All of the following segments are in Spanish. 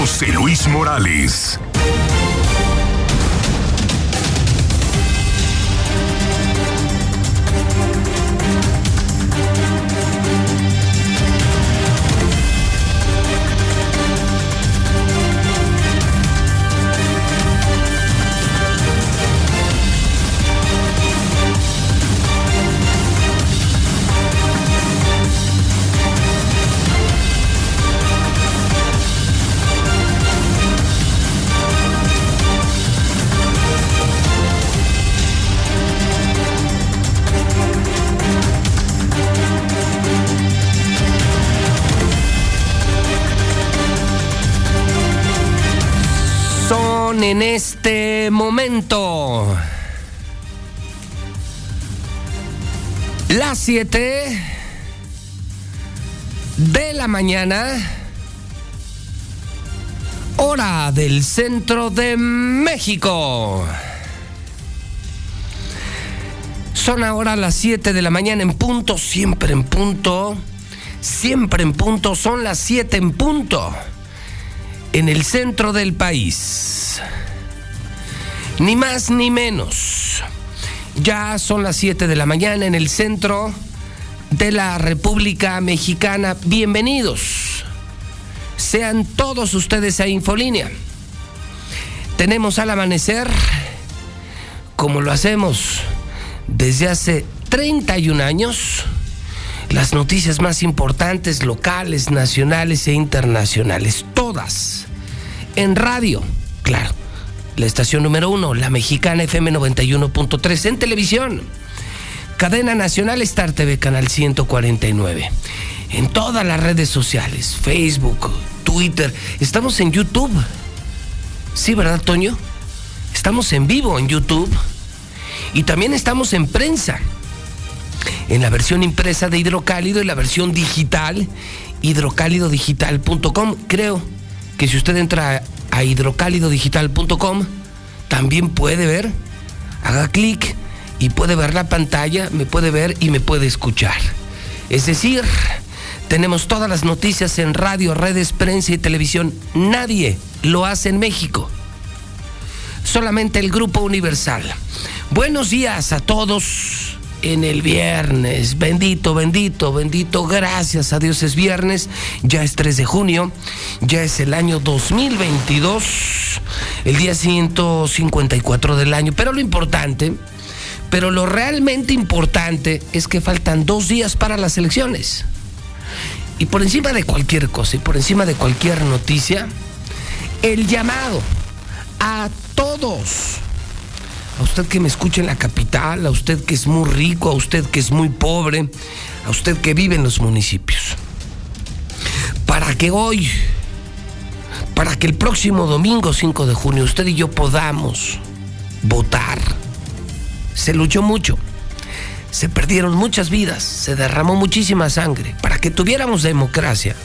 José Luis Morales. En este momento. Las 7 de la mañana, hora del centro de México. Son ahora las 7 de la mañana en punto, siempre en punto, siempre en punto, son las 7 en punto en el centro del país. Ni más ni menos. Ya son las 7 de la mañana en el centro de la República Mexicana. Bienvenidos. Sean todos ustedes a Infolínea. Tenemos al amanecer, como lo hacemos desde hace 31 años, las noticias más importantes locales, nacionales e internacionales, todas en radio, claro. La estación número uno, la mexicana FM 91.3 en televisión. Cadena Nacional Star TV, canal 149. En todas las redes sociales, Facebook, Twitter. Estamos en YouTube. Sí, ¿verdad, Toño? Estamos en vivo en YouTube. Y también estamos en prensa en la versión impresa de Hidrocálido y la versión digital, hidrocálidodigital.com. Creo que si usted entra a hidrocálidodigital.com, también puede ver, haga clic y puede ver la pantalla, me puede ver y me puede escuchar. Es decir, tenemos todas las noticias en radio, redes, prensa y televisión. Nadie lo hace en México. Solamente el Grupo Universal. Buenos días a todos en el viernes. Bendito, bendito, bendito. Gracias a Dios es viernes. Ya es 3 de junio. Ya es el año 2022. El día 154 del año. Pero lo importante, pero lo realmente importante es que faltan dos días para las elecciones. Y por encima de cualquier cosa y por encima de cualquier noticia, el llamado a todos a usted que me escucha en la capital, a usted que es muy rico, a usted que es muy pobre, a usted que vive en los municipios. Para que hoy, para que el próximo domingo 5 de junio usted y yo podamos votar, se luchó mucho, se perdieron muchas vidas, se derramó muchísima sangre, para que tuviéramos democracia.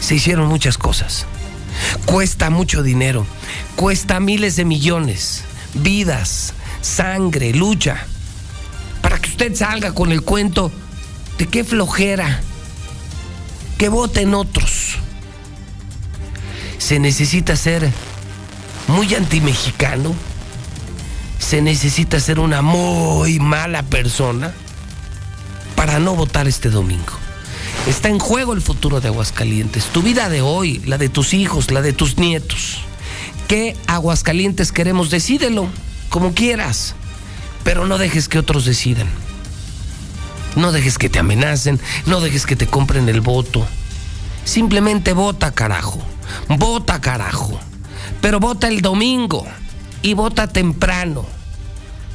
Se hicieron muchas cosas. Cuesta mucho dinero, cuesta miles de millones, vidas, sangre, lucha. Para que usted salga con el cuento de qué flojera, que voten otros. Se necesita ser muy antimexicano, se necesita ser una muy mala persona para no votar este domingo. Está en juego el futuro de Aguascalientes, tu vida de hoy, la de tus hijos, la de tus nietos. ¿Qué Aguascalientes queremos? Decídelo, como quieras, pero no dejes que otros decidan. No dejes que te amenacen, no dejes que te compren el voto. Simplemente vota, carajo. Vota, carajo. Pero vota el domingo y vota temprano.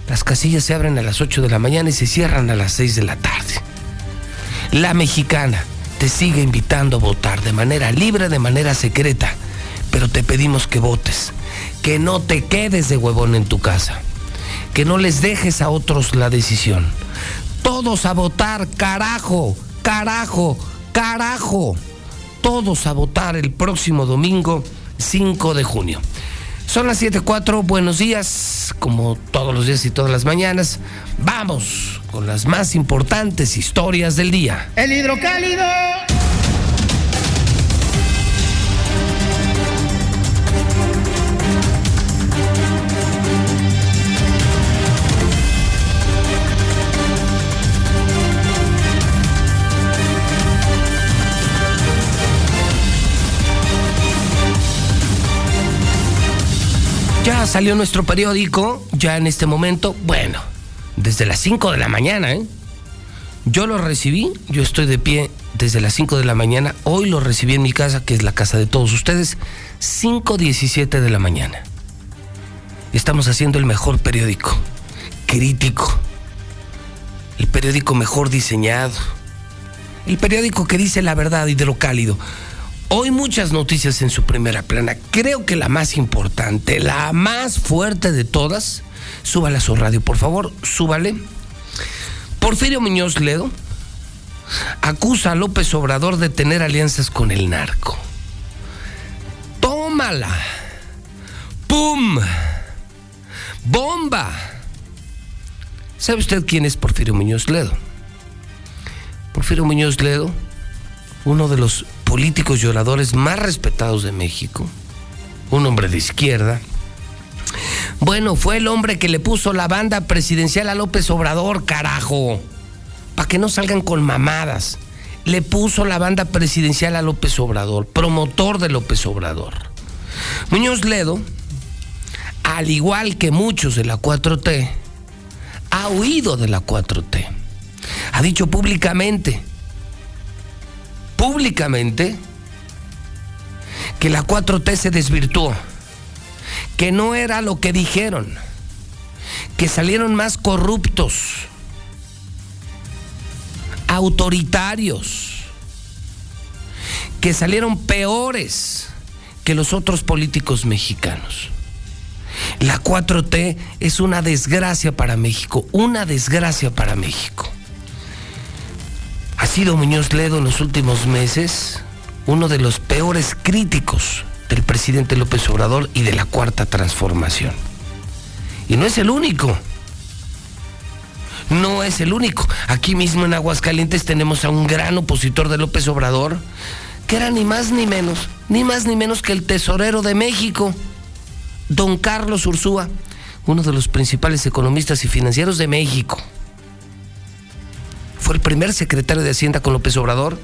Las casillas se abren a las 8 de la mañana y se cierran a las 6 de la tarde. La mexicana te sigue invitando a votar de manera libre, de manera secreta, pero te pedimos que votes, que no te quedes de huevón en tu casa, que no les dejes a otros la decisión. Todos a votar, carajo, carajo, carajo. Todos a votar el próximo domingo 5 de junio. Son las 7.4, buenos días, como todos los días y todas las mañanas. Vamos con las más importantes historias del día. El hidrocálido. Salió nuestro periódico, ya en este momento, bueno, desde las 5 de la mañana, ¿eh? Yo lo recibí, yo estoy de pie desde las 5 de la mañana, hoy lo recibí en mi casa, que es la casa de todos ustedes, 5.17 de la mañana. Estamos haciendo el mejor periódico, crítico, el periódico mejor diseñado, el periódico que dice la verdad hidrocálido. Hoy muchas noticias en su primera plana. Creo que la más importante, la más fuerte de todas, súbala a su radio, por favor, súbale. Porfirio Muñoz Ledo acusa a López Obrador de tener alianzas con el narco. Tómala. ¡Pum! ¡Bomba! ¿Sabe usted quién es Porfirio Muñoz Ledo? Porfirio Muñoz Ledo, uno de los políticos y oradores más respetados de México, un hombre de izquierda. Bueno, fue el hombre que le puso la banda presidencial a López Obrador, carajo. Para que no salgan con mamadas. Le puso la banda presidencial a López Obrador, promotor de López Obrador. Muñoz Ledo, al igual que muchos de la 4T, ha huido de la 4T. Ha dicho públicamente, públicamente, que la 4T se desvirtuó, que no era lo que dijeron, que salieron más corruptos, autoritarios, que salieron peores que los otros políticos mexicanos. La 4T es una desgracia para México, una desgracia para México. Ha sido Muñoz Ledo en los últimos meses uno de los peores críticos del presidente López Obrador y de la cuarta transformación. Y no es el único. No es el único. Aquí mismo en Aguascalientes tenemos a un gran opositor de López Obrador, que era ni más ni menos, ni más ni menos que el tesorero de México, don Carlos Ursúa, uno de los principales economistas y financieros de México. Fue el primer secretario de Hacienda con López Obrador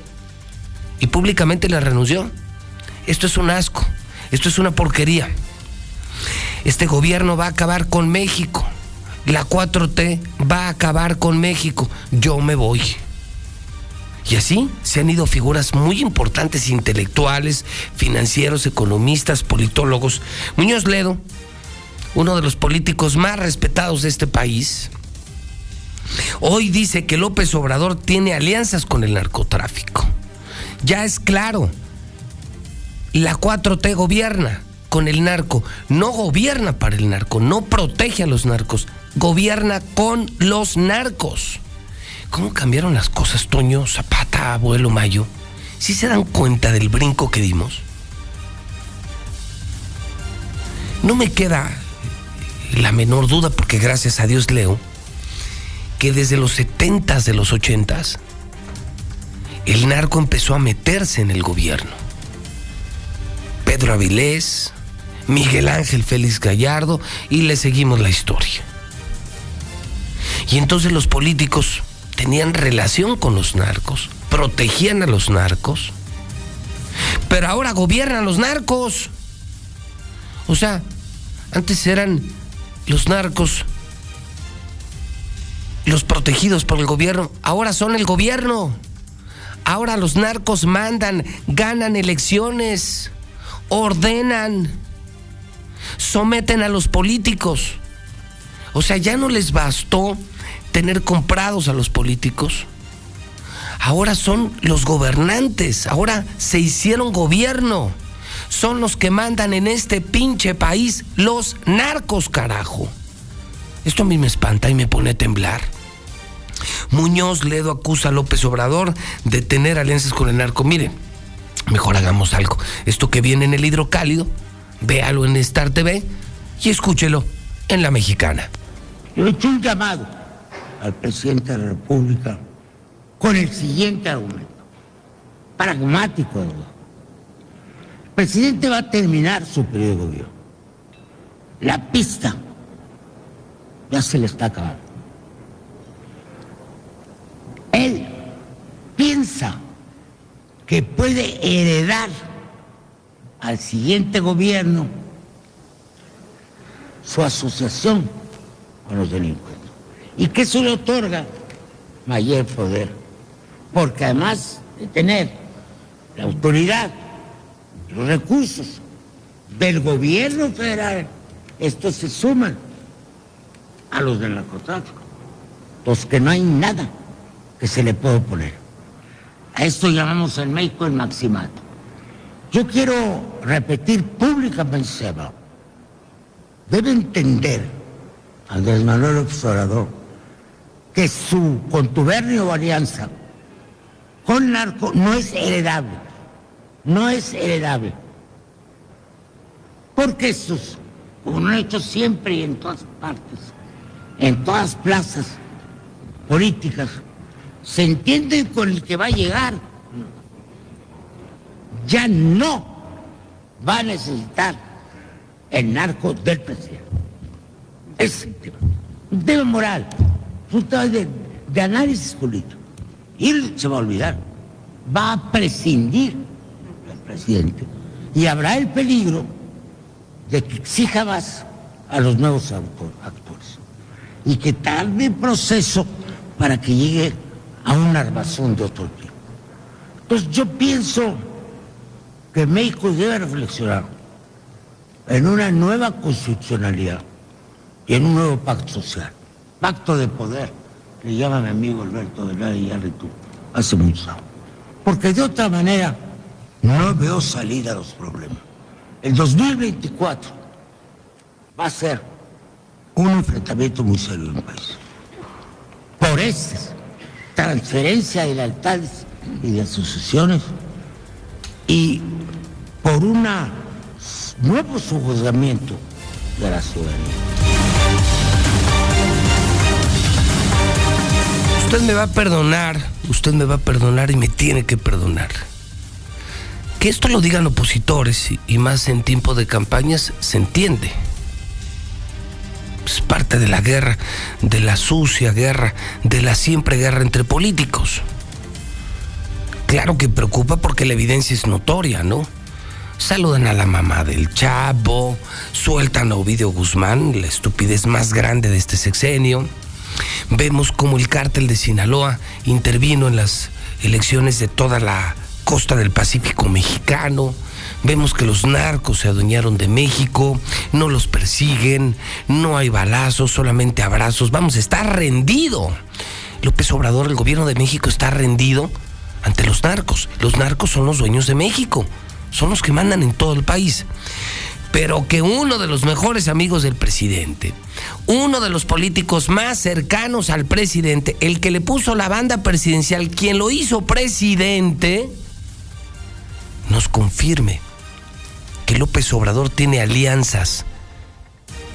y públicamente le renunció. Esto es un asco, esto es una porquería. Este gobierno va a acabar con México. La 4T va a acabar con México. Yo me voy. Y así se han ido figuras muy importantes, intelectuales, financieros, economistas, politólogos. Muñoz Ledo, uno de los políticos más respetados de este país, hoy dice que López Obrador tiene alianzas con el narcotráfico. Ya es claro, la 4T gobierna con el narco, no gobierna para el narco, no protege a los narcos, gobierna con los narcos. ¿Cómo cambiaron las cosas, Toño, Zapata, abuelo Mayo? ¿Sí se dan cuenta del brinco que dimos? No me queda la menor duda, porque gracias a Dios leo, que desde los 70 de los 80 el narco empezó a meterse en el gobierno. Pedro Avilés, Miguel Ángel Félix Gallardo, y le seguimos la historia. Y entonces los políticos tenían relación con los narcos, protegían a los narcos, pero ahora gobiernan los narcos. O sea, antes eran los narcos los protegidos por el gobierno, ahora son el gobierno. Ahora los narcos mandan, ganan elecciones, ordenan, someten a los políticos. O sea, ya no les bastó tener comprados a los políticos. Ahora son los gobernantes, ahora se hicieron gobierno. Son los que mandan en este pinche país los narcos, carajo. Esto a mí me espanta y me pone a temblar. Muñoz Ledo acusa a López Obrador de tener alianzas con el narco. Mire, mejor hagamos algo. Esto que viene en el hidrocálido, véalo en Star TV y escúchelo en La Mexicana. Yo he hecho un llamado al presidente de la República con el siguiente argumento, pragmático verdad. El presidente va a terminar su periodo de gobierno. La pista ya se le está acabando. Él piensa que puede heredar al siguiente gobierno su asociación con los delincuentes. ¿Y que eso le otorga? Mayor poder. Porque además de tener la autoridad, los recursos del gobierno federal, estos se suman a los del narcotráfico. Los que no hay nada que se le pueda oponer. A esto llamamos en México el maximato. Yo quiero repetir públicamente, Seba, debe entender Andrés Manuel Observador que su contubernio o alianza con narco no es heredable, no es heredable. Porque como lo han hecho siempre y en todas partes, en todas plazas políticas, se entienden con el que va a llegar. Ya no va a necesitar el narco del presidente. Es un tema, moral, un tema de, de análisis político. Y se va a olvidar. Va a prescindir del presidente. Y habrá el peligro de que exija más a los nuevos actores. Y que tarde proceso para que llegue a un armazón de otro tipo. Entonces yo pienso que México debe reflexionar en una nueva constitucionalidad y en un nuevo pacto social, pacto de poder, le llama mi amigo Alberto de la y tú, hace mucho años. Porque de otra manera no veo salida a los problemas. El 2024 va a ser un enfrentamiento muy serio en el país. Por esa transferencia de lealtades y de asociaciones y por un nuevo subjuzgamiento de la ciudadanía. Usted me va a perdonar, usted me va a perdonar y me tiene que perdonar. Que esto lo digan opositores y más en tiempo de campañas se entiende. Es parte de la guerra, de la sucia guerra, de la siempre guerra entre políticos. Claro que preocupa porque la evidencia es notoria, ¿no? Saludan a la mamá del chavo, sueltan a Ovidio Guzmán, la estupidez más grande de este sexenio. Vemos cómo el cártel de Sinaloa intervino en las elecciones de toda la costa del Pacífico mexicano. Vemos que los narcos se adueñaron de México, no los persiguen, no hay balazos, solamente abrazos. Vamos, está rendido. López Obrador, el gobierno de México está rendido ante los narcos. Los narcos son los dueños de México, son los que mandan en todo el país. Pero que uno de los mejores amigos del presidente, uno de los políticos más cercanos al presidente, el que le puso la banda presidencial, quien lo hizo presidente, nos confirme López Obrador tiene alianzas,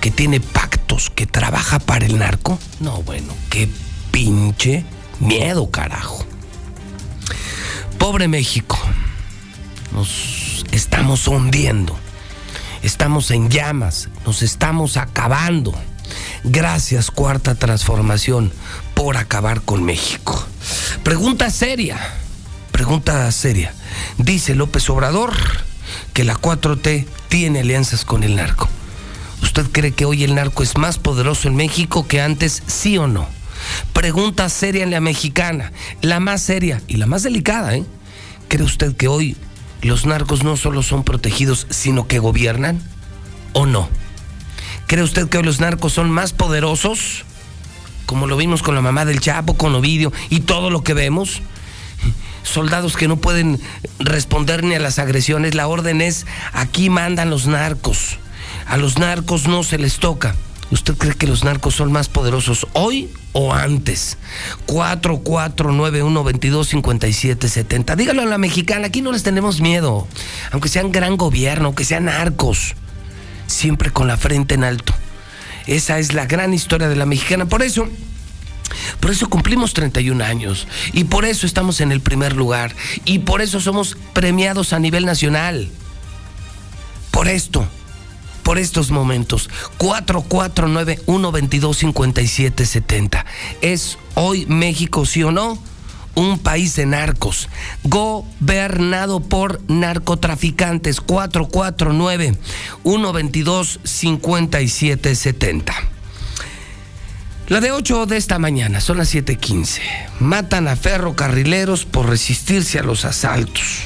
que tiene pactos, que trabaja para el narco? No, bueno, qué pinche miedo, carajo. Pobre México, nos estamos hundiendo, estamos en llamas, nos estamos acabando. Gracias, cuarta transformación, por acabar con México. Pregunta seria, pregunta seria. Dice López Obrador que la 4T tiene alianzas con el narco. ¿Usted cree que hoy el narco es más poderoso en México que antes, sí o no? Pregunta seria en la mexicana, la más seria y la más delicada, ¿eh? ¿Cree usted que hoy los narcos no solo son protegidos, sino que gobiernan? ¿O no? ¿Cree usted que hoy los narcos son más poderosos? Como lo vimos con la mamá del Chapo, con Ovidio y todo lo que vemos soldados que no pueden responder ni a las agresiones. La orden es, aquí mandan los narcos. A los narcos no se les toca. ¿Usted cree que los narcos son más poderosos hoy o antes? 4491225770. Dígalo a la mexicana, aquí no les tenemos miedo. Aunque sean gran gobierno, aunque sean narcos. Siempre con la frente en alto. Esa es la gran historia de la mexicana. Por eso, por eso cumplimos 31 años y por eso estamos en el primer lugar y por eso somos premiados a nivel nacional. Por esto, por estos momentos. 449-122-5770. ¿Es hoy México sí o no? un país de narcos, gobernado por narcotraficantes. 449-122-5770. La de 8 de esta mañana, son las 7:15. Matan a ferrocarrileros por resistirse a los asaltos.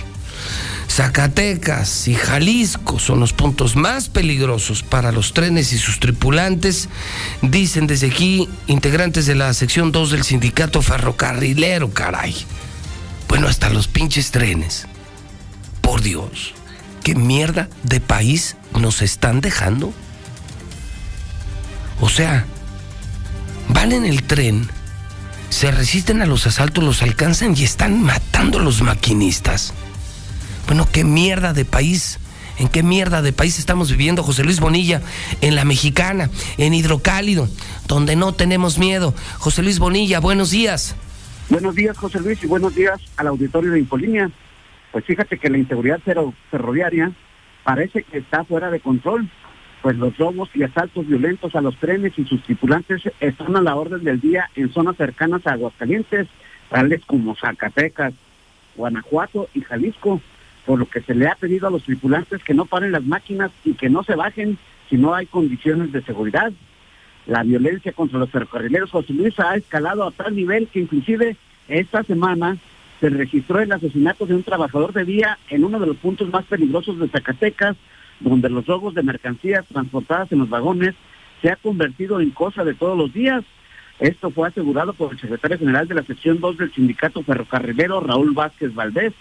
Zacatecas y Jalisco son los puntos más peligrosos para los trenes y sus tripulantes, dicen desde aquí integrantes de la sección 2 del sindicato ferrocarrilero, caray. Bueno, hasta los pinches trenes. Por Dios, ¿qué mierda de país nos están dejando? O sea, van en el tren, se resisten a los asaltos, los alcanzan y están matando a los maquinistas. Bueno, qué mierda de país. ¿En qué mierda de país estamos viviendo, José Luis Bonilla? En la mexicana, en Hidrocálido, donde no tenemos miedo. José Luis Bonilla, buenos días. Buenos días, José Luis, y buenos días al auditorio de Infolínea. Pues fíjate que la inseguridad ferroviaria parece que está fuera de control, pues los robos y asaltos violentos a los trenes y sus tripulantes están a la orden del día en zonas cercanas a Aguascalientes, tales como Zacatecas, Guanajuato y Jalisco por lo que se le ha pedido a los tripulantes que no paren las máquinas y que no se bajen si no hay condiciones de seguridad. La violencia contra los ferrocarrileros José Luis ha escalado a tal nivel que inclusive esta semana se registró el asesinato de un trabajador de día en uno de los puntos más peligrosos de Zacatecas, donde los robos de mercancías transportadas en los vagones se ha convertido en cosa de todos los días. Esto fue asegurado por el secretario general de la sección 2 del sindicato ferrocarrilero, Raúl Vázquez Valdés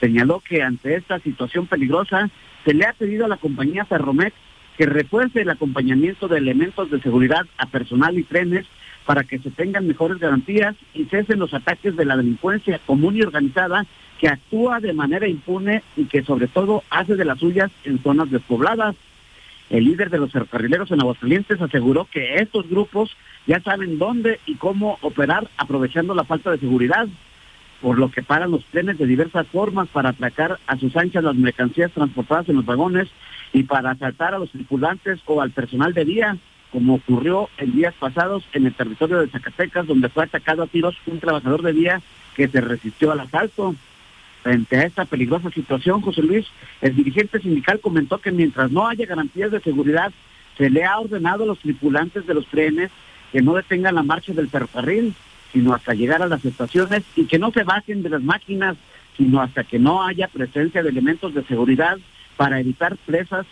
señaló que ante esta situación peligrosa se le ha pedido a la compañía Ferromex que refuerce el acompañamiento de elementos de seguridad a personal y trenes para que se tengan mejores garantías y cesen los ataques de la delincuencia común y organizada que actúa de manera impune y que sobre todo hace de las suyas en zonas despobladas. El líder de los ferrocarrileros en Aguascalientes aseguró que estos grupos ya saben dónde y cómo operar aprovechando la falta de seguridad por lo que paran los trenes de diversas formas para atracar a sus anchas las mercancías transportadas en los vagones y para asaltar a los tripulantes o al personal de día, como ocurrió en días pasados en el territorio de Zacatecas, donde fue atacado a tiros un trabajador de día que se resistió al asalto. Frente a esta peligrosa situación, José Luis, el dirigente sindical comentó que mientras no haya garantías de seguridad, se le ha ordenado a los tripulantes de los trenes que no detengan la marcha del ferrocarril sino hasta llegar a las estaciones y que no se bajen de las máquinas, sino hasta que no haya presencia de elementos de seguridad para evitar presas,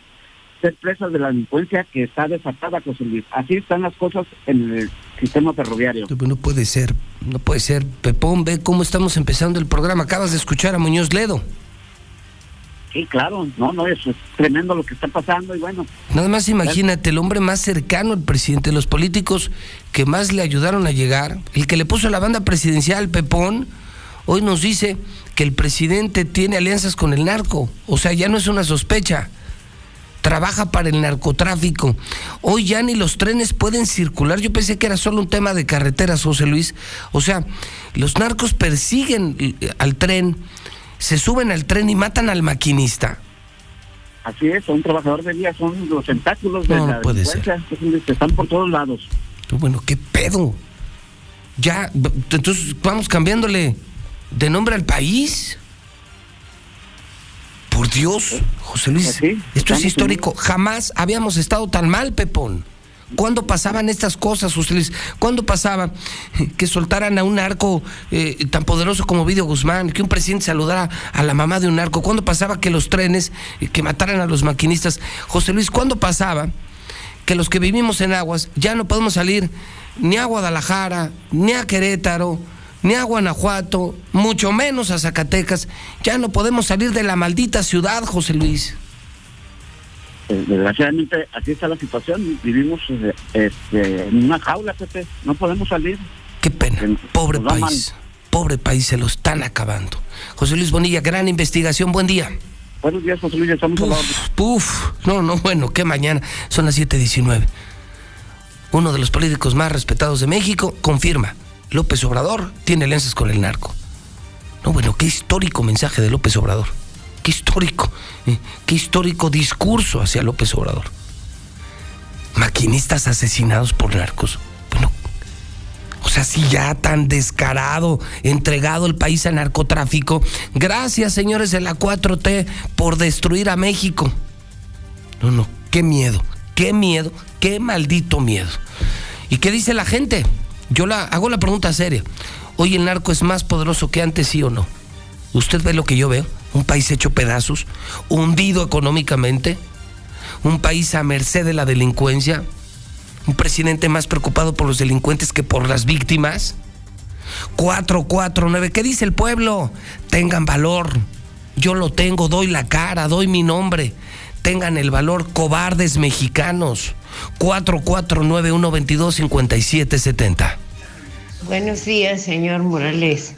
ser presas de la delincuencia que está desatada, José Luis. Así están las cosas en el sistema ferroviario. No puede ser, no puede ser. Pepón, ve cómo estamos empezando el programa. Acabas de escuchar a Muñoz Ledo. Sí, claro, no, no, eso es tremendo lo que está pasando y bueno. Nada más imagínate, el hombre más cercano al presidente, los políticos que más le ayudaron a llegar, el que le puso la banda presidencial, Pepón, hoy nos dice que el presidente tiene alianzas con el narco, o sea, ya no es una sospecha, trabaja para el narcotráfico. Hoy ya ni los trenes pueden circular, yo pensé que era solo un tema de carreteras, José Luis, o sea, los narcos persiguen al tren se suben al tren y matan al maquinista. Así es, un trabajador de día, son los tentáculos de no, la puede ser. están por todos lados. Bueno, ¿qué pedo? Ya, entonces vamos cambiándole de nombre al país. Dios, José Luis, esto es histórico. Jamás habíamos estado tan mal, Pepón. ¿Cuándo pasaban estas cosas, ustedes? ¿Cuándo pasaba que soltaran a un narco eh, tan poderoso como Vidio Guzmán, que un presidente saludara a la mamá de un narco? ¿Cuándo pasaba que los trenes, eh, que mataran a los maquinistas? José Luis, ¿cuándo pasaba que los que vivimos en aguas ya no podemos salir ni a Guadalajara, ni a Querétaro, ni a Guanajuato, mucho menos a Zacatecas? Ya no podemos salir de la maldita ciudad, José Luis. Eh, desgraciadamente así está la situación. Vivimos eh, este, en una jaula, Pepe. No podemos salir. Qué pena. Pobre país. Pobre país, se lo están acabando. José Luis Bonilla, gran investigación. Buen día. Buenos días, José Luis. Estamos puf, puf. No, no, bueno, qué mañana. Son las 7:19. Uno de los políticos más respetados de México confirma: López Obrador tiene alianzas con el narco. No, bueno, qué histórico mensaje de López Obrador. Qué histórico, eh, qué histórico discurso hacia López Obrador. Maquinistas asesinados por narcos. Bueno, o Pues así ya tan descarado, entregado el país al narcotráfico. Gracias, señores de la 4T, por destruir a México. No, no, qué miedo, qué miedo, qué maldito miedo. ¿Y qué dice la gente? Yo la, hago la pregunta seria. ¿Hoy el narco es más poderoso que antes, sí o no? ¿Usted ve lo que yo veo? Un país hecho pedazos, hundido económicamente, un país a merced de la delincuencia, un presidente más preocupado por los delincuentes que por las víctimas. 449, ¿qué dice el pueblo? Tengan valor. Yo lo tengo, doy la cara, doy mi nombre. Tengan el valor, cobardes mexicanos. 4491225770. Buenos días, señor Morales.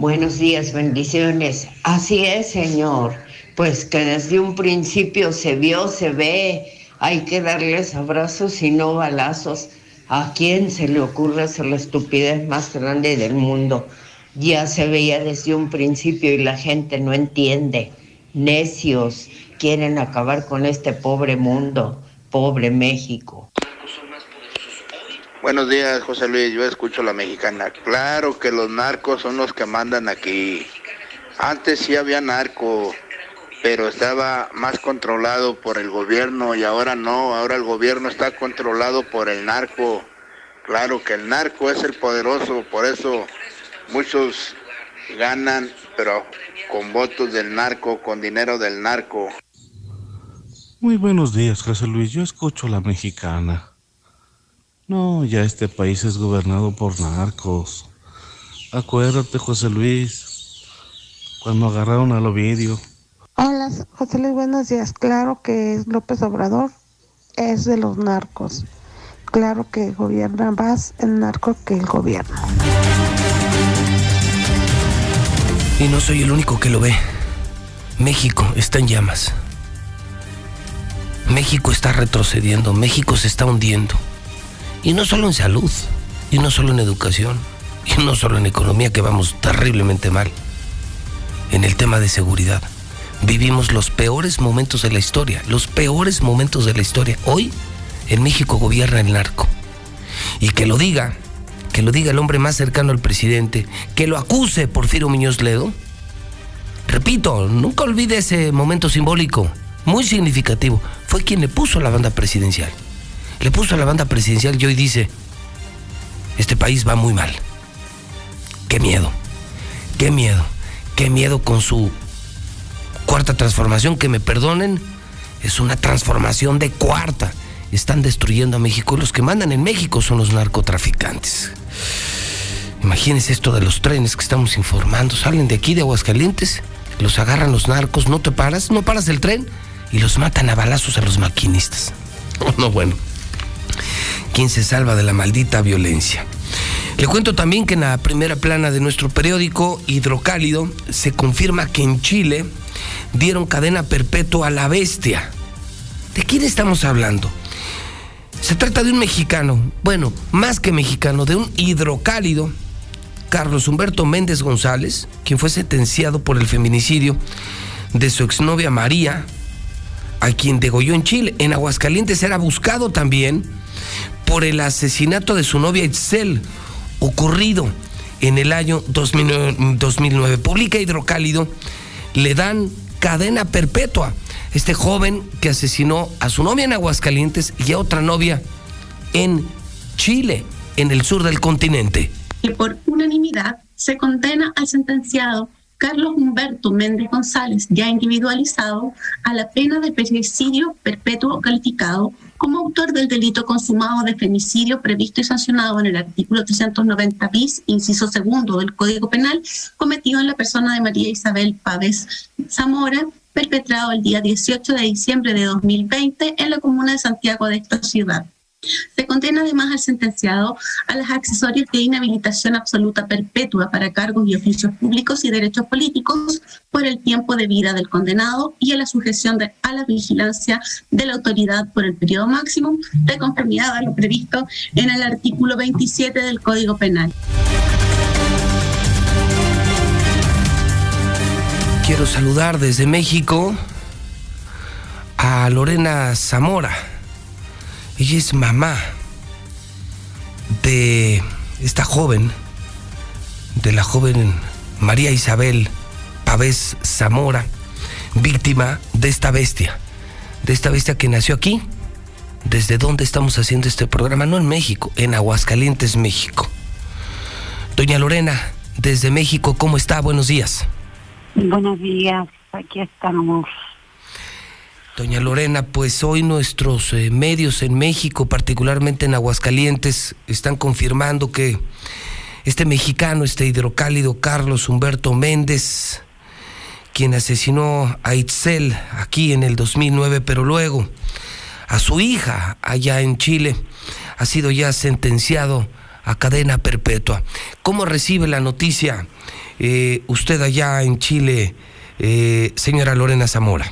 Buenos días, bendiciones. Así es, Señor. Pues que desde un principio se vio, se ve. Hay que darles abrazos y no balazos. ¿A quién se le ocurre hacer la estupidez más grande del mundo? Ya se veía desde un principio y la gente no entiende. Necios quieren acabar con este pobre mundo, pobre México. Buenos días, José Luis. Yo escucho la mexicana. Claro que los narcos son los que mandan aquí. Antes sí había narco, pero estaba más controlado por el gobierno y ahora no. Ahora el gobierno está controlado por el narco. Claro que el narco es el poderoso, por eso muchos ganan, pero con votos del narco, con dinero del narco. Muy buenos días, José Luis. Yo escucho la mexicana. No, ya este país es gobernado por narcos. Acuérdate, José Luis, cuando agarraron al Ovidio. Hola, José Luis, buenos días. Claro que es López Obrador, es de los narcos. Claro que gobierna más el narco que el gobierno. Y no soy el único que lo ve. México está en llamas. México está retrocediendo, México se está hundiendo. Y no solo en salud, y no solo en educación, y no solo en economía, que vamos terriblemente mal. En el tema de seguridad. Vivimos los peores momentos de la historia, los peores momentos de la historia. Hoy en México gobierna el narco. Y que lo diga, que lo diga el hombre más cercano al presidente, que lo acuse Porfirio Muñoz Ledo. Repito, nunca olvide ese momento simbólico, muy significativo. Fue quien le puso la banda presidencial le puso a la banda presidencial y hoy dice, este país va muy mal. Qué miedo, qué miedo, qué miedo con su cuarta transformación, que me perdonen, es una transformación de cuarta. Están destruyendo a México y los que mandan en México son los narcotraficantes. Imagínense esto de los trenes que estamos informando. Salen de aquí, de Aguascalientes, los agarran los narcos, no te paras, no paras el tren y los matan a balazos a los maquinistas. No, bueno. ¿Quién se salva de la maldita violencia? Le cuento también que en la primera plana de nuestro periódico Hidrocálido se confirma que en Chile dieron cadena perpetua a la bestia. ¿De quién estamos hablando? Se trata de un mexicano, bueno, más que mexicano, de un hidrocálido, Carlos Humberto Méndez González, quien fue sentenciado por el feminicidio de su exnovia María, a quien degolló en Chile. En Aguascalientes era buscado también por el asesinato de su novia Itzel, ocurrido en el año 2009. Publica Hidrocálido, le dan cadena perpetua. Este joven que asesinó a su novia en Aguascalientes y a otra novia en Chile, en el sur del continente. Que por unanimidad se condena al sentenciado Carlos Humberto Méndez González, ya individualizado, a la pena de femicidio perpetuo calificado como autor del delito consumado de femicidio previsto y sancionado en el artículo 390 bis, inciso segundo del Código Penal, cometido en la persona de María Isabel Pávez Zamora, perpetrado el día 18 de diciembre de 2020 en la comuna de Santiago de esta ciudad. Se condena además al sentenciado a las accesorias de inhabilitación absoluta perpetua para cargos y oficios públicos y derechos políticos por el tiempo de vida del condenado y a la sujeción a la vigilancia de la autoridad por el periodo máximo de conformidad a lo previsto en el artículo 27 del Código Penal. Quiero saludar desde México a Lorena Zamora ella es mamá de esta joven, de la joven María Isabel Pavés Zamora, víctima de esta bestia, de esta bestia que nació aquí, desde donde estamos haciendo este programa, no en México, en Aguascalientes, México. Doña Lorena, desde México, ¿cómo está? Buenos días. Buenos días, aquí estamos. Doña Lorena, pues hoy nuestros eh, medios en México, particularmente en Aguascalientes, están confirmando que este mexicano, este hidrocálido Carlos Humberto Méndez, quien asesinó a Itzel aquí en el 2009, pero luego a su hija allá en Chile, ha sido ya sentenciado a cadena perpetua. ¿Cómo recibe la noticia eh, usted allá en Chile, eh, señora Lorena Zamora?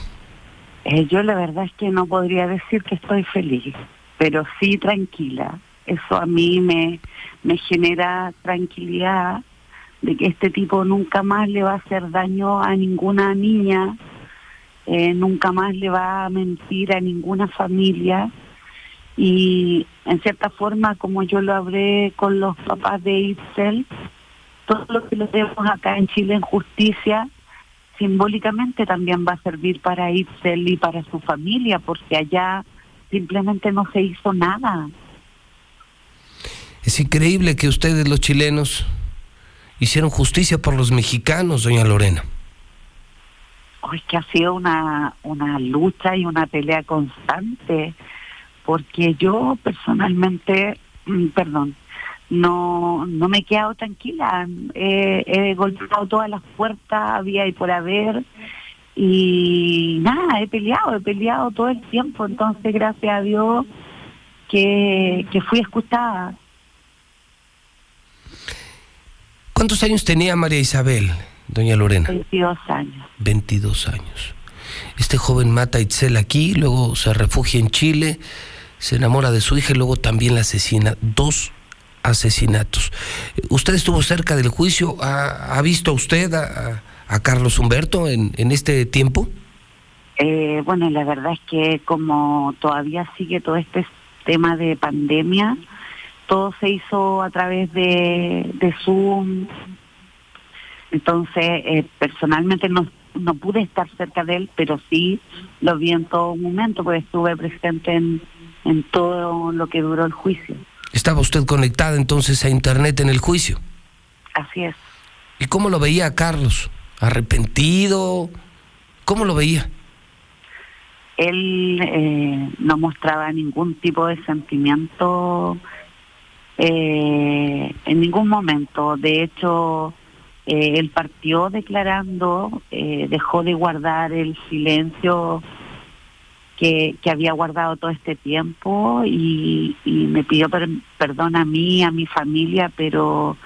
Eh, yo la verdad es que no podría decir que estoy feliz, pero sí tranquila. Eso a mí me, me genera tranquilidad de que este tipo nunca más le va a hacer daño a ninguna niña, eh, nunca más le va a mentir a ninguna familia. Y en cierta forma, como yo lo hablé con los papás de Itzel, todo lo que lo vemos acá en Chile en justicia simbólicamente también va a servir para Itzel y para su familia, porque allá simplemente no se hizo nada. Es increíble que ustedes los chilenos hicieron justicia por los mexicanos, doña Lorena. Hoy que ha sido una, una lucha y una pelea constante, porque yo personalmente, mm, perdón, no, no me he quedado tranquila. he golpeado todas las puertas, había y por haber. Y nada, he peleado, he peleado todo el tiempo. Entonces, gracias a Dios que, que fui escuchada. ¿Cuántos años tenía María Isabel, doña Lorena? 22 años. 22 años. Este joven mata a Itzel aquí, luego se refugia en Chile, se enamora de su hija y luego también la asesina. Dos asesinatos. ¿Usted estuvo cerca del juicio? ¿Ha, visto usted a, Carlos Humberto en, en este tiempo? Eh, bueno, la verdad es que como todavía sigue todo este tema de pandemia, todo se hizo a través de, de Zoom. Entonces, eh, personalmente no, no pude estar cerca de él, pero sí lo vi en todo momento, porque estuve presente en, en todo lo que duró el juicio. ¿Estaba usted conectada entonces a Internet en el juicio? Así es. ¿Y cómo lo veía Carlos? ¿Arrepentido? ¿Cómo lo veía? Él eh, no mostraba ningún tipo de sentimiento eh, en ningún momento. De hecho, eh, él partió declarando, dejó de guardar el silencio que, había guardado todo este tiempo y, me pidió perdón a mí, a mi familia, pero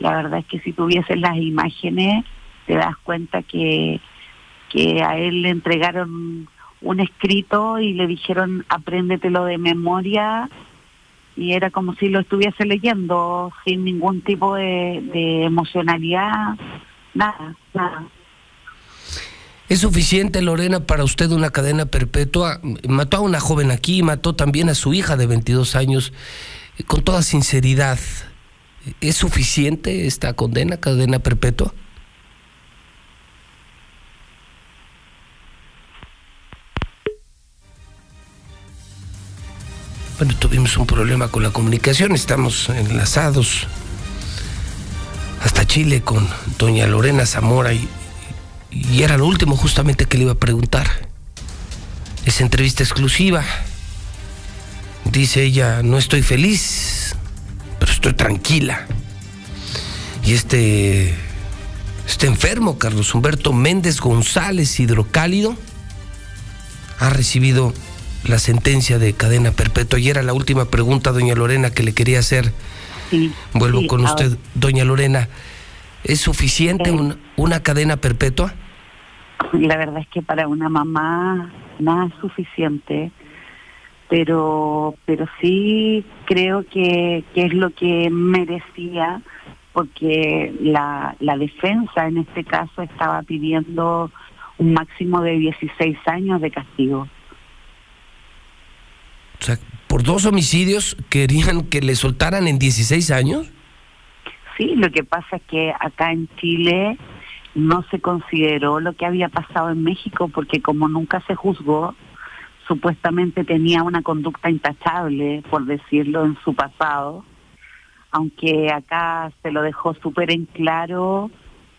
la verdad es que si tuvieses las imágenes te das cuenta que, que a él le entregaron un escrito y le dijeron apréndetelo de memoria y era como si lo estuviese leyendo sin ningún tipo de, de emocionalidad, nada, nada. ¿Es suficiente, Lorena, para usted una cadena perpetua? Mató a una joven aquí, mató también a su hija de 22 años. Con toda sinceridad, ¿es suficiente esta condena, cadena perpetua? Bueno, tuvimos un problema con la comunicación, estamos enlazados hasta Chile con doña Lorena Zamora y y era lo último justamente que le iba a preguntar. Esa entrevista exclusiva. Dice ella, no estoy feliz, pero estoy tranquila. Y este, este enfermo, Carlos Humberto Méndez González Hidrocálido, ha recibido la sentencia de cadena perpetua. Y era la última pregunta, doña Lorena, que le quería hacer. Vuelvo con usted, doña Lorena. ¿Es suficiente una cadena perpetua? La verdad es que para una mamá nada es suficiente, pero, pero sí creo que, que es lo que merecía, porque la, la defensa en este caso estaba pidiendo un máximo de 16 años de castigo. O sea, por dos homicidios querían que le soltaran en 16 años. sí, lo que pasa es que acá en Chile no se consideró lo que había pasado en México porque como nunca se juzgó, supuestamente tenía una conducta intachable, por decirlo, en su pasado, aunque acá se lo dejó súper en claro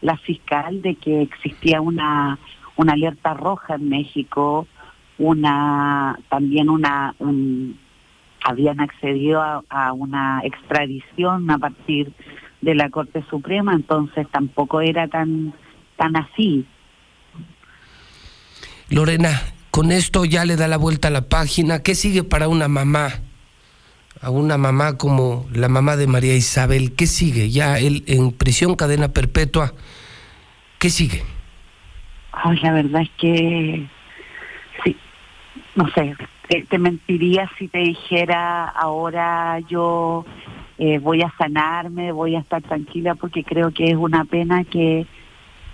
la fiscal de que existía una, una alerta roja en México, una también una habían accedido a, una extradición a partir de la Corte Suprema, entonces tampoco era tan tan así. Lorena, con esto ya le da la vuelta a la página. ¿Qué sigue para una mamá? A una mamá como la mamá de María Isabel, ¿qué sigue? Ya él en prisión, cadena perpetua, ¿qué sigue? Ay, la verdad es que sí, no sé, te, mentiría si te dijera ahora yo eh, voy a sanarme, voy a estar tranquila porque creo que es una pena que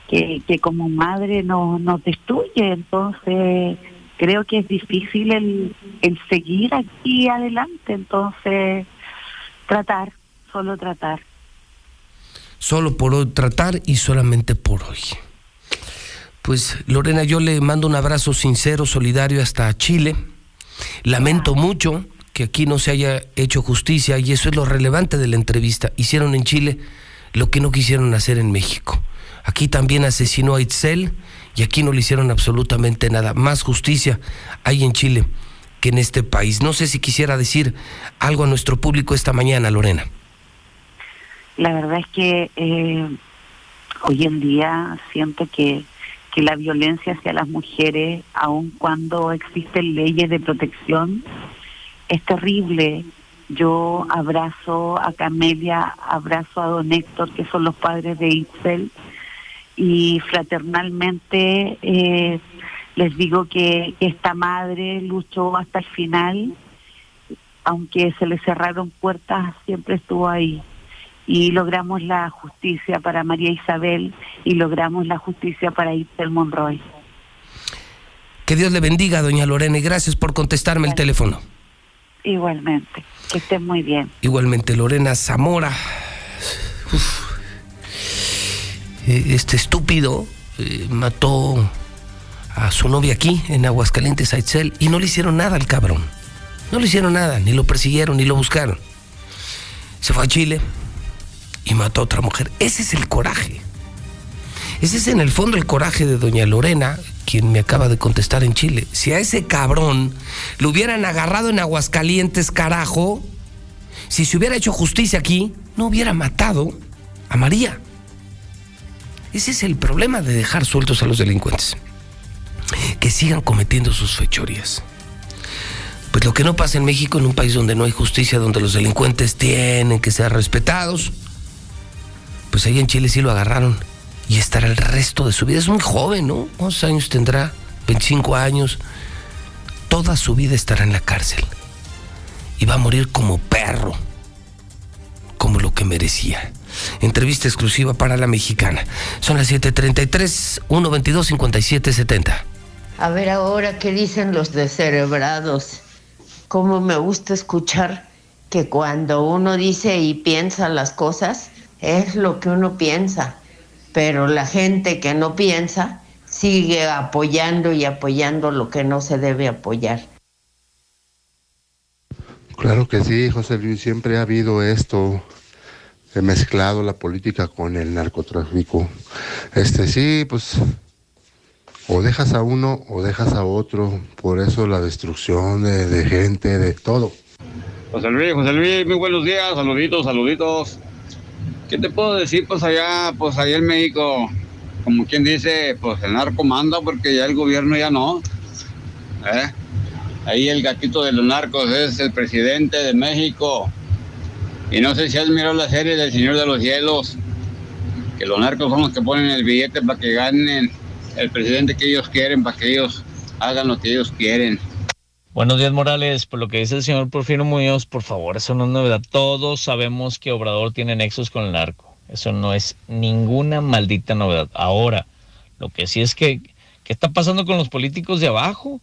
que, que como madre nos, nos destruye. Entonces, creo que es difícil el, el seguir aquí adelante. Entonces, tratar, solo tratar. Solo por hoy tratar y solamente por hoy. Pues Lorena, yo le mando un abrazo sincero, solidario hasta Chile. Lamento mucho que aquí no se haya hecho justicia y eso es lo relevante de la entrevista. Hicieron en Chile lo que no quisieron hacer en México. Aquí también asesinó a Itzel y aquí no le hicieron absolutamente nada. Más justicia hay en Chile que en este país. No sé si quisiera decir algo a nuestro público esta mañana, Lorena. La verdad es que eh, hoy en día siento que, que la violencia hacia las mujeres, aun cuando existen leyes de protección, es terrible. Yo abrazo a Camelia, abrazo a don Héctor, que son los padres de Itzel, y fraternalmente eh, les digo que, esta madre luchó hasta el final, aunque se le cerraron puertas, siempre estuvo ahí. Y logramos la justicia para María Isabel y logramos la justicia para Isabel Monroy. Que Dios le bendiga, doña Lorena, y gracias por contestarme el teléfono. Igualmente, que esté muy bien. Igualmente, Lorena Zamora. Eh, este estúpido eh, mató a su novia aquí, en Aguascalientes, a Itzel, y no le hicieron nada al cabrón. No le hicieron nada, ni lo persiguieron, ni lo buscaron. Se fue a Chile y mató a otra mujer. Ese es el coraje. Ese es en el fondo el coraje de doña Lorena, quien me acaba de contestar en Chile. Si a ese cabrón lo hubieran agarrado en Aguascalientes, carajo, si se hubiera hecho justicia aquí, no hubiera matado a María. Ese es el problema de dejar sueltos a los delincuentes. Que sigan cometiendo sus fechorías. Pues lo que no pasa en México, en un país donde no hay justicia, donde los delincuentes tienen que ser respetados, pues ahí en Chile sí lo agarraron y estará el resto de su vida. Es muy joven, ¿no? ¿Cuántos años tendrá? 25 años. Toda su vida estará en la cárcel. Y va a morir como perro, como lo que merecía. Entrevista exclusiva para la mexicana. Son las 7:33, 122 5770. A ver ahora qué dicen los descerebrados. Cómo me gusta escuchar que cuando uno dice y piensa las cosas, es lo que uno piensa. Pero la gente que no piensa sigue apoyando y apoyando lo que no se debe apoyar. Claro que sí, José Luis, siempre ha habido esto he mezclado la política con el narcotráfico. Este sí, pues o dejas a uno o dejas a otro, por eso la destrucción de, gente, de todo. José Luis, José Luis, muy buenos días, saluditos, saluditos. ¿Qué te puedo decir? Pues allá, pues allá en México, como quien dice, pues el narco manda porque ya el gobierno ya no. ¿eh? Ahí el gatito de los narcos es el presidente de México. Y no sé si has mirado la serie del Señor de los Cielos, que los narcos son los que ponen el billete para que ganen el presidente que ellos quieren, para que ellos hagan lo que ellos quieren. Buenos días, Morales. Por lo que dice el señor Porfirio Muñoz, por favor, eso no es novedad. Todos sabemos que Obrador tiene nexos con el narco. Eso no es ninguna maldita novedad. Ahora, lo que sí es que, ¿qué está pasando con los políticos de abajo?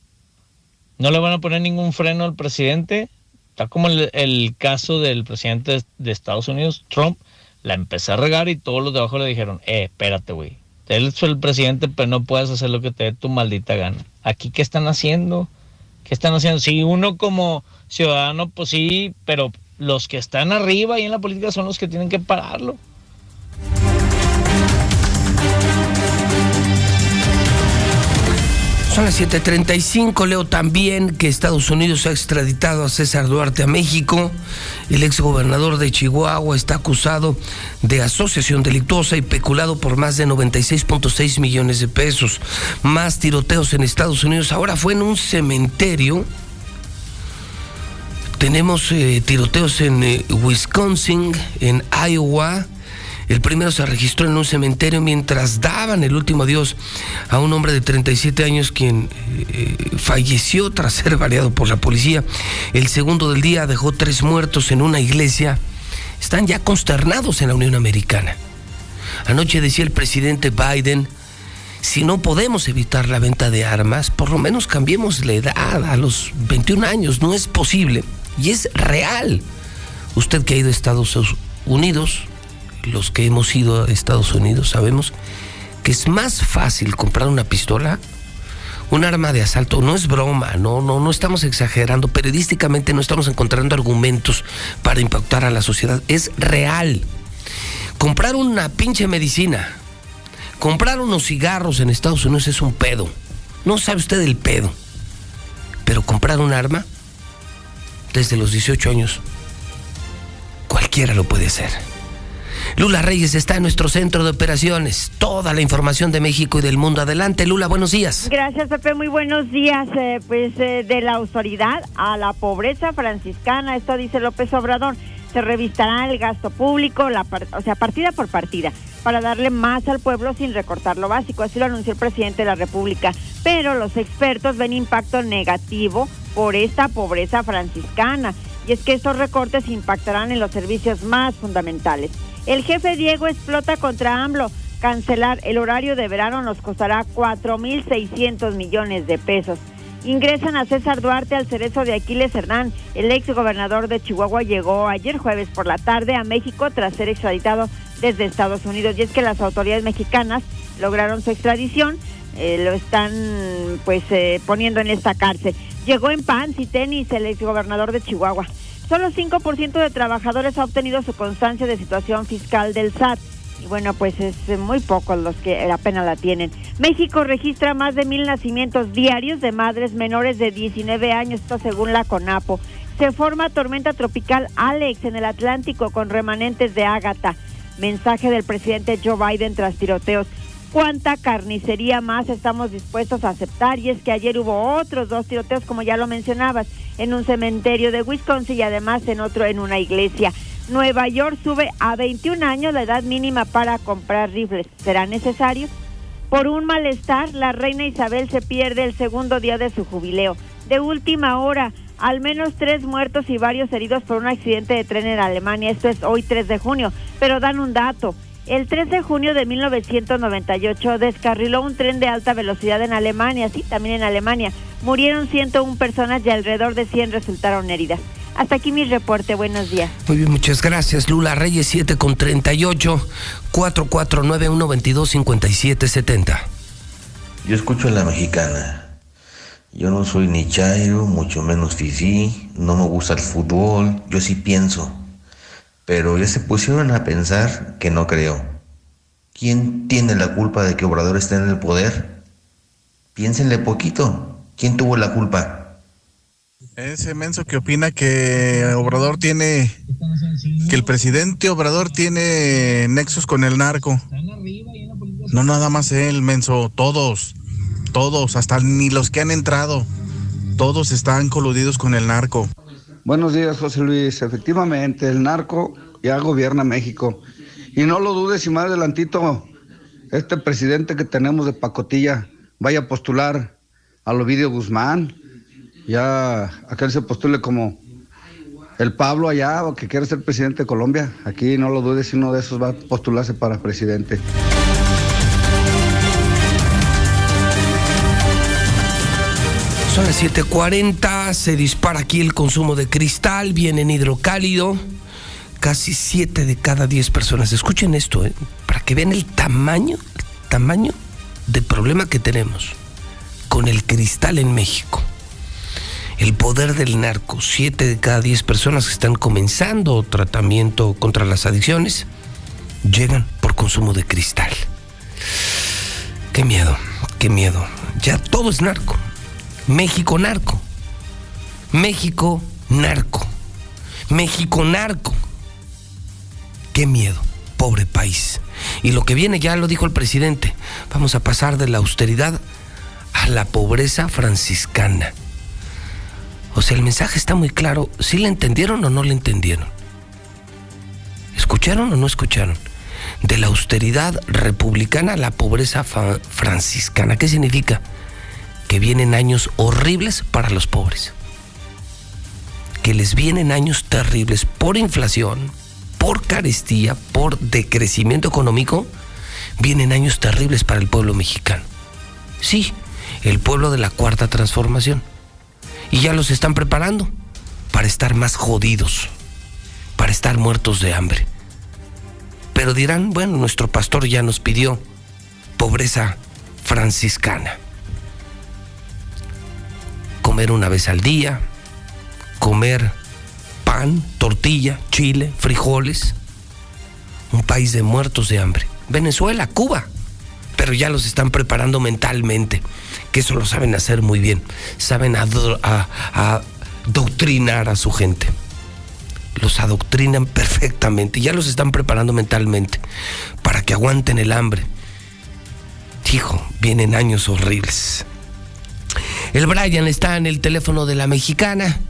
¿No le van a poner ningún freno al presidente? Está como el, caso del presidente de Estados Unidos, Trump, La empecé a regar y todos los de abajo le dijeron, eh, espérate, güey. Él es el presidente, pero no puedes hacer lo que te dé tu maldita gana. Aquí, ¿qué están haciendo? ¿Qué están haciendo? Si uno como ciudadano, pues sí, pero los que están arriba y en la política son los que tienen que pararlo. Son las 7:35. Leo también que Estados Unidos ha extraditado a César Duarte a México. El exgobernador de Chihuahua está acusado de asociación delictuosa y peculado por más de 96.6 millones de pesos. Más tiroteos en Estados Unidos. Ahora fue en un cementerio. Tenemos eh, tiroteos en eh, Wisconsin, en Iowa el primero se registró en un cementerio mientras daban el último adiós a un hombre de 37 años quien eh, falleció tras ser baleado por la policía. El segundo del día dejó tres muertos en una iglesia. Están ya consternados en la Unión Americana. Anoche decía el presidente Biden, si no podemos evitar la venta de armas, por lo menos cambiemos la edad a los 21 años. No es posible y es real. Usted que ha ido a Estados Unidos, los que hemos ido a Estados Unidos sabemos que es más fácil comprar una pistola, un arma de asalto. No es broma, no, no, no estamos exagerando. Periodísticamente no estamos encontrando argumentos para impactar a la sociedad. Es real. Comprar una pinche medicina, comprar unos cigarros en Estados Unidos es un pedo. No sabe usted el pedo. Pero comprar un arma, desde los 18 años, cualquiera lo puede hacer. Lula Reyes está en nuestro centro de operaciones. Toda la información de México y del mundo. Adelante, Lula, buenos días. Gracias, Pepe. Muy buenos días. Eh, pues eh, de la autoridad a la pobreza franciscana, esto dice López Obrador. Se revistará el gasto público, la o sea, partida por partida, para darle más al pueblo sin recortar lo básico. Así lo anunció el presidente de la República. Pero los expertos ven impacto negativo por esta pobreza franciscana. Y es que estos recortes impactarán en los servicios más fundamentales. El jefe Diego explota contra AMLO. Cancelar el horario de verano nos costará 4.600 millones de pesos. Ingresan a César Duarte al cerezo de Aquiles Hernán. El ex gobernador de Chihuahua llegó ayer jueves por la tarde a México tras ser extraditado desde Estados Unidos. Y es que las autoridades mexicanas lograron su extradición. Eh, lo están pues eh, poniendo en esta cárcel. Llegó en pants y tenis el ex gobernador de Chihuahua. Solo 5% de trabajadores ha obtenido su constancia de situación fiscal del SAT. Y bueno, pues es muy pocos los que apenas la tienen. México registra más de mil nacimientos diarios de madres menores de 19 años, esto según la CONAPO. Se forma tormenta tropical Alex en el Atlántico con remanentes de Ágata. Mensaje del presidente Joe Biden tras tiroteos cuánta carnicería más estamos dispuestos a aceptar. Y es que ayer hubo otros dos tiroteos, como ya lo mencionabas, en un cementerio de Wisconsin y además en otro en una iglesia. Nueva York sube a 21 años la edad mínima para comprar rifles. ¿Será necesario? Por un malestar, la reina Isabel se pierde el segundo día de su jubileo. De última hora, al menos tres muertos y varios heridos por un accidente de tren en Alemania. Esto es hoy 3 de junio. Pero dan un dato. El 3 de junio de 1998 descarriló un tren de alta velocidad en Alemania, sí, también en Alemania. Murieron 101 personas y alrededor de 100 resultaron heridas. Hasta aquí mi reporte, buenos días. Muy bien, muchas gracias. Lula Reyes 7 con 38 4491 225770. Yo escucho a la mexicana. Yo no soy ni chairo, mucho menos fifí, no me gusta el fútbol, yo sí pienso pero ya se pusieron a pensar que no creo. ¿Quién tiene la culpa de que Obrador esté en el poder? Piénsenle poquito. ¿Quién tuvo la culpa? Ese menso que opina que Obrador tiene, que el presidente Obrador tiene nexos con el narco. No nada más él, menso, todos, todos, hasta ni los que han entrado, todos están coludidos con el narco. Buenos días, José Luis. Efectivamente, el narco ya gobierna México. Y no lo dudes si más adelantito este presidente que tenemos de pacotilla vaya a postular a Ovidio Guzmán. Ya aquel se postule como el Pablo allá o que quiere ser presidente de Colombia. Aquí no lo dudes si uno de esos va a postularse para presidente. Son las 7:40, se dispara aquí el consumo de cristal, viene en hidrocálido. casi 7 de cada 10 personas. Escuchen esto, ¿eh? para que vean el tamaño, el tamaño del problema que tenemos con el cristal en México. El poder del narco. 7 de cada 10 personas que están comenzando tratamiento contra las adicciones llegan por consumo de cristal. Qué miedo, qué miedo. Ya todo es narco. México narco. México narco. México narco. Qué miedo, pobre país. Y lo que viene, ya lo dijo el presidente, vamos a pasar de la austeridad a la pobreza franciscana. O sea, el mensaje está muy claro. ¿Sí le entendieron o no le entendieron? ¿Escucharon o no escucharon? De la austeridad republicana a la pobreza franciscana. ¿Qué significa? Que vienen años horribles para los pobres. Que les vienen años terribles por inflación, por carestía, por decrecimiento económico. Vienen años terribles para el pueblo mexicano. Sí, el pueblo de la cuarta transformación. Y ya los están preparando para estar más jodidos, para estar muertos de hambre. Pero dirán, bueno, nuestro pastor ya nos pidió pobreza franciscana. Comer una vez al día, comer pan, tortilla, chile, frijoles. Un país de muertos de hambre. Venezuela, Cuba. Pero ya los están preparando mentalmente, que eso lo saben hacer muy bien. Saben adoctrinar a su gente los adoctrinan perfectamente, ya los están preparando mentalmente para que aguanten el hambre. Hijo, vienen años horribles. El Brian está en el teléfono de la mexicana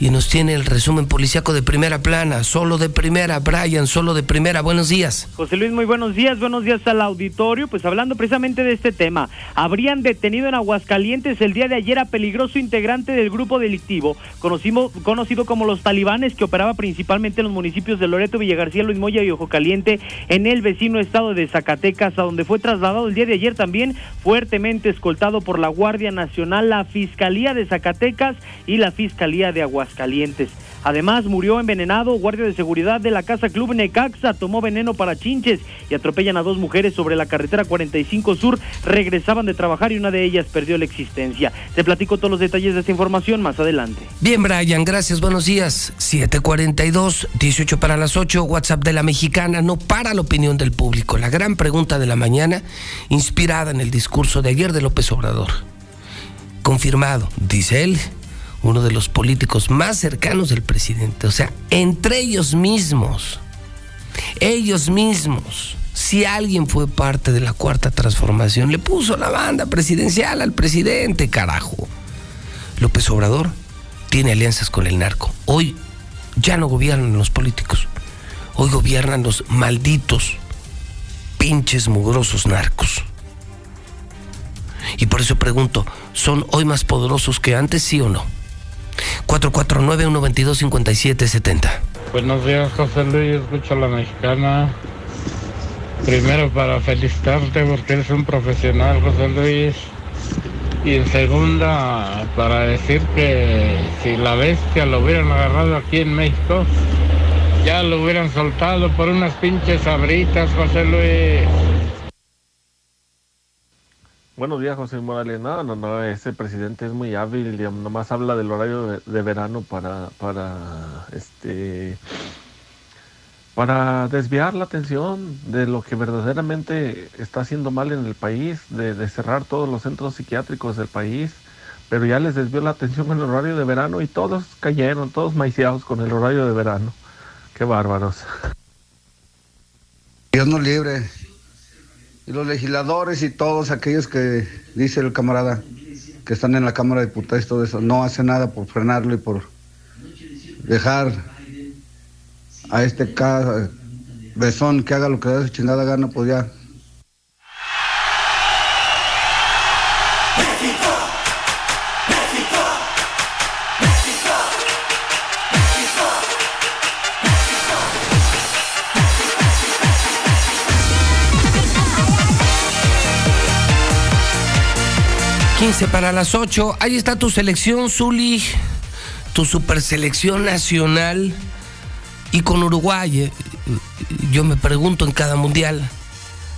y nos tiene el resumen policíaco de primera plana, solo de primera, Brian, solo de primera. Buenos días. José Luis, muy buenos días, buenos días al auditorio. Pues hablando precisamente de este tema, habrían detenido en Aguascalientes el día de ayer a peligroso integrante del grupo delictivo, conocido, conocido como los talibanes, que operaba principalmente en los municipios de Loreto, Villagarcía, Luis Moya y Ojo Caliente, en el vecino estado de Zacatecas, a donde fue trasladado el día de ayer también fuertemente escoltado por la Guardia Nacional, la Fiscalía de Zacatecas y la Fiscalía de Aguascalientes. Calientes. Además, murió envenenado. Guardia de seguridad de la Casa Club Necaxa tomó veneno para chinches y atropellan a dos mujeres sobre la carretera 45 Sur. Regresaban de trabajar y una de ellas perdió la existencia. Te platico todos los detalles de esta información más adelante. Bien, Brian, gracias. Buenos días. 742, 18 para las 8. WhatsApp de la mexicana. No para la opinión del público. La gran pregunta de la mañana, inspirada en el discurso de ayer de López Obrador. Confirmado, dice él uno de los políticos más cercanos del presidente. O sea, entre ellos mismos, ellos mismos, si alguien fue parte de la cuarta transformación, le puso la banda presidencial al presidente, carajo. López Obrador tiene alianzas con el narco. Hoy ya no gobiernan los políticos. Hoy gobiernan los malditos, pinches mugrosos narcos. Y por eso pregunto, ¿son hoy más poderosos que antes, sí o no? 449-122-5770. Buenos días, José Luis. Escucho a la mexicana. Primero, para felicitarte porque eres un profesional, José Luis. Y en segunda, para decir que si la bestia lo hubieran agarrado aquí en México, ya lo hubieran soltado por unas pinches abritas, José Luis. Buenos días, José Morales. No, no, no, ese presidente es muy hábil, digamos, nomás habla del horario de, verano para, para, este, para desviar la atención de lo que verdaderamente está haciendo mal en el país, de, cerrar todos los centros psiquiátricos del país, pero ya les desvió la atención con el horario de verano y todos cayeron, todos maiciados con el horario de verano. Qué bárbaros. Dios nos libre y los legisladores y todos aquellos que dice el camarada que están en la Cámara de Diputados y todo eso, no hacen nada por frenarlo y por dejar a este besón que haga lo que da su chingada gana, pues ya 15 para las 8. Ahí está tu selección, Zuli. Tu super selección nacional. Y con Uruguay, eh, yo me pregunto en cada mundial,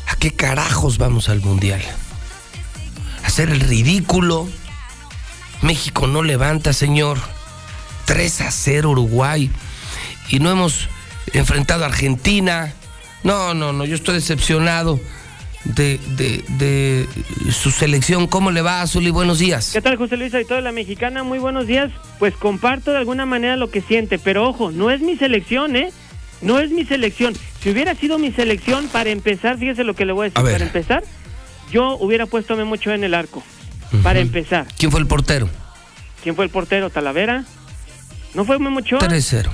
¿a qué carajos vamos al mundial? ¿Hacer el ridículo? México no levanta, señor. 3 a 0 Uruguay. Y no hemos enfrentado a Argentina. No, no, no, yo estoy decepcionado de, de, de su selección. ¿Cómo le va, Azuli? Buenos días. ¿Qué tal, José Luis? Y toda la mexicana, muy buenos días. Pues comparto de alguna manera lo que siente, pero ojo, no es mi selección, ¿eh? No es mi selección. Si hubiera sido mi selección, para empezar, fíjese lo que le voy a decir. A. Para empezar, yo hubiera puesto a Memo Ochoa en el arco. Para empezar. ¿Quién fue el portero? ¿Quién fue el portero? ¿Talavera? ¿No fue Memo Ochoa? 3-0.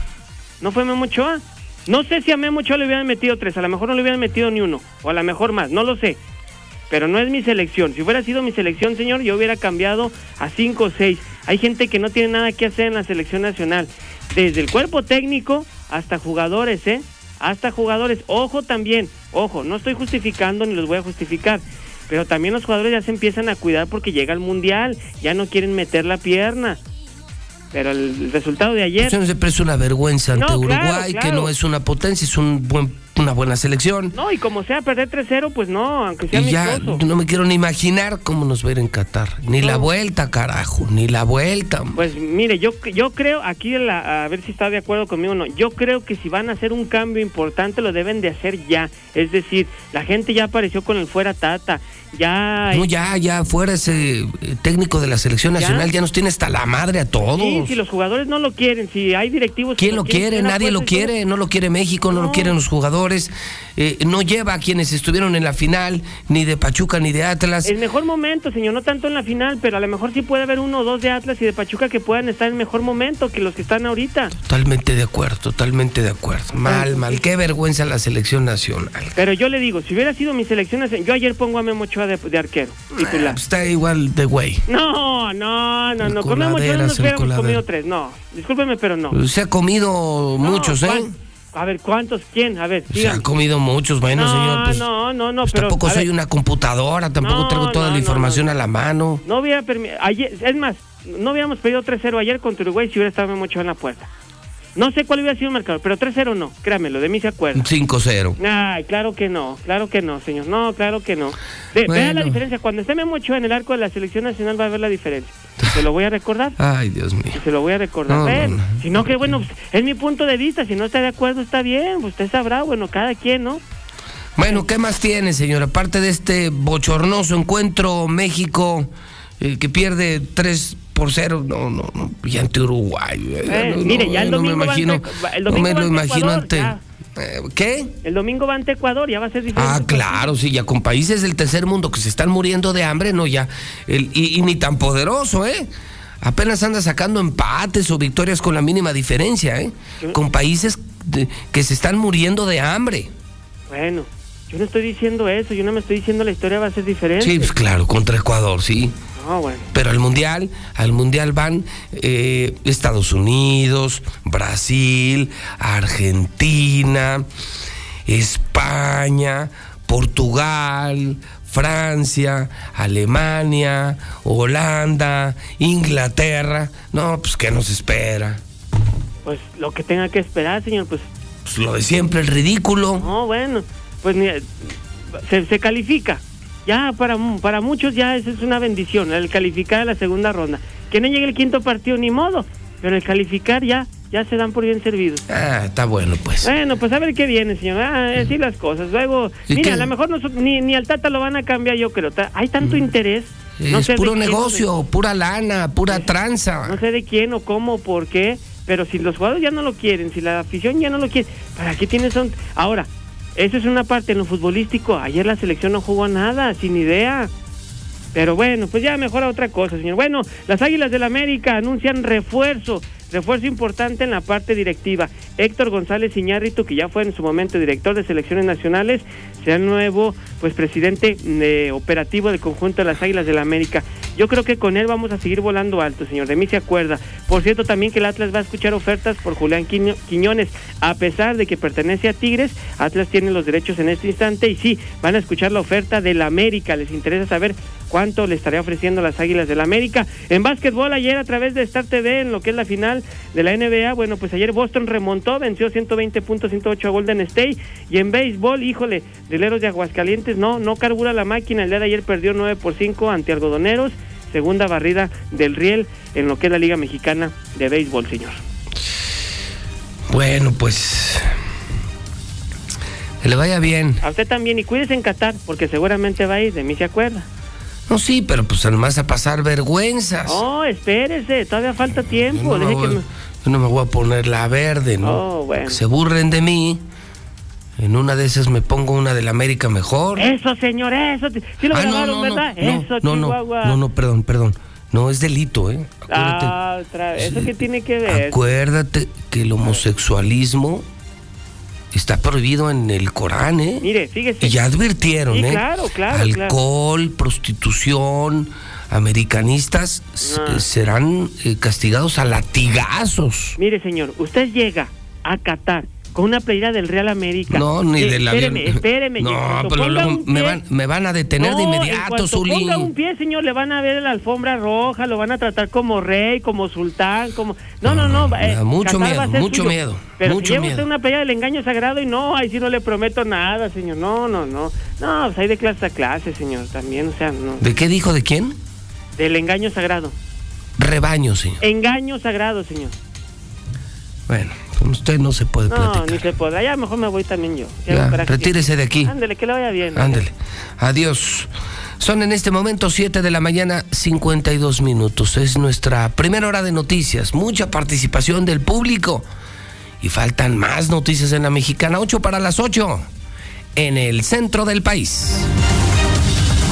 ¿No fue Memo Ochoa? No sé si a Memo Ochoa le hubieran metido tres, a lo mejor no le hubieran metido ni uno, o a lo mejor más, no lo sé. Pero no es mi selección. Si hubiera sido mi selección, señor, yo hubiera cambiado a cinco o seis. Hay gente que no tiene nada que hacer en la selección nacional. Desde el cuerpo técnico hasta jugadores, ¿eh? Hasta jugadores. Ojo también, ojo, no estoy justificando ni los voy a justificar. Pero también los jugadores ya se empiezan a cuidar porque llega el mundial. Ya no quieren meter la pierna. Pero el resultado de ayer. Eso siempre es una vergüenza ante No, claro, Uruguay, que claro. no es una potencia, es un buen, una buena selección. No, y como sea perder 3-0, pues no, aunque sea Y ya no me quiero ni imaginar cómo nos va a ir en Qatar. Ni la vuelta, carajo, ni la vuelta. Pues mire, yo, yo creo, aquí la- a ver si está de acuerdo conmigo o no, yo creo que si van a hacer un cambio importante lo deben de hacer ya. Es decir, la gente ya apareció con el fuera Tata, ya... No, ya, ya, fuera ese eh, técnico de la selección ¿Ya? nacional, ya nos tiene hasta la madre a todos. Sí, si los jugadores no lo quieren, si hay directivos... ¿Quién lo quiere? Nadie lo y todo. quiere, no lo quiere México, no, lo quieren los jugadores, eh, no lleva a quienes estuvieron en la final, ni de Pachuca ni de Atlas. El mejor momento, señor, no tanto en la final, pero a lo mejor sí puede haber uno o dos de Atlas y de Pachuca que puedan estar en mejor momento que los que están ahorita. Totalmente de acuerdo, totalmente de acuerdo. Mal, mal, qué vergüenza la selección nacional. Pero yo le digo, si hubiera sido mi selección, yo ayer pongo a Memo Ochoa de, de arquero, titular. Pues Está igual de güey. No, no, no, no. Con Memo Ochoa no nos hubiéramos comido tres. No, discúlpeme, pero no. Se ha comido muchos, ¿eh? ¿cuál? A ver, ¿cuántos? ¿Quién? A ver, Se ha dígame. comido muchos, bueno, no, señor. Pues, no, no, no, pues pero... tampoco soy ver, una computadora, tampoco No, traigo toda no, la información a la mano. No hubiera permitido... Es más, no hubiéramos pedido 3-0 ayer contra Uruguay si hubiera estado Ochoa en la puerta. No sé cuál hubiera sido el marcador, pero 3-0 no, créamelo, de mí se acuerda. 5-0. Ay, claro que no, claro que no, señor. No, claro que no. De- Vea la diferencia. Cuando esté Memo Ochoa en el arco de la selección nacional va a ver la diferencia. Se lo voy a recordar. Ay, Dios mío. Se lo voy a recordar. No, Ven, no, no. Si no, que bueno, es mi punto de vista. Si no está de acuerdo, está bien. Usted sabrá, bueno, cada quien, ¿no? Bueno, ¿qué más tiene, señor? Aparte de este bochornoso encuentro México eh, que pierde 3 por 0, no, no, no, y ante Uruguay. eh, Eh, no, mire, no, ya el no me domingo va imagino, ante- el no domingo me lo ante imagino Ecuador, ante... ya. eh, ¿Qué? El domingo va ante Ecuador, ya va a ser diferente. Ah, claro, sí, ya con países del tercer mundo que se están muriendo de hambre, no, ya, el, y, y ni tan poderoso, ¿eh? Apenas anda sacando empates o victorias con la mínima diferencia, ¿eh? Con países de- que se están muriendo de hambre. Bueno, yo no estoy diciendo eso. Yo no me estoy diciendo la historia va a ser diferente. Sí, pues claro, contra Ecuador, sí. Bueno. Pero al mundial, al mundial van eh, Estados Unidos, Brasil, Argentina, España, Portugal, Francia, Alemania, Holanda, Inglaterra. No, pues ¿qué nos espera? Pues lo que tenga que esperar, señor, pues Pues lo de siempre, el ridículo. No, bueno, pues se, se califica. Ya para, para muchos ya eso es una bendición, el calificar a la segunda ronda. Que no llegue el quinto partido ni modo, pero el calificar ya ya se dan por bien servidos. Ah, está bueno, pues. Bueno, pues a ver qué viene, señor. Ah, así las cosas. Luego, ¿Y mira, qué? a lo mejor nosotros- ni, ni al Tata lo van a cambiar, yo creo. Hay tanto interés. no es sé puro quién negocio, pura lana, pura tranza. no sé de quién o cómo o por qué, pero si los jugadores ya no lo quieren, si la afición ya no lo quiere, ¿para qué tienes son? Ahora, eso es una parte en lo futbolístico. Ayer la selección no jugó nada, sin idea. Pero bueno, pues ya mejora otra cosa, señor. Bueno, las Águilas del América anuncian refuerzo, refuerzo importante en la parte directiva. Héctor González Iñárritu, que ya fue en su momento director de selecciones nacionales, será nuevo pues presidente eh, operativo del conjunto de las Águilas del América. Yo creo que con él vamos a seguir volando alto, señor. De mí se acuerda. Por cierto, también que el Atlas va a escuchar ofertas por Julián Quiño- Quiñones. A pesar de que pertenece a Tigres, Atlas tiene los derechos en este instante y sí, van a escuchar la oferta del América. Les interesa saber cuánto le estaría ofreciendo las Águilas del la América. En básquetbol ayer a través de Star TV en lo que es la final de la NBA, bueno, pues ayer Boston remontó, venció 120 puntos, 108 a Golden State y en béisbol, híjole, Rileros de Aguascalientes no, no carbura la máquina, el día de ayer perdió 9 por 5 ante Algodoneros, segunda barrida del Riel en lo que es la Liga Mexicana de Béisbol, señor. Bueno, pues que le vaya bien. A usted también y cuídese en Qatar porque seguramente va a ir, de mí se acuerda. No, sí, pero pues además a pasar vergüenzas. No, espérese, todavía falta tiempo. Yo no, me voy, yo no me voy a poner la verde, ¿no? Oh, bueno. Que se burren de mí. En una de esas me pongo una del América mejor. Eso, señor, eso. Sí lo Ah, no, grabaron, no, ¿verdad? no, no, eso, no, no, Chihuahua. no, no, perdón, perdón. No, es delito, ¿eh? Acuérdate, Ah, otra vez. ¿Eso qué tiene que ver? acuérdate que el homosexualismo está prohibido en el Corán, ¿eh? Mire, fíjese. Y ya advirtieron, Sí, ¿eh? claro, claro, claro. Alcohol, prostitución, americanistas Ah. serán eh, castigados a latigazos. Mire, señor, usted llega a Qatar con una playera del Real América. No, ni Eh, del espéreme, avión. Espéreme, No, Yesuso, pero luego me van, me van a detener de No, inmediato, en cuanto Zuli. ponga un pie, señor, le van a ver la alfombra roja, lo van a tratar como rey, como sultán, como... No, no, no. eh, mucho miedo, mucho suyo. miedo, Pero mucho si lleva usted una playa del engaño sagrado y no, ahí sí no le prometo nada, señor. No, no, no. No, pues hay de clase a clase, señor, también, o sea, no. ¿De qué dijo? ¿De quién? Del engaño sagrado. Rebaño, señor. Engaño sagrado, señor. Bueno, con usted no se puede No, platicar. ni se podrá. Ya mejor me voy también yo. Ya, retírese de aquí. Ándele, que le vaya bien. Ándele. Adiós. Son en este momento 7 de la mañana 52 minutos. Es nuestra primera hora de noticias. Mucha participación del público. Y faltan más noticias en la mexicana. 8 para las 8. En el centro del país.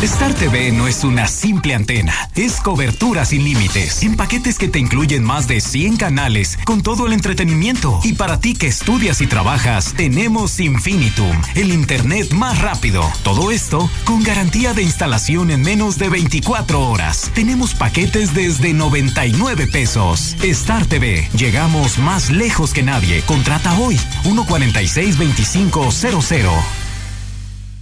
Star TV no es una simple antena, es cobertura sin límites, en paquetes que te incluyen más de 100 canales con todo el entretenimiento. Y para ti que estudias y trabajas, tenemos Infinitum, el internet más rápido. Todo esto con garantía de instalación en menos de 24 horas. Tenemos paquetes desde 99 pesos. Star TV, llegamos más lejos que nadie. Contrata hoy 146-2500.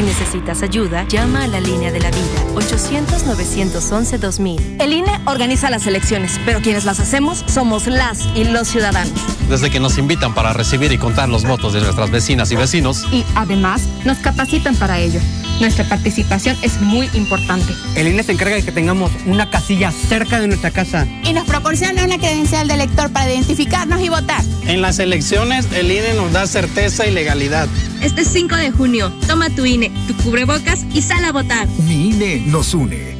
Si necesitas ayuda, llama a la línea de la vida 800-911-2000. El INE organiza las elecciones, pero quienes las hacemos somos las y los ciudadanos. Desde que nos invitan para recibir y contar los votos de nuestras vecinas y vecinos, y además nos capacitan para ello. Nuestra participación es muy importante. El INE se encarga de que tengamos una casilla cerca de nuestra casa. Y nos proporciona una credencial de elector para identificarnos y votar. En las elecciones, el INE nos da certeza y legalidad. Este 5 de junio, toma tu INE, tu cubrebocas y sal a votar. Mi INE nos une.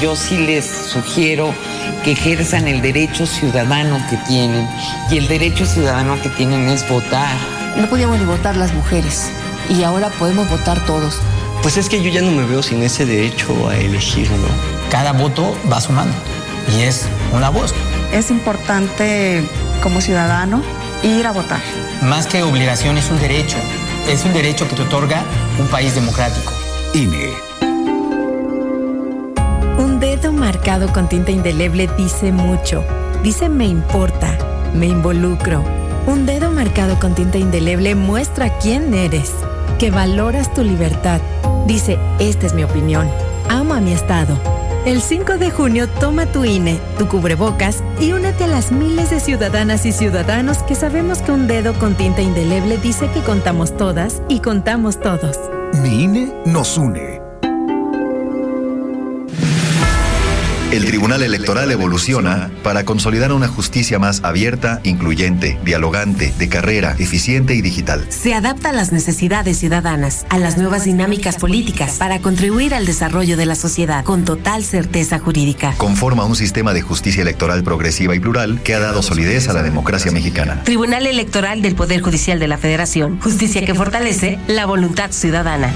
Yo sí les sugiero que ejerzan el derecho ciudadano que tienen. Y el derecho ciudadano que tienen es votar. No podíamos ni votar las mujeres. Y ahora podemos votar todos. Pues es que yo ya no me veo sin ese derecho a elegir, ¿no? Cada voto va sumando y es una voz. Es importante como ciudadano ir a votar. Más que obligación es un derecho. Es un derecho que te otorga un país democrático. INE. Dedo marcado con tinta indeleble dice mucho. Dice me importa, me involucro. Un dedo marcado con tinta indeleble muestra quién eres, que valoras tu libertad. Dice, esta es mi opinión. Amo a mi estado. El 5 de junio toma tu INE, tu cubrebocas y únete a las miles de ciudadanas y ciudadanos que sabemos que un dedo con tinta indeleble dice que contamos todas y contamos todos. Mi INE nos une. El Tribunal Electoral evoluciona para consolidar una justicia más abierta, incluyente, dialogante, de carrera, eficiente y digital. Se adapta a las necesidades ciudadanas, a las nuevas dinámicas políticas para contribuir al desarrollo de la sociedad con total certeza jurídica. Conforma un sistema de justicia electoral progresiva y plural que ha dado solidez a la democracia mexicana. Tribunal Electoral del Poder Judicial de la Federación. Justicia que fortalece la voluntad ciudadana.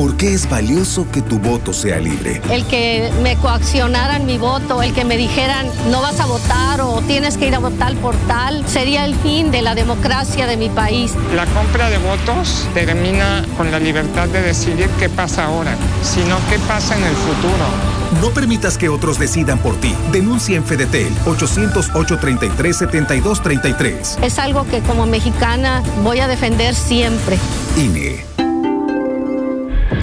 ¿Por qué es valioso que tu voto sea libre? El que me coaccionaran mi voto, el que me dijeran no vas a votar o tienes que ir a votar por tal, sería el fin de la democracia de mi país. La compra de votos termina con la libertad de decidir qué pasa ahora, sino qué pasa en el futuro. No permitas que otros decidan por ti. Denuncia en Fedetel 808-33-7233. Es algo que como mexicana voy a defender siempre. INE.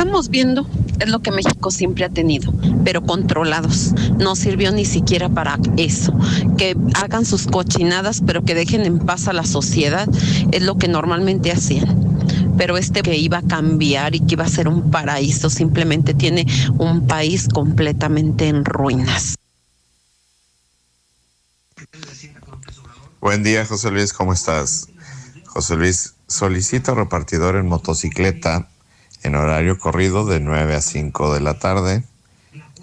estamos viendo es lo que México siempre ha tenido, pero controlados. No sirvió ni siquiera para eso. Que hagan sus cochinadas, pero que dejen en paz a la sociedad, es lo que normalmente hacían. Pero este que iba a cambiar y que iba a ser un paraíso, simplemente tiene un país completamente en ruinas. Buen día, José Luis, ¿cómo estás? José Luis, solicito repartidor en motocicleta en horario corrido de 9 a 5 de la tarde.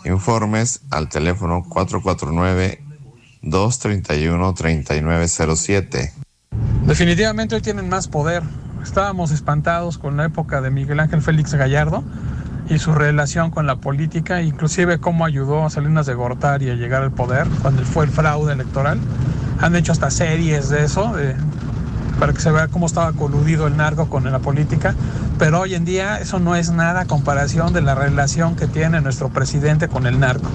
Informes al teléfono 449-231-3907. Definitivamente hoy tienen más poder. Estábamos espantados con la época de Miguel Ángel Félix Gallardo y su relación con la política, inclusive cómo ayudó a Salinas de Gortari a llegar al poder cuando fue el fraude electoral. Han hecho hasta series de eso, de, para que se vea cómo estaba coludido el narco con la política, pero hoy en día eso no es nada a comparación de la relación que tiene nuestro presidente con el narco.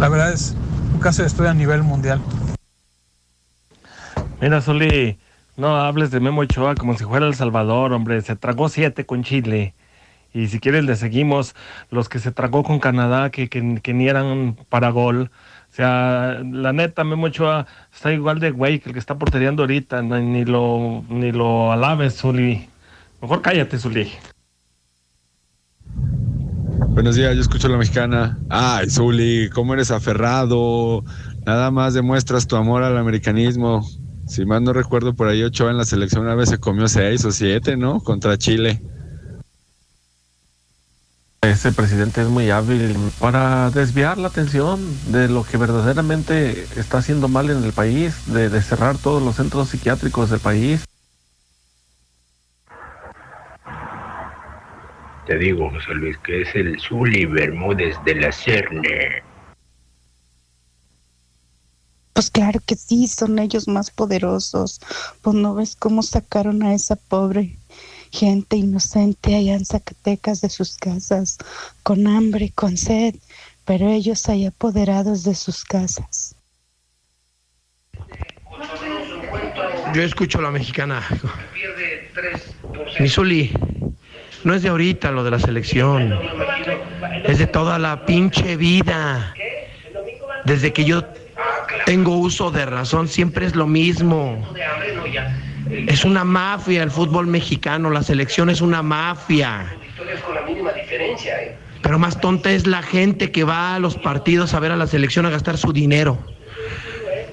La verdad es un caso de estudio a nivel mundial. Mira, Soli, no hables de Memo Ochoa como si fuera El Salvador, hombre, se tragó siete con Chile. Y si quieres le seguimos los que se tragó con Canadá, que, que, que ni eran para gol sea, la neta, Memo Ochoa está igual de güey que el que está porteriando ahorita. Ni lo, ni lo alabes, Zuli. Mejor cállate, Zuli. Buenos días, yo escucho a la mexicana. Ay, Zuli, ¿cómo eres aferrado? Nada más demuestras tu amor al americanismo. Si mal no recuerdo, por ahí Ochoa en la selección una vez se comió seis o siete, ¿no? Contra Chile. Ese presidente es muy hábil para desviar la atención de lo que verdaderamente está haciendo mal en el país, de, cerrar todos los centros psiquiátricos del país. Te digo, José Luis, que es el Zuli Bermúdez de la Cerne. Pues claro que sí, son ellos más poderosos. Pues no ves cómo sacaron a esa pobre gente inocente allá en Zacatecas de sus casas, con hambre, con sed, pero ellos hay apoderados de sus casas. Yo escucho la mexicana. Misuli, no es de ahorita lo de la selección, es de toda la pinche vida. Desde que yo tengo uso de razón, siempre es lo mismo. Es una mafia el fútbol mexicano, la selección es una mafia. Pero más tonta es la gente que va a los partidos a ver a la selección a gastar su dinero.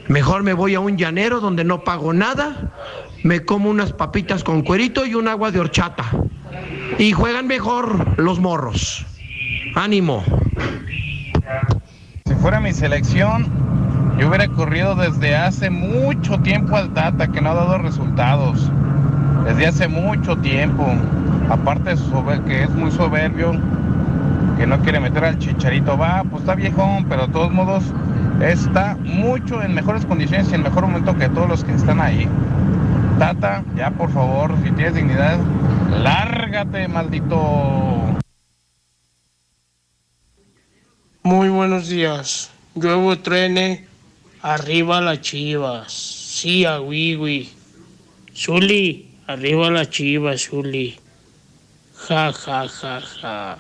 Mejor me voy a un llanero donde no pago nada, me como unas papitas con cuerito y un agua de horchata. Y juegan mejor los morros. Ánimo. Si fuera mi selección, yo hubiera corrido desde hace mucho tiempo al Tata, que no ha dado resultados. Desde hace mucho tiempo. Aparte que es muy soberbio, que no quiere meter al chicharito. Va, pues está viejón, pero de todos modos está mucho en mejores condiciones y en mejor momento que todos los que están ahí. Tata, ya por favor, si tienes dignidad, Lárgate, maldito. Muy buenos días. Lluevo trene, arriba las chivas. Sí, a Wiwi. Zuli, arriba las chivas, Zuli. Ja, ja, ja, ja.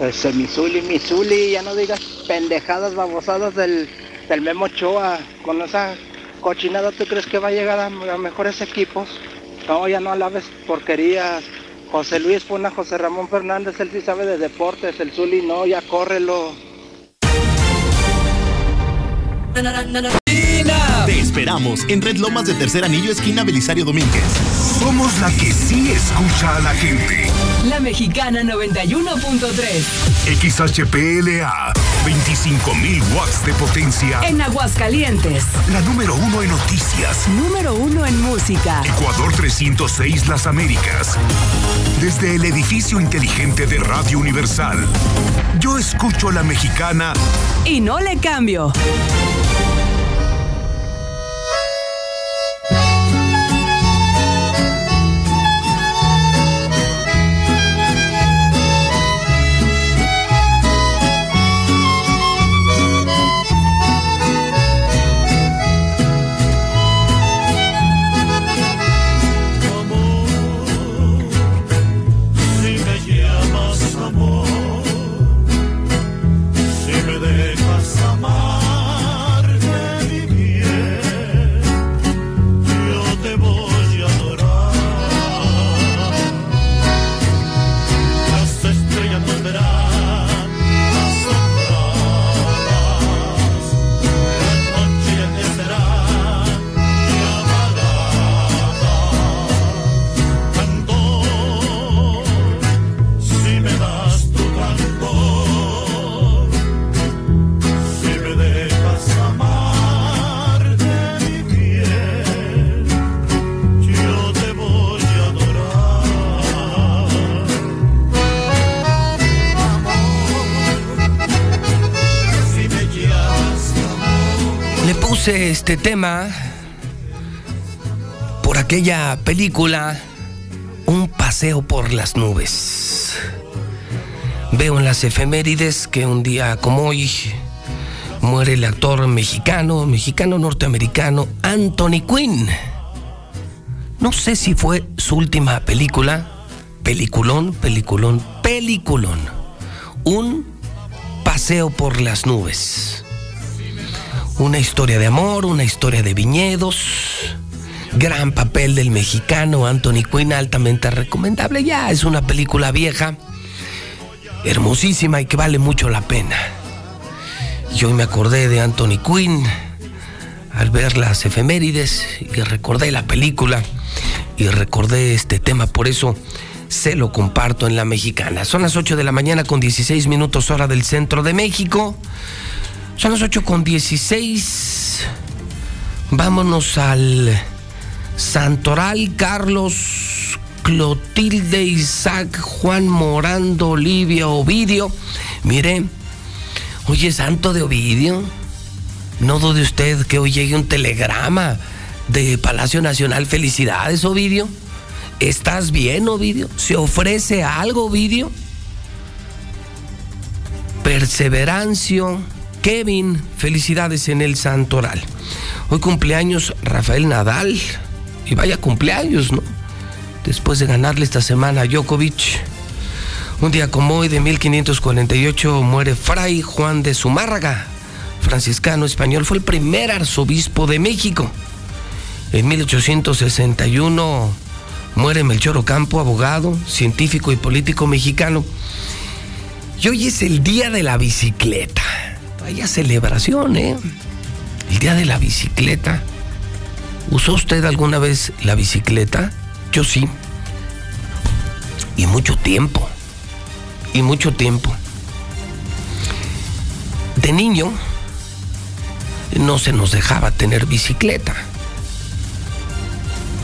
Ese mi Zuli, mi Zuli, ya no digas pendejadas babosadas del, del Memo Ochoa. Con esa cochinada, ¿tú crees que va a llegar a, a mejores equipos? No, ya no alabes porquerías. José Luis fue una José Ramón Fernández, él sí sabe de deportes, el Zuli no, ya córrelo. Te esperamos en Red Lomas de Tercer Anillo, esquina Belisario Domínguez. Somos la que sí escucha a la gente. La Mexicana 91.3. XHPLA, 25.000 watts de potencia. En Aguascalientes. La número uno en noticias. Número uno en música. Ecuador 306 Las Américas. Desde el edificio inteligente de Radio Universal. Yo escucho a la mexicana. Y no le cambio. Este tema por aquella película Un paseo por las nubes. Veo en las efemérides que un día como hoy muere el actor mexicano, mexicano norteamericano Anthony Quinn. No sé si fue su última película, peliculón, peliculón, peliculón. Un paseo por las nubes. Una historia de amor, una historia de viñedos. Gran papel del mexicano Anthony Quinn, altamente recomendable. Ya es una película vieja, hermosísima y que vale mucho la pena. Y hoy me acordé de Anthony Quinn al ver las efemérides y recordé la película y recordé este tema, por eso se lo comparto en la mexicana. Son las 8 de la mañana con 16 minutos hora del centro de México. Son las 8 con 16. Vámonos al Santoral, Carlos, Clotilde, Isaac, Juan Morando, Olivia, Ovidio. Mire, hoy es santo de Ovidio. No dude usted que hoy llegue un telegrama de Palacio Nacional. Felicidades, Ovidio. ¿Estás bien, Ovidio? ¿Se ofrece algo, Ovidio? Perseverancio, Kevin, felicidades en el Santoral. Hoy cumpleaños Rafael Nadal. Y vaya cumpleaños, ¿no? Después de ganarle esta semana a Djokovic. Un día como hoy de 1548 muere Fray Juan de Zumárraga, franciscano español, fue el primer arzobispo de México. En 1861 muere Melchor Ocampo, abogado, científico y político mexicano. Y hoy es el día de la bicicleta. Vaya celebración, ¿eh? El día de la bicicleta. ¿Usó usted alguna vez la bicicleta? Yo sí. Y mucho tiempo. Y mucho tiempo. De niño no se nos dejaba tener bicicleta.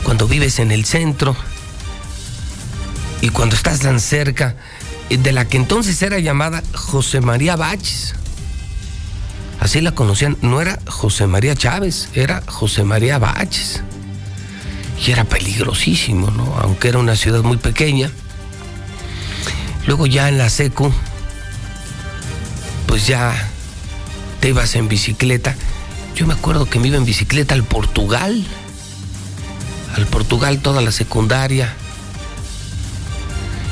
Cuando vives en el centro y cuando estás tan cerca de la que entonces era llamada José María Baches. Así la conocían, no era José María Chávez, era José María Baches. y era peligrosísimo, ¿no? Aunque era una ciudad muy pequeña. Luego ya en la secu, pues ya te ibas en bicicleta. Yo me acuerdo que me iba en bicicleta al Portugal, al Portugal toda la secundaria.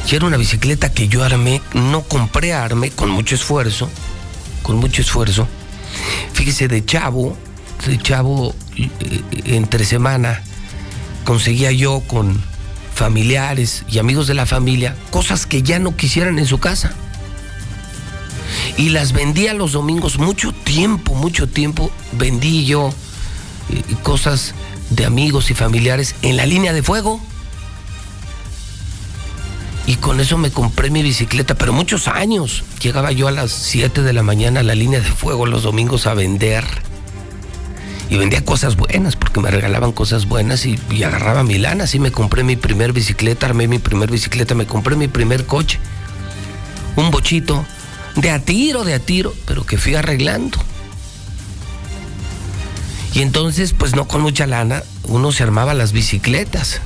Y era una bicicleta que yo armé, no compré, armé con mucho esfuerzo, con mucho esfuerzo. Fíjese, de chavo, de chavo, eh, entre semana, conseguía yo con familiares y amigos de la familia cosas que ya no quisieran en su casa. Y las vendía los domingos, mucho tiempo, mucho tiempo vendí yo eh, cosas de amigos y familiares en la línea de fuego. Y con eso me compré mi bicicleta, pero muchos años. Llegaba yo a las 7 de la mañana a la línea de fuego los domingos a vender. Y vendía cosas buenas, porque me regalaban cosas buenas y, agarraba mi lana. Así me compré mi primer bicicleta, armé mi primer bicicleta, me compré mi primer coche. Un bochito, de a tiro, de a tiro, pero que fui arreglando. Y entonces, pues no con mucha lana, uno se armaba las bicicletas.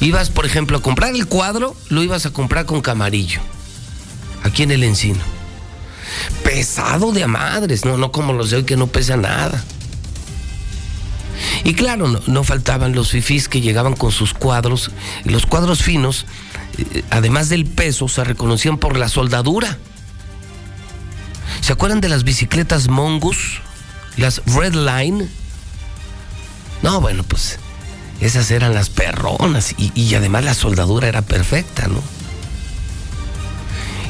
Ibas, por ejemplo, a comprar el cuadro, lo ibas a comprar con camarillo, aquí en el encino. Pesado de a madres, no, no como los de hoy que no pesa nada. Y claro, no, faltaban los fifís que llegaban con sus cuadros. Los cuadros finos, eh, además del peso, se reconocían por la soldadura. ¿Se acuerdan de las bicicletas Mongoose? Las Red Line. No, bueno, pues esas eran las perronas y, además la soldadura era perfecta, ¿no?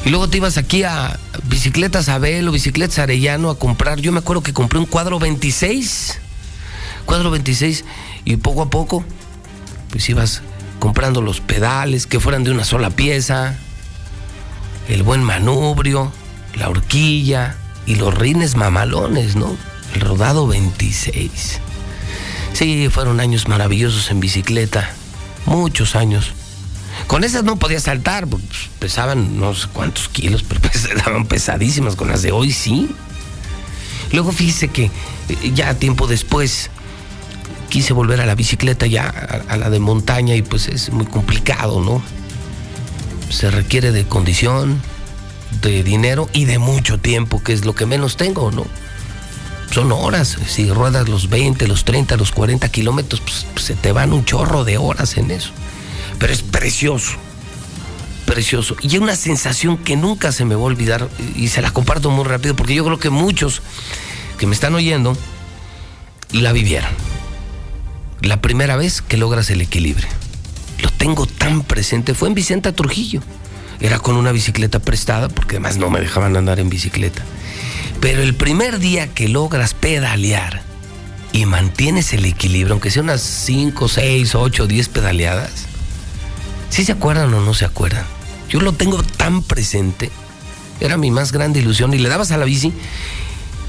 Y luego te ibas aquí a Bicicletas Abel o Bicicletas Arellano a comprar. Yo me acuerdo que compré un cuadro 26. Cuadro 26 y poco a poco pues ibas comprando los pedales que fueran de una sola pieza, el buen manubrio, la horquilla y los rines mamalones, ¿no? El rodado 26. Sí, fueron años maravillosos en bicicleta, muchos años. Con esas no podía saltar, pues, pesaban no sé cuántos kilos, pero estaban pesadísimas. Con las de hoy sí. Luego fíjese que eh, ya tiempo después quise volver a la bicicleta ya, a la de montaña, y pues es muy complicado, ¿no? Se requiere de condición, de dinero y de mucho tiempo, que es lo que menos tengo, ¿no? Son horas, si ruedas los 20, los 30, los 40 kilómetros, pues, pues se te van un chorro de horas en eso. Pero es precioso, precioso. Y una sensación que nunca se me va a olvidar, y se la comparto muy rápido, porque yo creo que muchos que me están oyendo la vivieron. La primera vez que logras el equilibrio. Lo tengo tan presente, fue en Vicenta Trujillo. Era con una bicicleta prestada, porque además no me dejaban andar en bicicleta. Pero el primer día que logras pedalear y mantienes el equilibrio, aunque sea unas 5, 6, 8, 10 pedaleadas, ¿sí se acuerdan o no se acuerdan? Yo lo tengo tan presente, era mi más grande ilusión, y le dabas a la bici,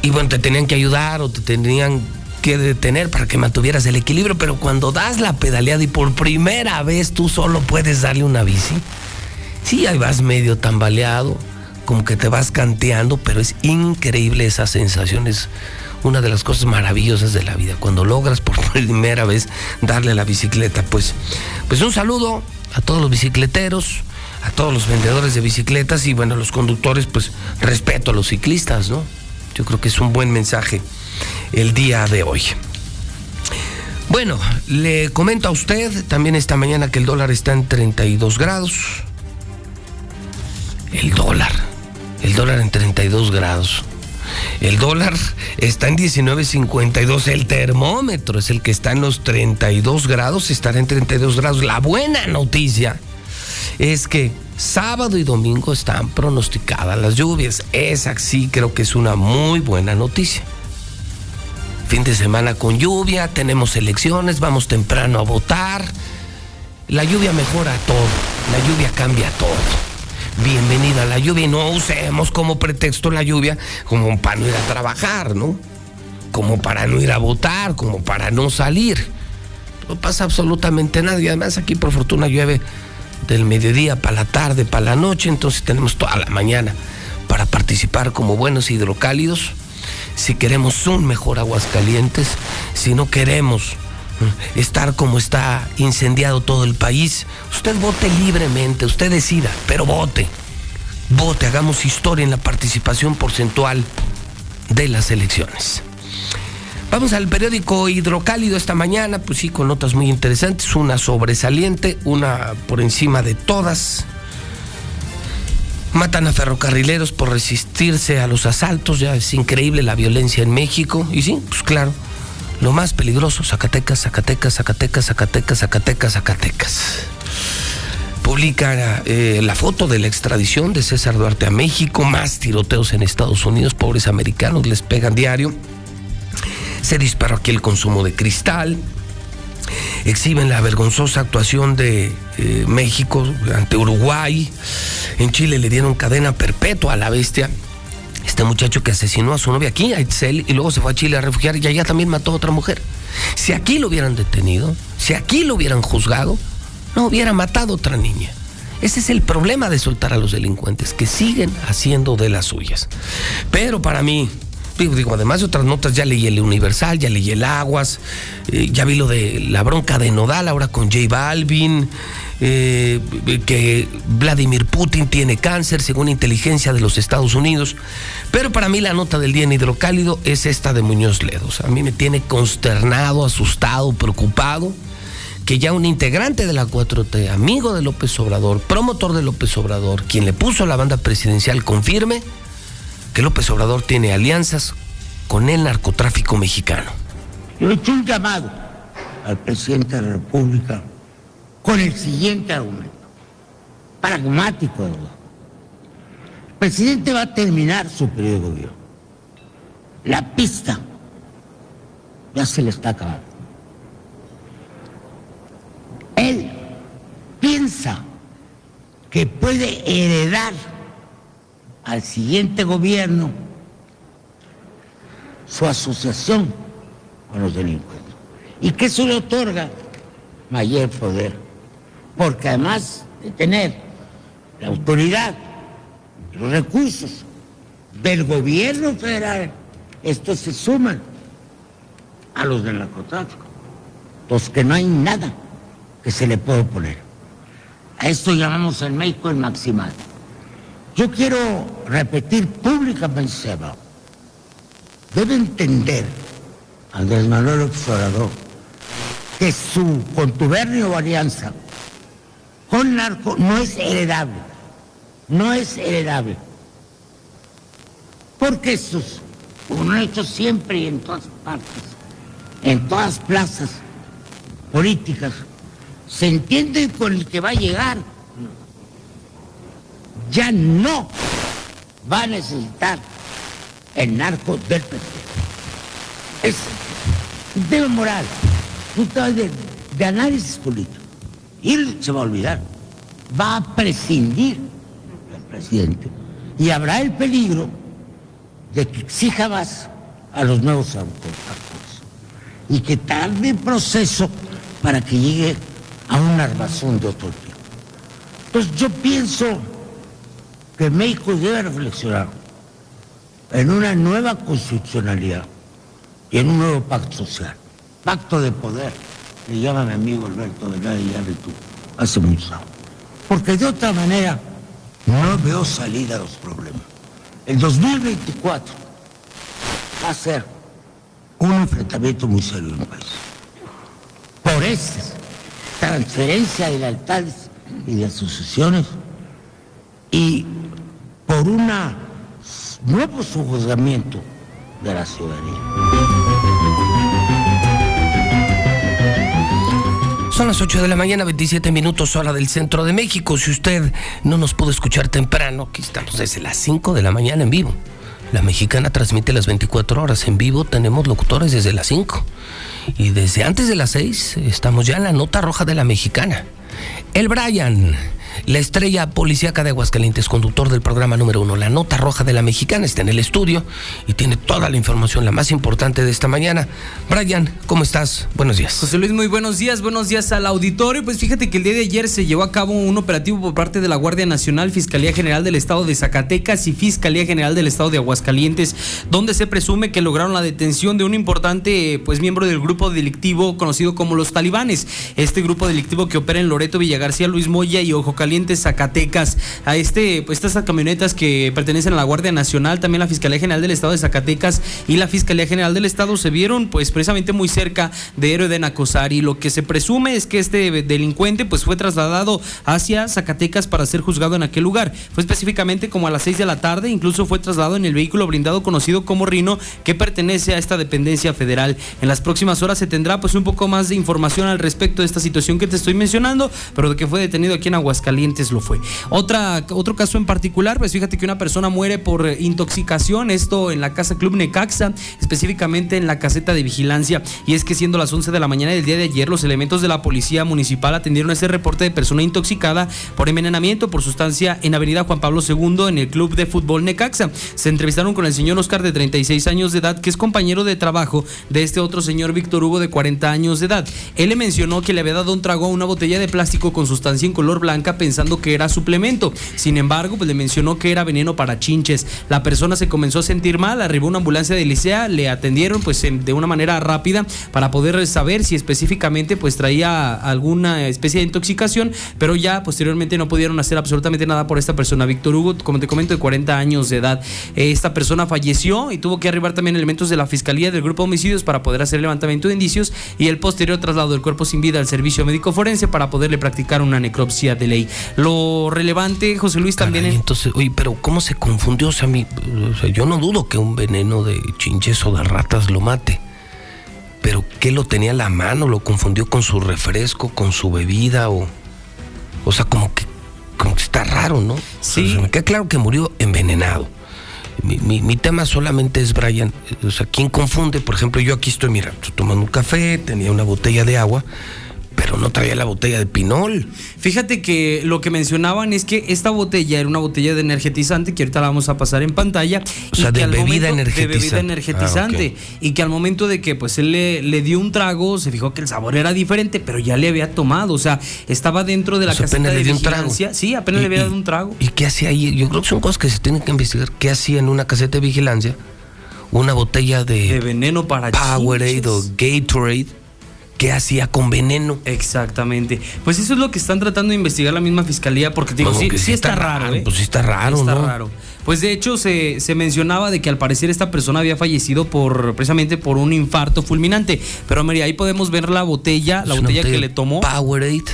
y bueno, te tenían que ayudar o te tenían que detener para que mantuvieras el equilibrio, pero cuando das la pedaleada y por primera vez tú solo puedes darle una bici, sí, ahí vas medio tambaleado, como que te vas canteando, pero es increíble esa sensación, es una de las cosas maravillosas de la vida, cuando logras por primera vez darle a la bicicleta. Pues, pues un saludo a todos los bicicleteros, a todos los vendedores de bicicletas y bueno, los conductores, pues respeto a los ciclistas, ¿no? Yo creo que es un buen mensaje el día de hoy. Bueno, le comento a usted también esta mañana que el dólar está en 32 grados. El dólar, el dólar en 32 grados. El dólar está en 19.52. El termómetro es el que está en los 32 grados. Estará en 32 grados. La buena noticia es que sábado y domingo están pronosticadas las lluvias. Esa sí creo que es una muy buena noticia. Fin de semana con lluvia, tenemos elecciones, vamos temprano a votar. La lluvia mejora todo, la lluvia cambia todo bienvenida la lluvia y no usemos como pretexto la lluvia como para no ir a trabajar, ¿no? Como para no ir a votar, como para no salir. No pasa absolutamente nada y además aquí por fortuna llueve del mediodía para la tarde, para la noche, entonces tenemos toda la mañana para participar como buenos hidrocálidos. Si queremos un mejor Aguascalientes, si no queremos estar como está incendiado todo el país. Usted vote libremente, usted decida, pero vote. Vote, hagamos historia en la participación porcentual de las elecciones. Vamos al periódico Hidrocálido esta mañana, pues sí, con notas muy interesantes, una sobresaliente, una por encima de todas. Matan a ferrocarrileros por resistirse a los asaltos, ya es increíble la violencia en México. Y sí, pues claro, lo más peligroso, Zacatecas, Zacatecas, Zacatecas, Zacatecas, Zacatecas, Zacatecas. Publica eh, la foto de la extradición de César Duarte a México, más tiroteos en Estados Unidos, pobres americanos les pegan diario. Se disparó aquí el consumo de cristal. Exhiben la vergonzosa actuación de eh, México ante Uruguay. En Chile le dieron cadena perpetua a la bestia. Este muchacho que asesinó a su novia aquí, a Itzel, y luego se fue a Chile a refugiar y allá también mató a otra mujer. Si aquí lo hubieran detenido, si aquí lo hubieran juzgado, no hubiera matado a otra niña. Ese es el problema de soltar a los delincuentes, que siguen haciendo de las suyas. Pero para mí, digo, además de otras notas, ya leí el Universal, ya leí el Aguas, eh, ya vi lo de la bronca de Nodal ahora con J Balvin, eh, que Vladimir Putin tiene cáncer según inteligencia de los Estados Unidos. Pero para mí la nota del día en hidrocálido es esta de Muñoz Ledos. A mí me tiene consternado, asustado, preocupado que ya un integrante de la 4T, amigo de López Obrador, promotor de López Obrador, quien le puso la banda presidencial, confirme que López Obrador tiene alianzas con el narcotráfico mexicano. Yo he hecho un llamado al presidente de la República con el siguiente argumento, pragmático, ¿verdad? El presidente va a terminar su periodo de gobierno. La pista ya se le está acabando. Él piensa que puede heredar al siguiente gobierno su asociación con los delincuentes. ¿Y que eso le otorga? Mayor poder. Porque además de tener la autoridad, los recursos del gobierno federal, estos se suman a los del narcotráfico. Los que no hay nada que se le pueda oponer. A esto llamamos en México el maximal. Yo quiero repetir públicamente, Seba, debe entender Andrés Manuel Observador que su contubernio o alianza con narco no es heredable, no es heredable. Porque como lo han hecho siempre y en todas partes, en todas plazas políticas, se entiende con el que va a llegar. Ya no va a necesitar el narco del PT. Es un tema moral, un tema de análisis político. Y él se va a olvidar. Va a prescindir del presidente. Y habrá el peligro de que exija más a los nuevos autores y que tarde el proceso para que llegue a una armazón de otro tipo. Entonces yo pienso que México debe reflexionar en una nueva constitucionalidad y en un nuevo pacto social, pacto de poder, le llama mi amigo Alberto Velarde y tú, hace muchos años. Porque de otra manera no veo salida a los problemas. El 2024 va a ser un enfrentamiento muy serio en el país. Por esa transferencia de lealtades y de asociaciones y por un nuevo sujuzgamiento de la ciudadanía. Son las 8 de la mañana, 27 minutos hora del centro de México. Si usted no nos pudo escuchar temprano, aquí estamos desde las 5 de la mañana en vivo. La mexicana transmite las 24 horas en vivo, tenemos locutores desde las 5. Y desde antes de las 6 estamos ya en la nota roja de la mexicana. El Brian La estrella policíaca de Aguascalientes, conductor del programa número uno, la nota roja de la mexicana, está en el estudio y tiene toda la información, la más importante de esta mañana. Brian, ¿cómo estás? Buenos días. José Luis, muy buenos días, buenos días al auditorio. Pues fíjate que el día de ayer se llevó a cabo un operativo por parte de la Guardia Nacional, Fiscalía General del Estado de Zacatecas y Fiscalía General del Estado de Aguascalientes, donde se presume que lograron la detención de un importante pues miembro del grupo delictivo conocido como los talibanes. Este grupo delictivo que opera en Loreto, Villagarcía, Luis Moya y Ojo Caliente, Zacatecas. A este, pues estas camionetas que pertenecen a la Guardia Nacional, también la Fiscalía General del Estado de Zacatecas y la Fiscalía General del Estado se vieron pues precisamente muy cerca de Héroe de Nacosari. Lo que se presume es que este delincuente pues fue trasladado hacia Zacatecas para ser juzgado en aquel lugar. Fue específicamente como a las 6 de la tarde, incluso fue trasladado en el vehículo blindado conocido como Rino, que pertenece a esta dependencia federal. En las próximas horas se tendrá pues un poco más de información al respecto de esta situación que te estoy mencionando, pero de que fue detenido aquí en Aguascalientes lo fue. Otra, otro caso en particular, pues fíjate que una persona muere por intoxicación, esto en la casa Club Necaxa, específicamente en la caseta de vigilancia, y es que siendo las 11 de la mañana del día de ayer, los elementos de la policía municipal atendieron ese reporte de persona intoxicada por envenenamiento por sustancia en Avenida Juan Pablo II en el Club de Fútbol Necaxa. Se entrevistaron con el señor Oscar de 36 años de edad, que es compañero de trabajo de este otro señor Víctor Hugo de 40 años de edad. Él le mencionó que le había dado un trago a una botella de plástico con sustancia en color blanca pensando que era suplemento. Sin embargo, pues le mencionó que era veneno para chinches. La persona se comenzó a sentir mal, arribó una ambulancia de Licea, le atendieron pues de una manera rápida para poder saber si específicamente pues traía alguna especie de intoxicación, pero ya posteriormente no pudieron hacer absolutamente nada por esta persona. Víctor Hugo, como te comento, de 40 años de edad. Esta persona falleció y tuvo que arribar también elementos de la Fiscalía del Grupo de Homicidios para poder hacer levantamiento de indicios y el posterior traslado del cuerpo sin vida al servicio médico forense para poderle practicar una necropsia de ley. Lo relevante, José Luis, también... Caray, entonces, oye, pero ¿cómo se confundió? O sea, mi- o sea, yo no dudo que un veneno de chinches o de ratas lo mate. Pero ¿qué lo tenía a la mano? ¿Lo confundió con su refresco, con su bebida? O, o sea, como que, como que está raro, ¿no? Sí. me queda claro que murió envenenado. Mi, mi- mi tema solamente es, Brian, o sea, ¿quién confunde? Por ejemplo, yo aquí estoy, mira, estoy tomando un café, tenía una botella de agua, pero no traía la botella de pinol. Fíjate que lo que mencionaban es que esta botella era una botella de energetizante que ahorita la vamos a pasar en pantalla. O sea, de bebida momento- De energetizante. bebida energetizante. Ah, Y que al momento de que pues él le, le dio un trago, se fijó que el sabor era diferente, pero ya le había tomado. O sea, estaba dentro de la O sea, caseta de vigilancia. Sí, apenas Y- le había dado un trago. ¿Y qué hacía ahí? Yo creo que son cosas que se tienen que investigar. ¿Qué hacía en una caseta de vigilancia? Una botella de, De veneno para Powerade chinches. o Gatorade. ¿Qué hacía con veneno? Exactamente. Pues eso es lo que están tratando de investigar la misma fiscalía, porque digo, sí, sí está, raro, ¿eh? Pues sí está raro, Está ¿no? raro. Pues de hecho se, se mencionaba de que al parecer esta persona había fallecido por precisamente por un infarto fulminante. Pero María, ahí podemos ver la botella, la Es botella que le tomó. Powerade.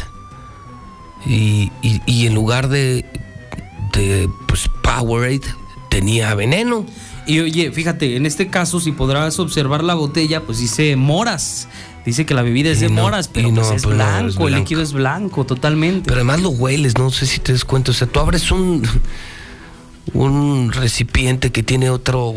Y, y- y en lugar de, de pues, Powerade, tenía veneno. Y oye, fíjate, en este caso, si podrás observar la botella, pues dice moras. Dice que la bebida es de no- moras, pero no, pues es, pues no, blanco, es el blanco. líquido es blanco, totalmente. Pero además lo hueles, no sé si te das cuenta. O sea, tú abres un, un recipiente que tiene otro,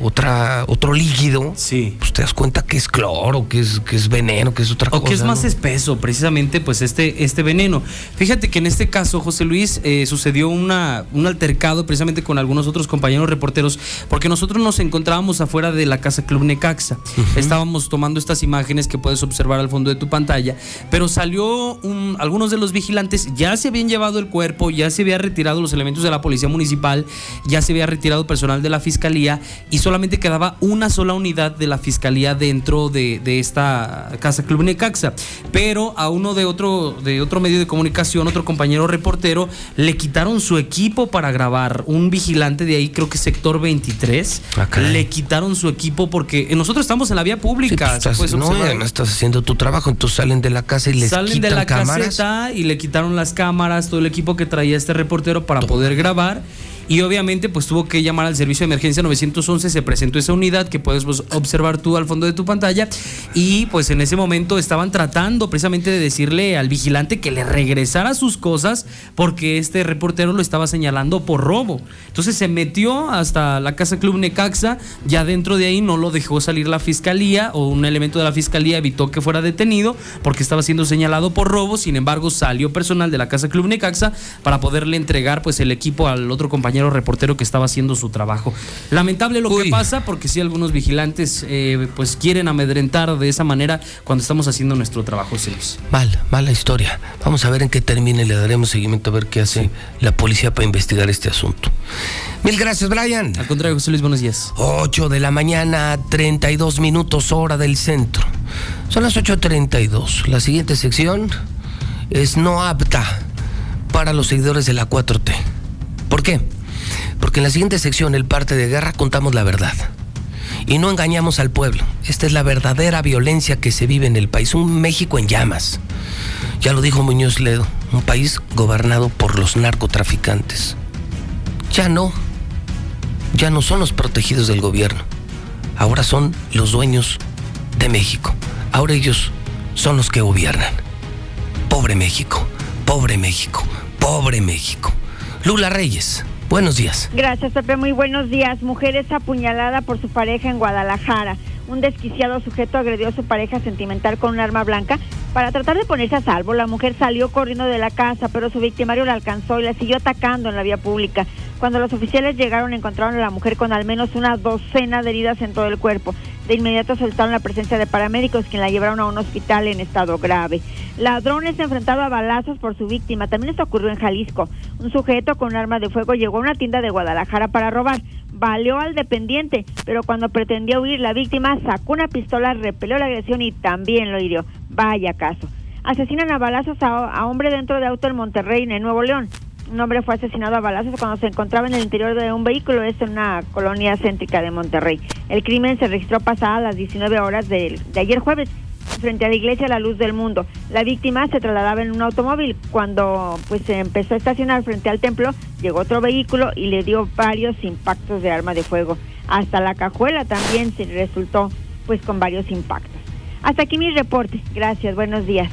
otra, otro líquido. Sí. Pues te das cuenta que es cloro, que es, que es veneno, que es otra O cosa. que es más ¿no? espeso, precisamente, pues este, este veneno. Fíjate que en este caso, José Luis, eh, sucedió una, un altercado precisamente con algunos otros compañeros reporteros, porque nosotros nos encontrábamos afuera de la casa Club Necaxa. Estábamos tomando estas imágenes que puedes observar al fondo de tu pantalla, pero salió un- algunos de los vigilantes, ya se habían llevado el cuerpo, ya se había retirado los elementos de la policía municipal, ya se había retirado personal de la fiscalía y solamente quedaba una sola unidad de la fiscalía dentro de, de esta casa Club Necaxa. Pero a uno de otro, de otro medio de comunicación, otro compañero reportero, le quitaron su equipo para grabar. Un vigilante de ahí, creo que sector 23, le quitaron su equipo porque nosotros estamos en la vía Sí, pública. pues, estás- no, estás haciendo tu trabajo, entonces salen de la casa y les Salen quitan de la cámaras. caseta y le quitaron las cámaras, todo el equipo que traía este reportero para poder grabar. Y obviamente pues tuvo que llamar al servicio de emergencia 911, se presentó esa unidad que puedes observar tú al fondo de tu pantalla. Y pues en ese momento estaban tratando precisamente de decirle al vigilante que le regresara sus cosas porque este reportero lo estaba señalando por robo. Entonces se metió hasta la casa Club Necaxa, ya dentro de ahí no lo dejó salir la fiscalía o un elemento de la fiscalía evitó que fuera detenido porque estaba siendo señalado por robo, sin embargo salió personal de la casa Club Necaxa para poderle entregar pues el equipo al otro compañero reportero que estaba haciendo su trabajo. Lamentable lo que pasa porque sí algunos vigilantes eh, pues quieren amedrentar de esa manera cuando estamos haciendo nuestro trabajo, Celis. Mal, mala historia. Vamos a ver en qué termina y le daremos seguimiento a ver qué hace la policía para investigar este asunto. Mil gracias, Brian. Al contrario, José Luis, buenos días. 8 de la mañana, 32 minutos hora del centro. Son las 8.32. La siguiente sección es no apta para los seguidores de la 4T. ¿Por qué? Porque en la siguiente sección, el parte de guerra, contamos la verdad. Y no engañamos al pueblo. Esta es la verdadera violencia que se vive en el país. Un México en llamas. Ya lo dijo Muñoz Ledo, un país gobernado por los narcotraficantes. Ya no. Ya no son los protegidos del gobierno. Ahora son los dueños de México. Ahora ellos son los que gobiernan. Pobre México, pobre México, pobre México. Lula Reyes, buenos días. Gracias, Pepe. Muy buenos días. Mujer es apuñalada por su pareja en Guadalajara. Un desquiciado sujeto agredió a su pareja sentimental con un arma blanca. Para tratar de ponerse a salvo, la mujer salió corriendo de la casa, pero su victimario la alcanzó y la siguió atacando en la vía pública. Cuando los oficiales llegaron, encontraron a la mujer con al menos una docena de heridas en todo el cuerpo. De inmediato soltaron la presencia de paramédicos, quien la llevaron a un hospital en estado grave. Ladrones se enfrentaron a balazos por su víctima. También esto ocurrió en Jalisco. Un sujeto con un arma de fuego llegó a una tienda de Guadalajara para robar. Valió al dependiente, pero cuando pretendía huir, la víctima sacó una pistola, repelió la agresión y también lo hirió. Vaya caso. Asesinan a balazos a hombre dentro de auto en Monterrey, en Nuevo León. Un hombre fue asesinado a balazos cuando se encontraba en el interior de un vehículo, esto en una colonia céntrica de Monterrey. El crimen se registró pasadas las 19 horas de, de ayer jueves frente a la iglesia La Luz del Mundo. La víctima se trasladaba en un automóvil. Cuando pues se empezó a estacionar frente al templo, llegó otro vehículo y le dio varios impactos de arma de fuego. Hasta la cajuela también se resultó pues con varios impactos. Hasta aquí mi reporte. Gracias, buenos días.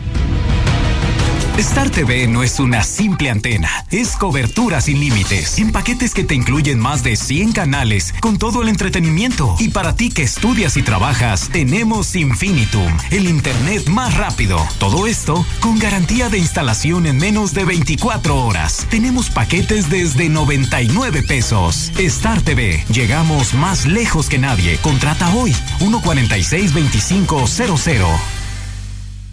Star TV no es una simple antena, es cobertura sin límites, en paquetes que te incluyen más de 100 canales con todo el entretenimiento. Y para ti que estudias y trabajas, tenemos Infinitum, el internet más rápido. Todo esto con garantía de instalación en menos de 24 horas. Tenemos paquetes desde 99 pesos. Star TV, llegamos más lejos que nadie. Contrata hoy 146 2500.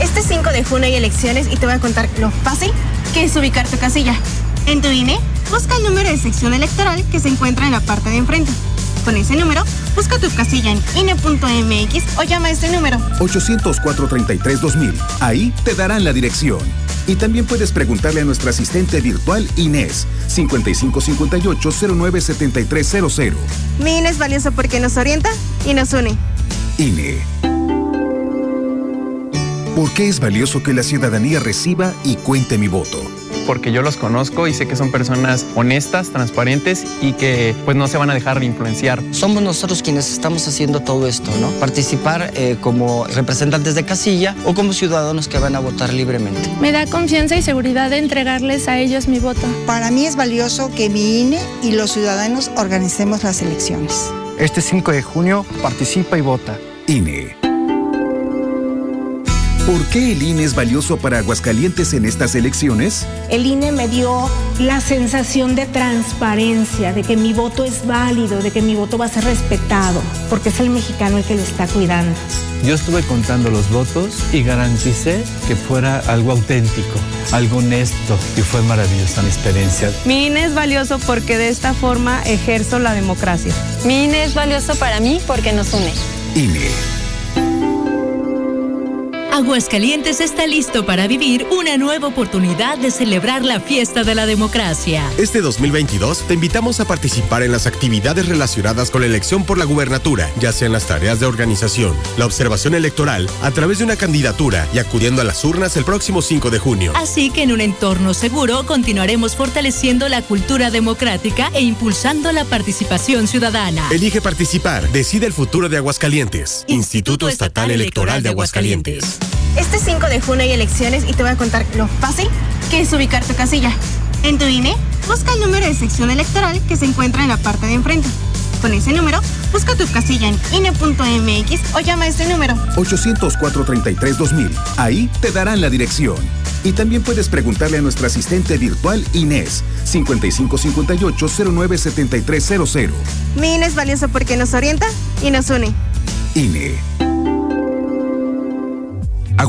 Este 5 de junio hay elecciones y te voy a contar lo fácil que es ubicar tu casilla. En tu INE, busca el número de sección electoral que se encuentra en la parte de enfrente. Con ese número, busca tu casilla en INE.mx o llama a este número. 800-433-2000. Ahí te darán la dirección. Y también puedes preguntarle a nuestra asistente virtual Inés, 5558-097300. Mi INE es valioso porque nos orienta y nos une. INE. ¿Por qué es valioso que la ciudadanía reciba y cuente mi voto? Porque yo los conozco y sé que son personas honestas, transparentes y que pues no se van a dejar de influenciar. Somos nosotros quienes estamos haciendo todo esto, ¿no? Participar eh, como representantes de casilla o como ciudadanos que van a votar libremente. Me da confianza y seguridad de entregarles a ellos mi voto. Para mí es valioso que mi INE y los ciudadanos organicemos las elecciones. Este 5 de junio participa y vota. INE. ¿Por qué el INE es valioso para Aguascalientes en estas elecciones? El INE me dio la sensación de transparencia, de que mi voto es válido, de que mi voto va a ser respetado, porque es el mexicano el que lo está cuidando. Yo estuve contando los votos y garanticé que fuera algo auténtico, algo honesto y fue maravillosa mi experiencia. Mi INE es valioso porque de esta forma ejerzo la democracia. Mi INE es valioso para mí porque nos une. INE. Aguascalientes está listo para vivir una nueva oportunidad de celebrar la fiesta de la democracia. Este 2022 te invitamos a participar en las actividades relacionadas con la elección por la gubernatura, ya sean las tareas de organización, la observación electoral, a través de una candidatura y acudiendo a las urnas el próximo 5 de junio. Así que en un entorno seguro continuaremos fortaleciendo la cultura democrática e impulsando la participación ciudadana. Elige participar, decide el futuro de Aguascalientes. Instituto Estatal Electoral de Aguascalientes. Este 5 de junio hay elecciones y te voy a contar lo fácil que es ubicar tu casilla. En tu INE, busca el número de sección electoral que se encuentra en la parte de enfrente. Con ese número, busca tu casilla en INE.mx o llama a este número. 804-33-2000. Ahí te darán la dirección. Y también puedes preguntarle a nuestra asistente virtual Inés, 5558-097300. Mi INE es valioso porque nos orienta y nos une. INE.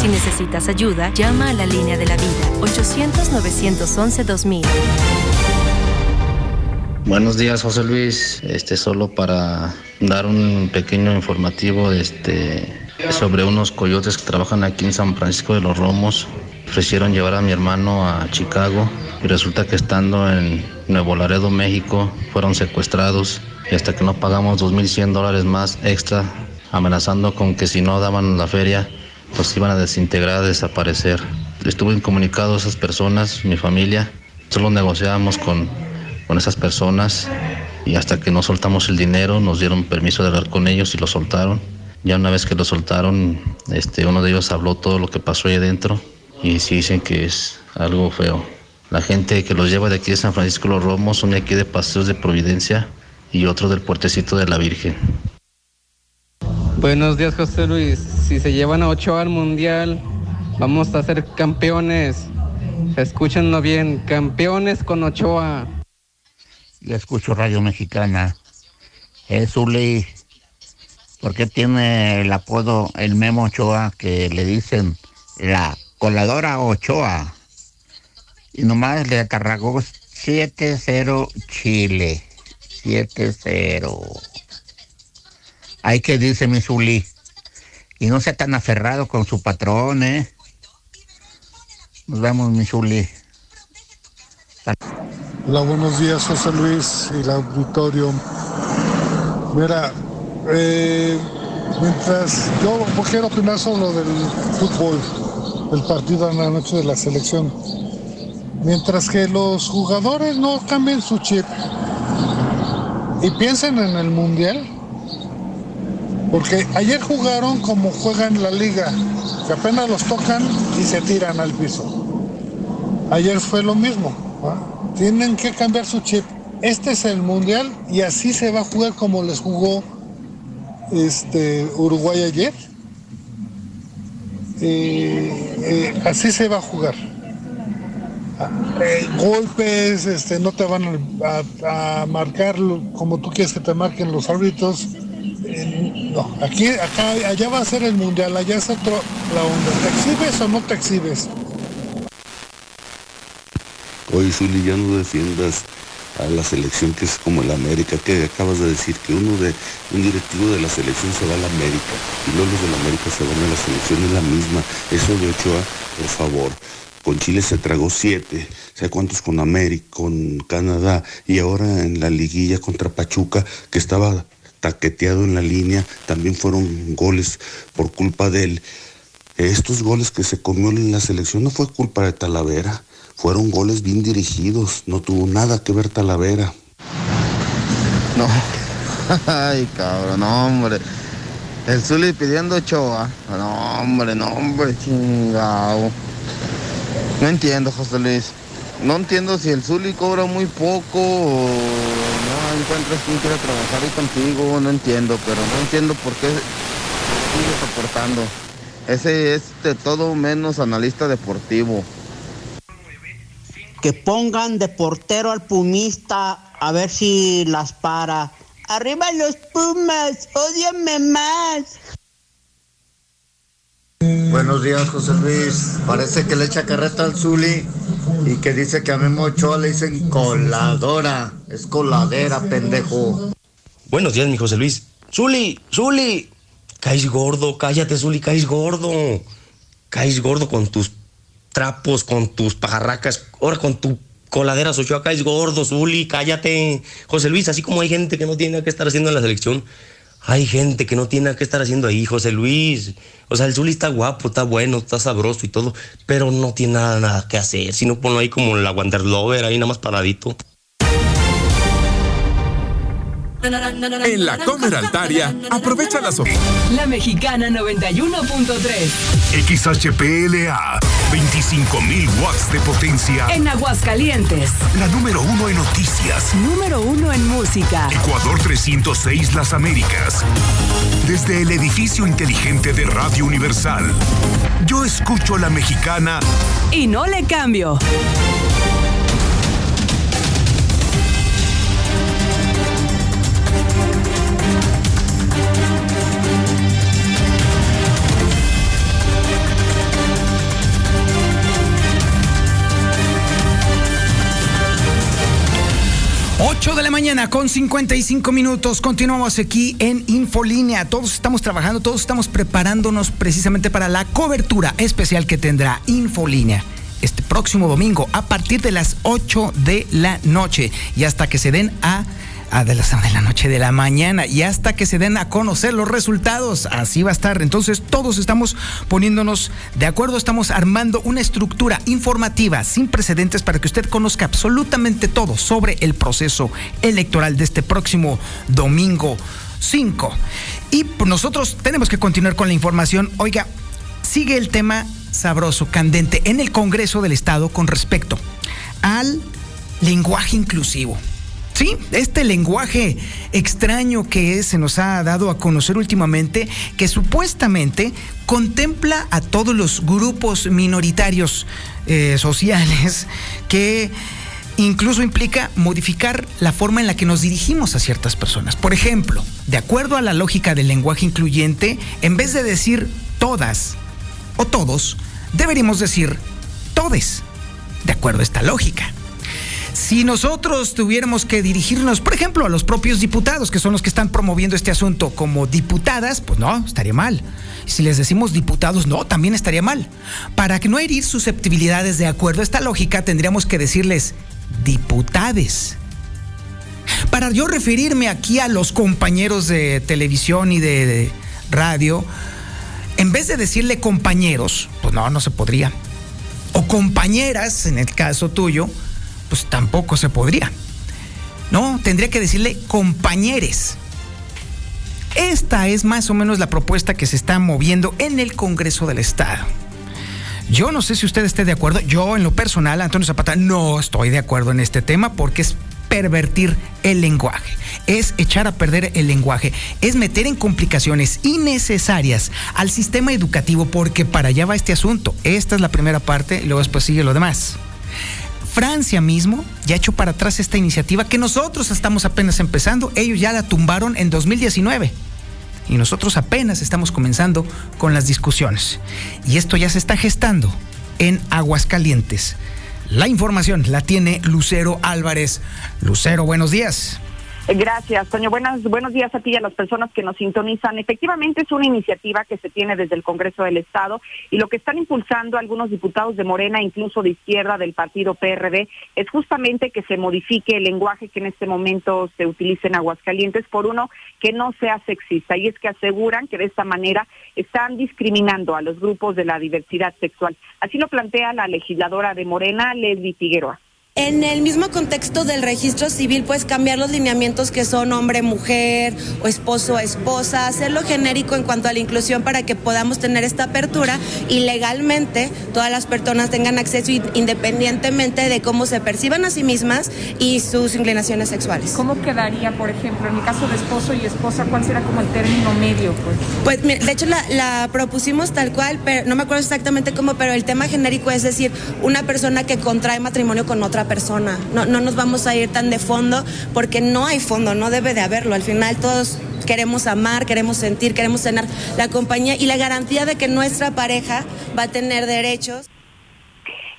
Si necesitas ayuda, llama a la línea de la vida 800-911-2000. Buenos días, José Luis. Este solo para dar un pequeño informativo este, sobre unos coyotes que trabajan aquí en San Francisco de los Romos. Ofrecieron llevar a mi hermano a Chicago y resulta que estando en Nuevo Laredo, México, fueron secuestrados y hasta que no pagamos 2.100 dólares más extra, amenazando con que si no daban la feria, pues iban a desintegrar, a desaparecer. Estuve incomunicado a esas personas, mi familia, solo negociábamos con, con esas personas y hasta que no soltamos el dinero nos dieron permiso de hablar con ellos y lo soltaron. Ya una vez que lo soltaron, este, uno de ellos habló todo lo que pasó ahí adentro y sí dicen que es algo feo. La gente que los lleva de aquí de San Francisco los Romos son de aquí de Paseos de Providencia y otro del puertecito de la Virgen. Buenos días, José Luis. Si se llevan a Ochoa al Mundial, vamos a ser campeones. Escúchenlo bien, campeones con Ochoa. Le escucho Radio Mexicana. Es Uli. ¿Por qué tiene el apodo el Memo Ochoa que le dicen la coladora Ochoa? Y nomás le acarragó 7-0 Chile. 7-0. Hay que dice mi Zuli. Y no sea tan aferrado con su patrón, ¿eh? Nos vemos, mi Zuli. Hola, buenos días, José Luis y el auditorio. Mira, eh, mientras yo quiero opinar sobre lo del fútbol, el partido en la noche de la selección. Mientras que los jugadores no cambien su chip y piensen en el mundial, porque ayer jugaron como juegan la liga, que apenas los tocan y se tiran al piso. Ayer fue lo mismo. Tienen que cambiar su chip. Este es el mundial y así se va a jugar como les jugó este, Uruguay ayer. Así se va a jugar. Eh, golpes, este, no te van a, marcar como tú quieres que te marquen los árbitros. No, aquí, acá, allá va a ser el mundial, allá es otro la onda. ¿Te exhibes o no te exhibes? Oye, Zuli, ya no defiendas a la selección que es como el América, que acabas de decir que uno de un directivo de la selección se va a la América y luego los de la América se van a la selección, es la misma. Eso de Ochoa, por favor. Con Chile se tragó siete, sé cuántos con América, con Canadá y ahora en la liguilla contra Pachuca, que estaba taqueteado en la línea, también fueron goles por culpa de él. Estos goles que se comió en la selección no fue culpa de Talavera, fueron goles bien dirigidos, no tuvo nada que ver Talavera. No, ay cabrón, no hombre. El Zuli pidiendo Ochoa. No hombre, no hombre, chingado. No entiendo, José Luis. No entiendo si el Zuli cobra muy poco o encuentras quien quiera trabajar ahí contigo. No entiendo, pero no entiendo por qué sigue soportando. Ese es de todo menos analista deportivo. Que pongan de portero al pumista a ver si las para. Arriba los Pumas, odiame más. Buenos días, José Luis. Parece que le echa carreta al Zuli y que dice que a Memo Ochoa le dicen coladora. Es coladera, pendejo. Buenos días, mi José Luis. Zuli, Zuli. Caes gordo, cállate, Zuli, caes gordo. Caes gordo con tus trapos, con tus pajarracas, ahora con tu coladera Ochoa, caes gordo, Zuli, cállate. José Luis, así como hay gente que no tiene que estar haciendo en la selección, hay gente que no tiene que estar haciendo ahí, José Luis. O sea, el Zuli está guapo, está bueno, está sabroso y todo, pero no tiene nada, nada que hacer. Si no, ponlo ahí como la Wanderlover, ahí nada más paradito. En la Comer Altaria, aprovecha las La Mexicana 91.3. XHPLA, 25.000 watts de potencia. En Aguascalientes. La número uno en noticias. Número uno en música. Ecuador 306 Las Américas. Desde el edificio inteligente de Radio Universal. Yo escucho la mexicana. Y no le cambio. De la mañana con 55 minutos. Continuamos aquí en Infolínea. Todos estamos trabajando, todos estamos preparándonos precisamente para la cobertura especial que tendrá Infolínea este próximo domingo a partir de las 8 de la noche y hasta que se den a a de, las, de la noche de la mañana y hasta que se den a conocer los resultados. Así va a estar. Entonces todos estamos poniéndonos de acuerdo, estamos armando una estructura informativa sin precedentes para que usted conozca absolutamente todo sobre el proceso electoral de este próximo domingo 5. Y nosotros tenemos que continuar con la información. Oiga, sigue el tema sabroso, candente en el Congreso del Estado con respecto al lenguaje inclusivo. Sí, este lenguaje extraño que se nos ha dado a conocer últimamente, que supuestamente contempla a todos los grupos minoritarios eh, sociales, que incluso implica modificar la forma en la que nos dirigimos a ciertas personas. Por ejemplo, de acuerdo a la lógica del lenguaje incluyente, en vez de decir todas o todos, deberíamos decir todes, de acuerdo a esta lógica. Si nosotros tuviéramos que dirigirnos, por ejemplo, a los propios diputados, que son los que están promoviendo este asunto como diputadas, pues no, estaría mal. Si les decimos diputados, no, también estaría mal. Para que no herir susceptibilidades de acuerdo a esta lógica, tendríamos que decirles diputades. Para yo referirme aquí a los compañeros de televisión y de radio, en vez de decirle compañeros, pues no, no se podría. O compañeras, en el caso tuyo, pues tampoco se podría. No, tendría que decirle compañeros. Esta es más o menos la propuesta que se está moviendo en el Congreso del Estado. Yo no sé si usted esté de acuerdo. Yo, en lo personal, Antonio Zapata, no estoy de acuerdo en este tema porque es pervertir el lenguaje, es echar a perder el lenguaje, es meter en complicaciones innecesarias al sistema educativo porque para allá va este asunto. Esta es la primera parte y luego después sigue lo demás. Francia mismo ya echó para atrás esta iniciativa que nosotros estamos apenas empezando. Ellos ya la tumbaron en 2019. Y nosotros apenas estamos comenzando con las discusiones. Y esto ya se está gestando en Aguascalientes. La información la tiene Lucero Álvarez. Lucero, buenos días. Gracias, Toño. Buenas, buenos días a ti y a las personas que nos sintonizan. Efectivamente, es una iniciativa que se tiene desde el Congreso del Estado y lo que están impulsando algunos diputados de Morena, incluso de izquierda del partido PRD, es justamente que se modifique el lenguaje que en este momento se utiliza en Aguascalientes por uno que no sea sexista. Y es que aseguran que de esta manera están discriminando a los grupos de la diversidad sexual. Así lo plantea la legisladora de Morena, Leslie Figueroa. En el mismo contexto del registro civil, pues cambiar los lineamientos que son hombre-mujer o esposo-esposa, hacerlo genérico en cuanto a la inclusión para que podamos tener esta apertura y legalmente todas las personas tengan acceso independientemente de cómo se perciban a sí mismas y sus inclinaciones sexuales. ¿Cómo quedaría, por ejemplo, en el caso de esposo y esposa, cuál será como el término medio? Pues, pues de hecho la, la propusimos tal cual, pero no me acuerdo exactamente cómo, pero el tema genérico es decir, una persona que contrae matrimonio con otra persona. No, no nos vamos a ir tan de fondo porque no hay fondo, no debe de haberlo. Al final todos queremos amar, queremos sentir, queremos tener la compañía y la garantía de que nuestra pareja va a tener derechos.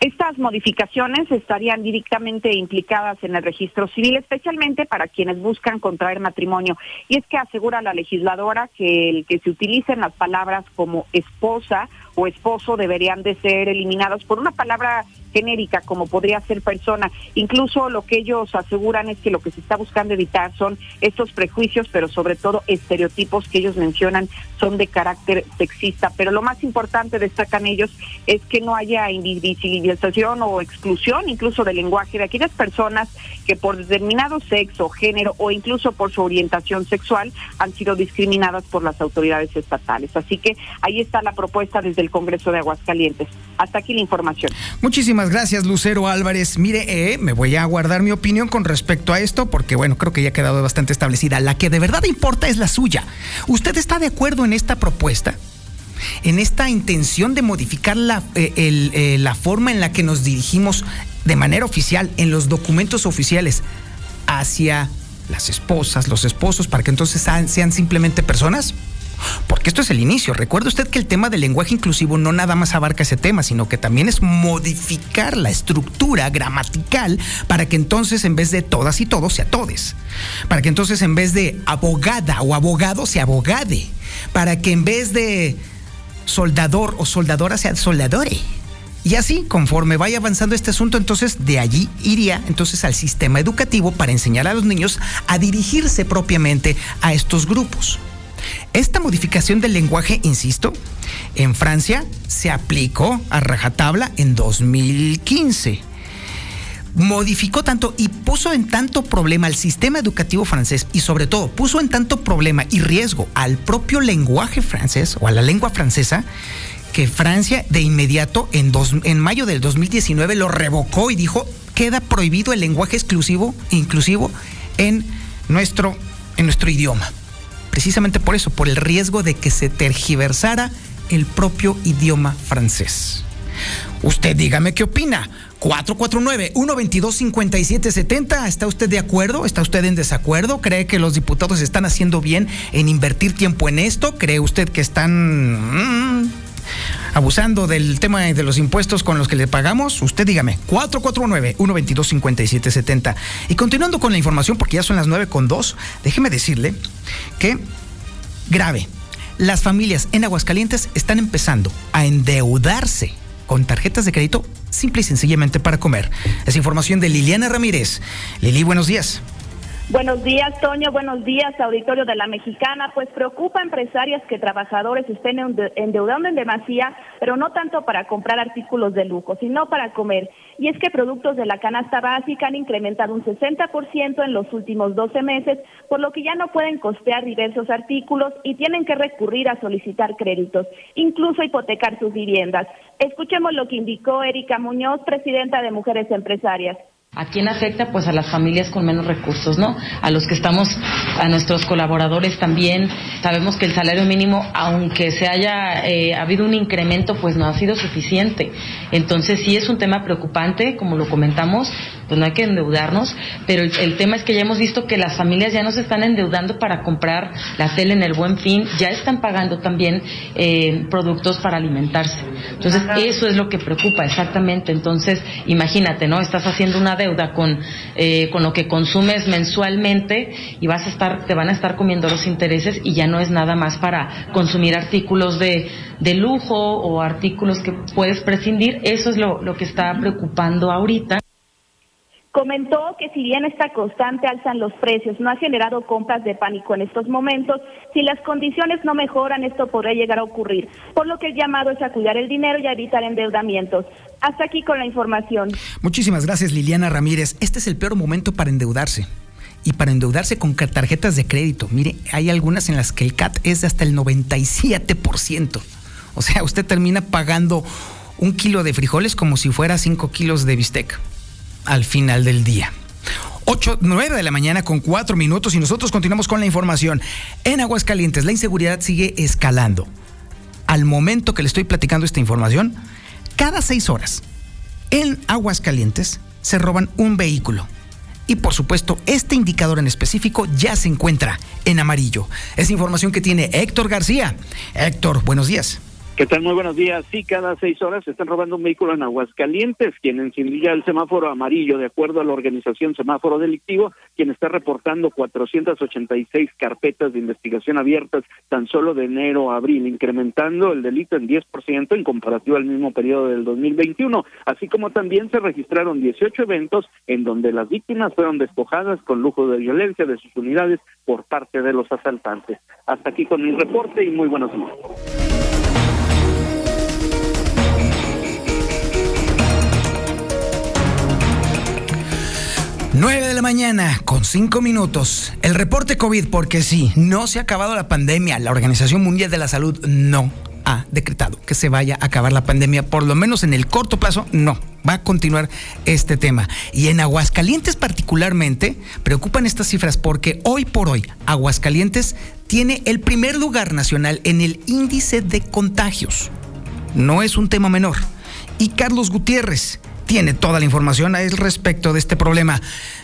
Estas modificaciones estarían directamente implicadas en el registro civil, especialmente para quienes buscan contraer matrimonio. Y es que asegura la legisladora que el que se utilicen las palabras como esposa o esposo deberían de ser eliminados por una palabra genérica como podría ser persona. Incluso lo que ellos aseguran es que lo que se está buscando evitar son estos prejuicios, pero sobre todo estereotipos que ellos mencionan son de carácter sexista. Pero lo más importante, destacan ellos, es que no haya invisibilización o exclusión incluso del lenguaje de aquellas personas que por determinado sexo, género o incluso por su orientación sexual han sido discriminadas por las autoridades estatales. Así que ahí está la propuesta desde el Congreso de Aguascalientes. Hasta aquí la información. Muchísimas gracias, Lucero Álvarez. Mire, eh, me voy a guardar mi opinión con respecto a esto porque, bueno, creo que ya ha quedado bastante establecida. La que de verdad importa es la suya. ¿Usted está de acuerdo en esta propuesta? En esta intención de modificar la, eh, eh, la forma en la que nos dirigimos de manera oficial en los documentos oficiales hacia las esposas, los esposos, para que entonces sean simplemente personas? Porque esto es el inicio. Recuerde usted que el tema del lenguaje inclusivo no nada más abarca ese tema, sino que también es modificar la estructura gramatical para que entonces en vez de todas y todos sea todes. Para que entonces en vez de abogada o abogado sea abogade. Para que en vez de soldador o soldadora sea soldadore. Y así, conforme vaya avanzando este asunto, entonces de allí iría entonces al sistema educativo para enseñar a los niños a dirigirse propiamente a estos grupos. Esta modificación del lenguaje, insisto, en Francia se aplicó a rajatabla en 2015 modificó tanto y puso en tanto problema al sistema educativo francés y sobre todo puso en tanto problema y riesgo al propio lenguaje francés o a la lengua francesa que Francia de inmediato en, en mayo del 2019 lo revocó y dijo queda prohibido el lenguaje exclusivo inclusivo en nuestro, en nuestro idioma precisamente por eso, por el riesgo de que se tergiversara el propio idioma francés. Usted dígame qué opina. 449-122-5770. ¿Está usted de acuerdo? ¿Está usted en desacuerdo? ¿Cree que los diputados están haciendo bien en invertir tiempo en esto? ¿Cree usted que están... Mm, abusando del tema de los impuestos con los que le pagamos, usted dígame, 449-122-5770. Y continuando con la información, porque ya son las 9 con 2, déjeme decirle que, grave, las familias en Aguascalientes están empezando a endeudarse con tarjetas de crédito simple y sencillamente para comer. Es información de Liliana Ramírez. Lili, buenos días. Buenos días, Toño. Buenos días, auditorio de la Mexicana. Pues preocupa a empresarias que trabajadores estén endeudando en demasía, pero no tanto para comprar artículos de lujo, sino para comer. Y es que productos de la canasta básica han incrementado un 60% en los últimos 12 meses, por lo que ya no pueden costear diversos artículos y tienen que recurrir a solicitar créditos, incluso hipotecar sus viviendas. Escuchemos lo que indicó Erika Muñoz, presidenta de Mujeres Empresarias ¿A quién afecta? Pues a las familias con menos recursos, ¿no? A los que estamos, a nuestros colaboradores también. Sabemos que el salario mínimo, aunque se haya eh, habido un incremento, pues no ha sido suficiente. Entonces sí es un tema preocupante, como lo comentamos, pues no hay que endeudarnos, pero el, el tema es que ya hemos visto que las familias ya no se están endeudando para comprar la tele en el buen fin, ya están pagando también eh, productos para alimentarse. Entonces, eso es lo que preocupa, exactamente. Entonces, imagínate, ¿no? Estás haciendo una deuda con, eh, con lo que consumes mensualmente y vas a estar, te van a estar comiendo los intereses y ya no es nada más para consumir artículos de, de lujo o artículos que puedes prescindir. Eso es lo, lo que está preocupando ahorita. Comentó que si bien esta constante alza en los precios no ha generado compras de pánico en estos momentos, si las condiciones no mejoran esto podría llegar a ocurrir, por lo que el llamado es a cuidar el dinero y a evitar endeudamientos. Hasta aquí con la información. Muchísimas gracias Liliana Ramírez. Este es el peor momento para endeudarse. Y para endeudarse con tarjetas de crédito. Mire, hay algunas en las que el CAT es de hasta el 97%. O sea, usted termina pagando un kilo de frijoles como si fuera 5 kilos de bistec al final del día. 8, 9 de la mañana con 4 minutos y nosotros continuamos con la información. En Aguascalientes la inseguridad sigue escalando. Al momento que le estoy platicando esta información, cada 6 horas en Aguascalientes se roban un vehículo. Y por supuesto, este indicador en específico ya se encuentra en amarillo. Es información que tiene Héctor García. Héctor, buenos días. ¿Qué tal? Muy buenos días. Sí, cada seis horas se están robando un vehículo en Aguascalientes, quien encendía el semáforo amarillo, de acuerdo a la organización Semáforo Delictivo, quien está reportando 486 carpetas de investigación abiertas tan solo de enero a abril, incrementando el delito en 10% en comparación al mismo periodo del 2021, así como también se registraron 18 eventos en donde las víctimas fueron despojadas con lujo de violencia de sus unidades por parte de los asaltantes. Hasta aquí con mi reporte y muy buenos días. 9 de la mañana con 5 minutos. El reporte COVID, porque sí, no se ha acabado la pandemia. La Organización Mundial de la Salud no ha decretado que se vaya a acabar la pandemia, por lo menos en el corto plazo, no. Va a continuar este tema. Y en Aguascalientes particularmente preocupan estas cifras porque hoy por hoy Aguascalientes tiene el primer lugar nacional en el índice de contagios. No es un tema menor. Y Carlos Gutiérrez, tiene toda la información al respecto de este problema.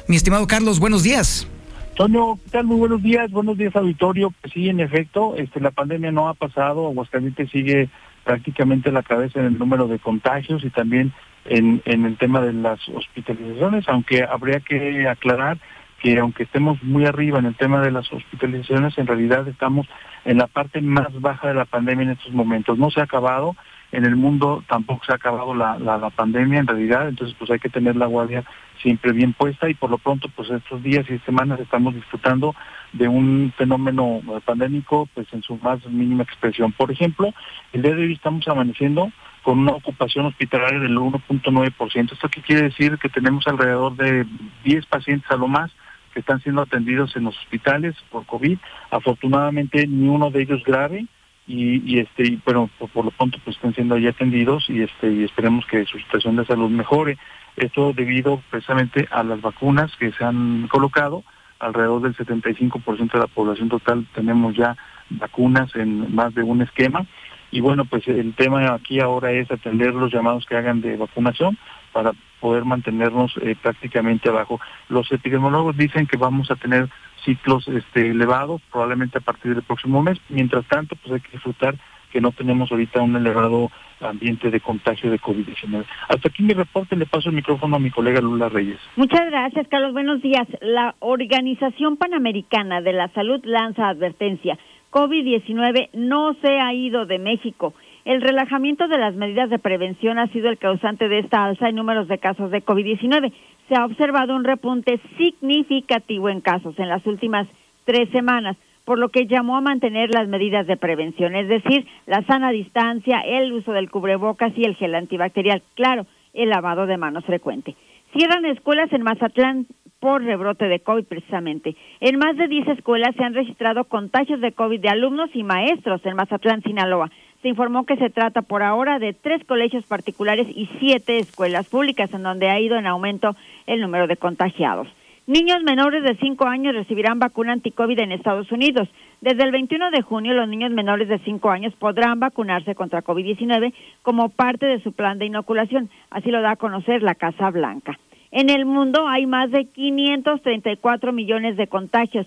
Mi estimado Carlos, buenos días. Toño, ¿qué tal? Muy buenos días, buenos días auditorio. Pues sí, en efecto, este, la pandemia no ha pasado, Aguascalientes sigue prácticamente la cabeza en el número de contagios y también en el tema de las hospitalizaciones, aunque habría que aclarar que aunque estemos muy arriba en el tema de las hospitalizaciones, en realidad estamos en la parte más baja de la pandemia en estos momentos. No se ha acabado, en el mundo tampoco se ha acabado la, la, pandemia en realidad, entonces pues hay que tener la guardia siempre bien puesta y por lo pronto pues estos días y semanas estamos disfrutando de un fenómeno pandémico pues en su más mínima expresión. Por ejemplo, el día de hoy estamos amaneciendo con una ocupación hospitalaria del 1.9%. ¿Esto qué quiere decir? Que tenemos alrededor de 10 pacientes a lo más que están siendo atendidos en los hospitales por COVID. Afortunadamente ni uno de ellos grave y, y este y, bueno por, lo pronto pues están siendo ahí atendidos y este y esperemos que su situación de salud mejore. Esto debido precisamente a las vacunas que se han colocado. Alrededor del 75% de la población total tenemos ya vacunas en más de un esquema. Y bueno pues el tema aquí ahora es atender los llamados que hagan de vacunación para poder mantenernos eh, prácticamente abajo. Los epidemiólogos dicen que vamos a tener ciclos este, elevados, probablemente a partir del próximo mes. Mientras tanto, pues hay que disfrutar que no tenemos ahorita un elevado ambiente de contagio de COVID-19. Hasta aquí mi reporte, le paso el micrófono a mi colega Lula Reyes. Muchas gracias, Carlos. Buenos días. La Organización Panamericana de la Salud lanza advertencia. COVID-19 no se ha ido de México. El relajamiento de las medidas de prevención ha sido el causante de esta alza en números de casos de COVID-19 se ha observado un repunte significativo en casos en las últimas tres semanas, por lo que llamó a mantener las medidas de prevención, es decir, la sana distancia, el uso del cubrebocas y el gel antibacterial, claro, el lavado de manos frecuente. Cierran escuelas en Mazatlán por rebrote de COVID precisamente. En más de 10 escuelas se han registrado contagios de COVID de alumnos y maestros en Mazatlán, Sinaloa Se informó que se trata por ahora de tres colegios particulares y siete escuelas públicas en donde ha ido en aumento el número de contagiados. Niños menores de 5 años recibirán vacuna anticovid en Estados Unidos. Desde el 21 de junio, los niños menores de 5 años podrán vacunarse contra COVID-19 como parte de su plan de inoculación. Así lo da a conocer la Casa Blanca. En el mundo hay más de 534 millones de contagios.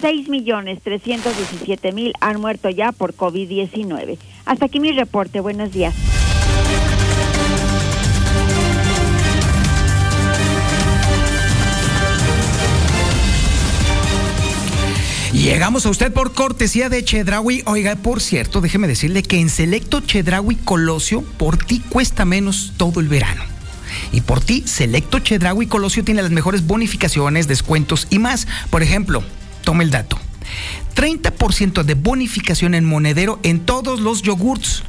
6 millones 317 mil han muerto ya por COVID-19. Hasta aquí mi reporte. Buenos días. Llegamos a usted por cortesía de Chedraui. Oiga, por cierto, déjeme decirle que en Selecto Chedraui Colosio, por ti cuesta menos todo el verano. Y por ti, Selecto Chedraui Colosio tiene las mejores bonificaciones, descuentos y más. Por ejemplo, tome el dato. 30% de bonificación en monedero en todos los yogurts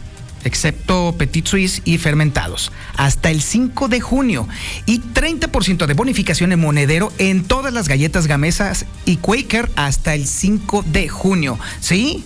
excepto Petit Suisse y fermentados, hasta el 5 de junio. Y 30% de bonificación en monedero en todas las galletas gamesas y Quaker hasta el 5 de junio. ¿Sí?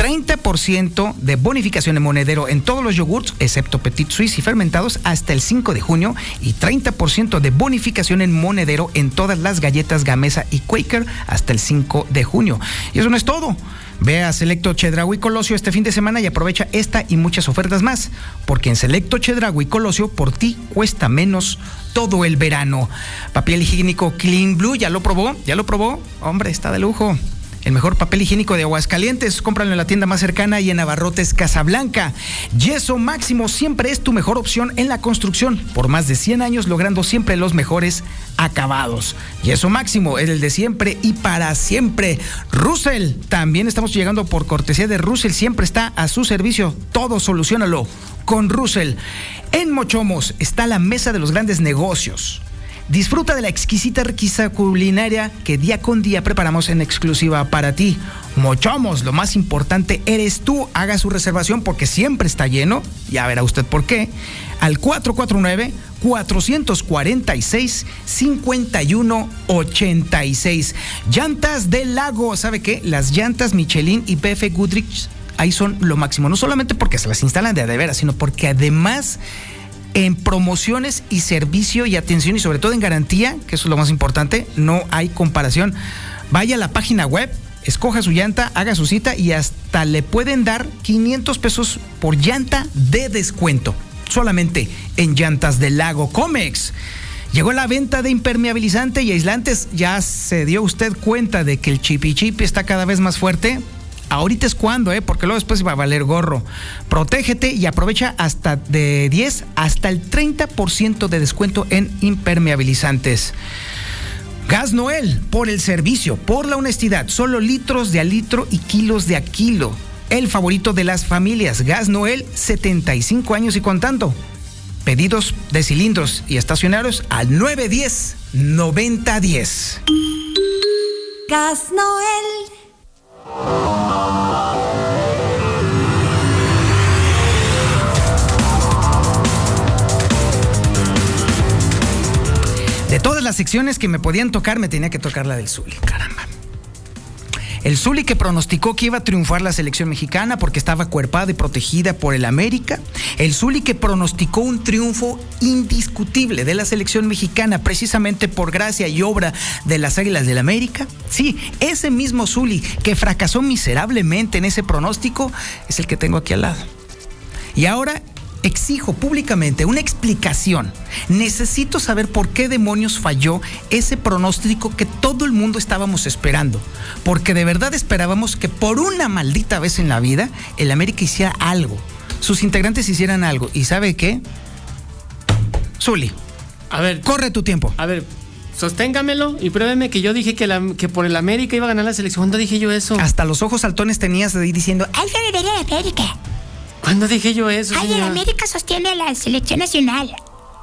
30% de bonificación en monedero en todos los yogurts, excepto Petit Suisse y fermentados, hasta el 5 de junio. Y 30% de bonificación en monedero en todas las galletas Gamesa y Quaker hasta el 5 de junio. Y eso no es todo. Ve a Selecto Chedraui Colosio este fin de semana y aprovecha esta y muchas ofertas más, porque en Selecto Chedraui Colosio por ti cuesta menos todo el verano. Papel higiénico Clean Blue, ¿ya lo probó? ¿Ya lo probó? Hombre, está de lujo. El mejor papel higiénico de Aguascalientes, cómpralo en la tienda más cercana y en Abarrotes Casablanca. Yeso Máximo siempre es tu mejor opción en la construcción, por más de 100 años logrando siempre los mejores acabados. Yeso Máximo es el de siempre y para siempre. Russell, también estamos llegando por cortesía de Russell, siempre está a su servicio. Todo solucionalo con Russell. En Mochomos está la mesa de los grandes negocios. Disfruta de la exquisita riqueza culinaria que día con día preparamos en exclusiva para ti. Mochomos, lo más importante eres tú. Haga su reservación porque siempre está lleno. Ya verá usted por qué. Al 449-446-5186. Llantas del lago. ¿Sabe qué? Las llantas Michelin y PF Goodrich ahí son lo máximo. No solamente porque se las instalan de veras, sino porque además en promociones y servicio y atención y sobre todo en garantía, que eso es lo más importante, no hay comparación. Vaya a la página web, escoja su llanta, haga su cita y hasta le pueden dar 500 pesos por llanta de descuento. Solamente en llantas del lago Comex. Llegó la venta de impermeabilizante y aislantes. ¿Ya se dio usted cuenta de que el chipi chipi está cada vez más fuerte? Ahorita es cuando, ¿eh? porque luego después va a valer gorro. Protégete y aprovecha hasta de 10 hasta el 30% de descuento en impermeabilizantes. Gas Noel, por el servicio, por la honestidad, solo litros de a litro y kilos de a kilo. El favorito de las familias, Gas Noel, 75 años y contando. Pedidos de cilindros y estacionarios al 910-9010. Gas Noel. De todas las secciones que me podían tocar, me tenía que tocar la del Zuli, caramba. El Zuli que pronosticó que iba a triunfar la selección mexicana porque estaba cuerpada y protegida por el América. El Zuli que pronosticó un triunfo indiscutible de la selección mexicana precisamente por gracia y obra de las Águilas del América. Sí, ese mismo Zuli que fracasó miserablemente en ese pronóstico es el que tengo aquí al lado. Y ahora exijo públicamente una explicación. Necesito saber por qué demonios falló ese pronóstico que todo el mundo estábamos esperando. Porque de verdad esperábamos que por una maldita vez en la vida el América hiciera algo. Sus integrantes hicieran algo. ¿Y sabe qué? Zuli. A ver. Corre tu tiempo. A ver. Sosténgamelo y pruébeme que yo dije que, la, que por el América iba a ganar la selección. ¿Cuándo dije yo eso? Hasta los ojos saltones tenías ahí diciendo, ¡Ay, de América! ¿Cuándo dije yo eso? Ay, el señor? América sostiene a la selección nacional.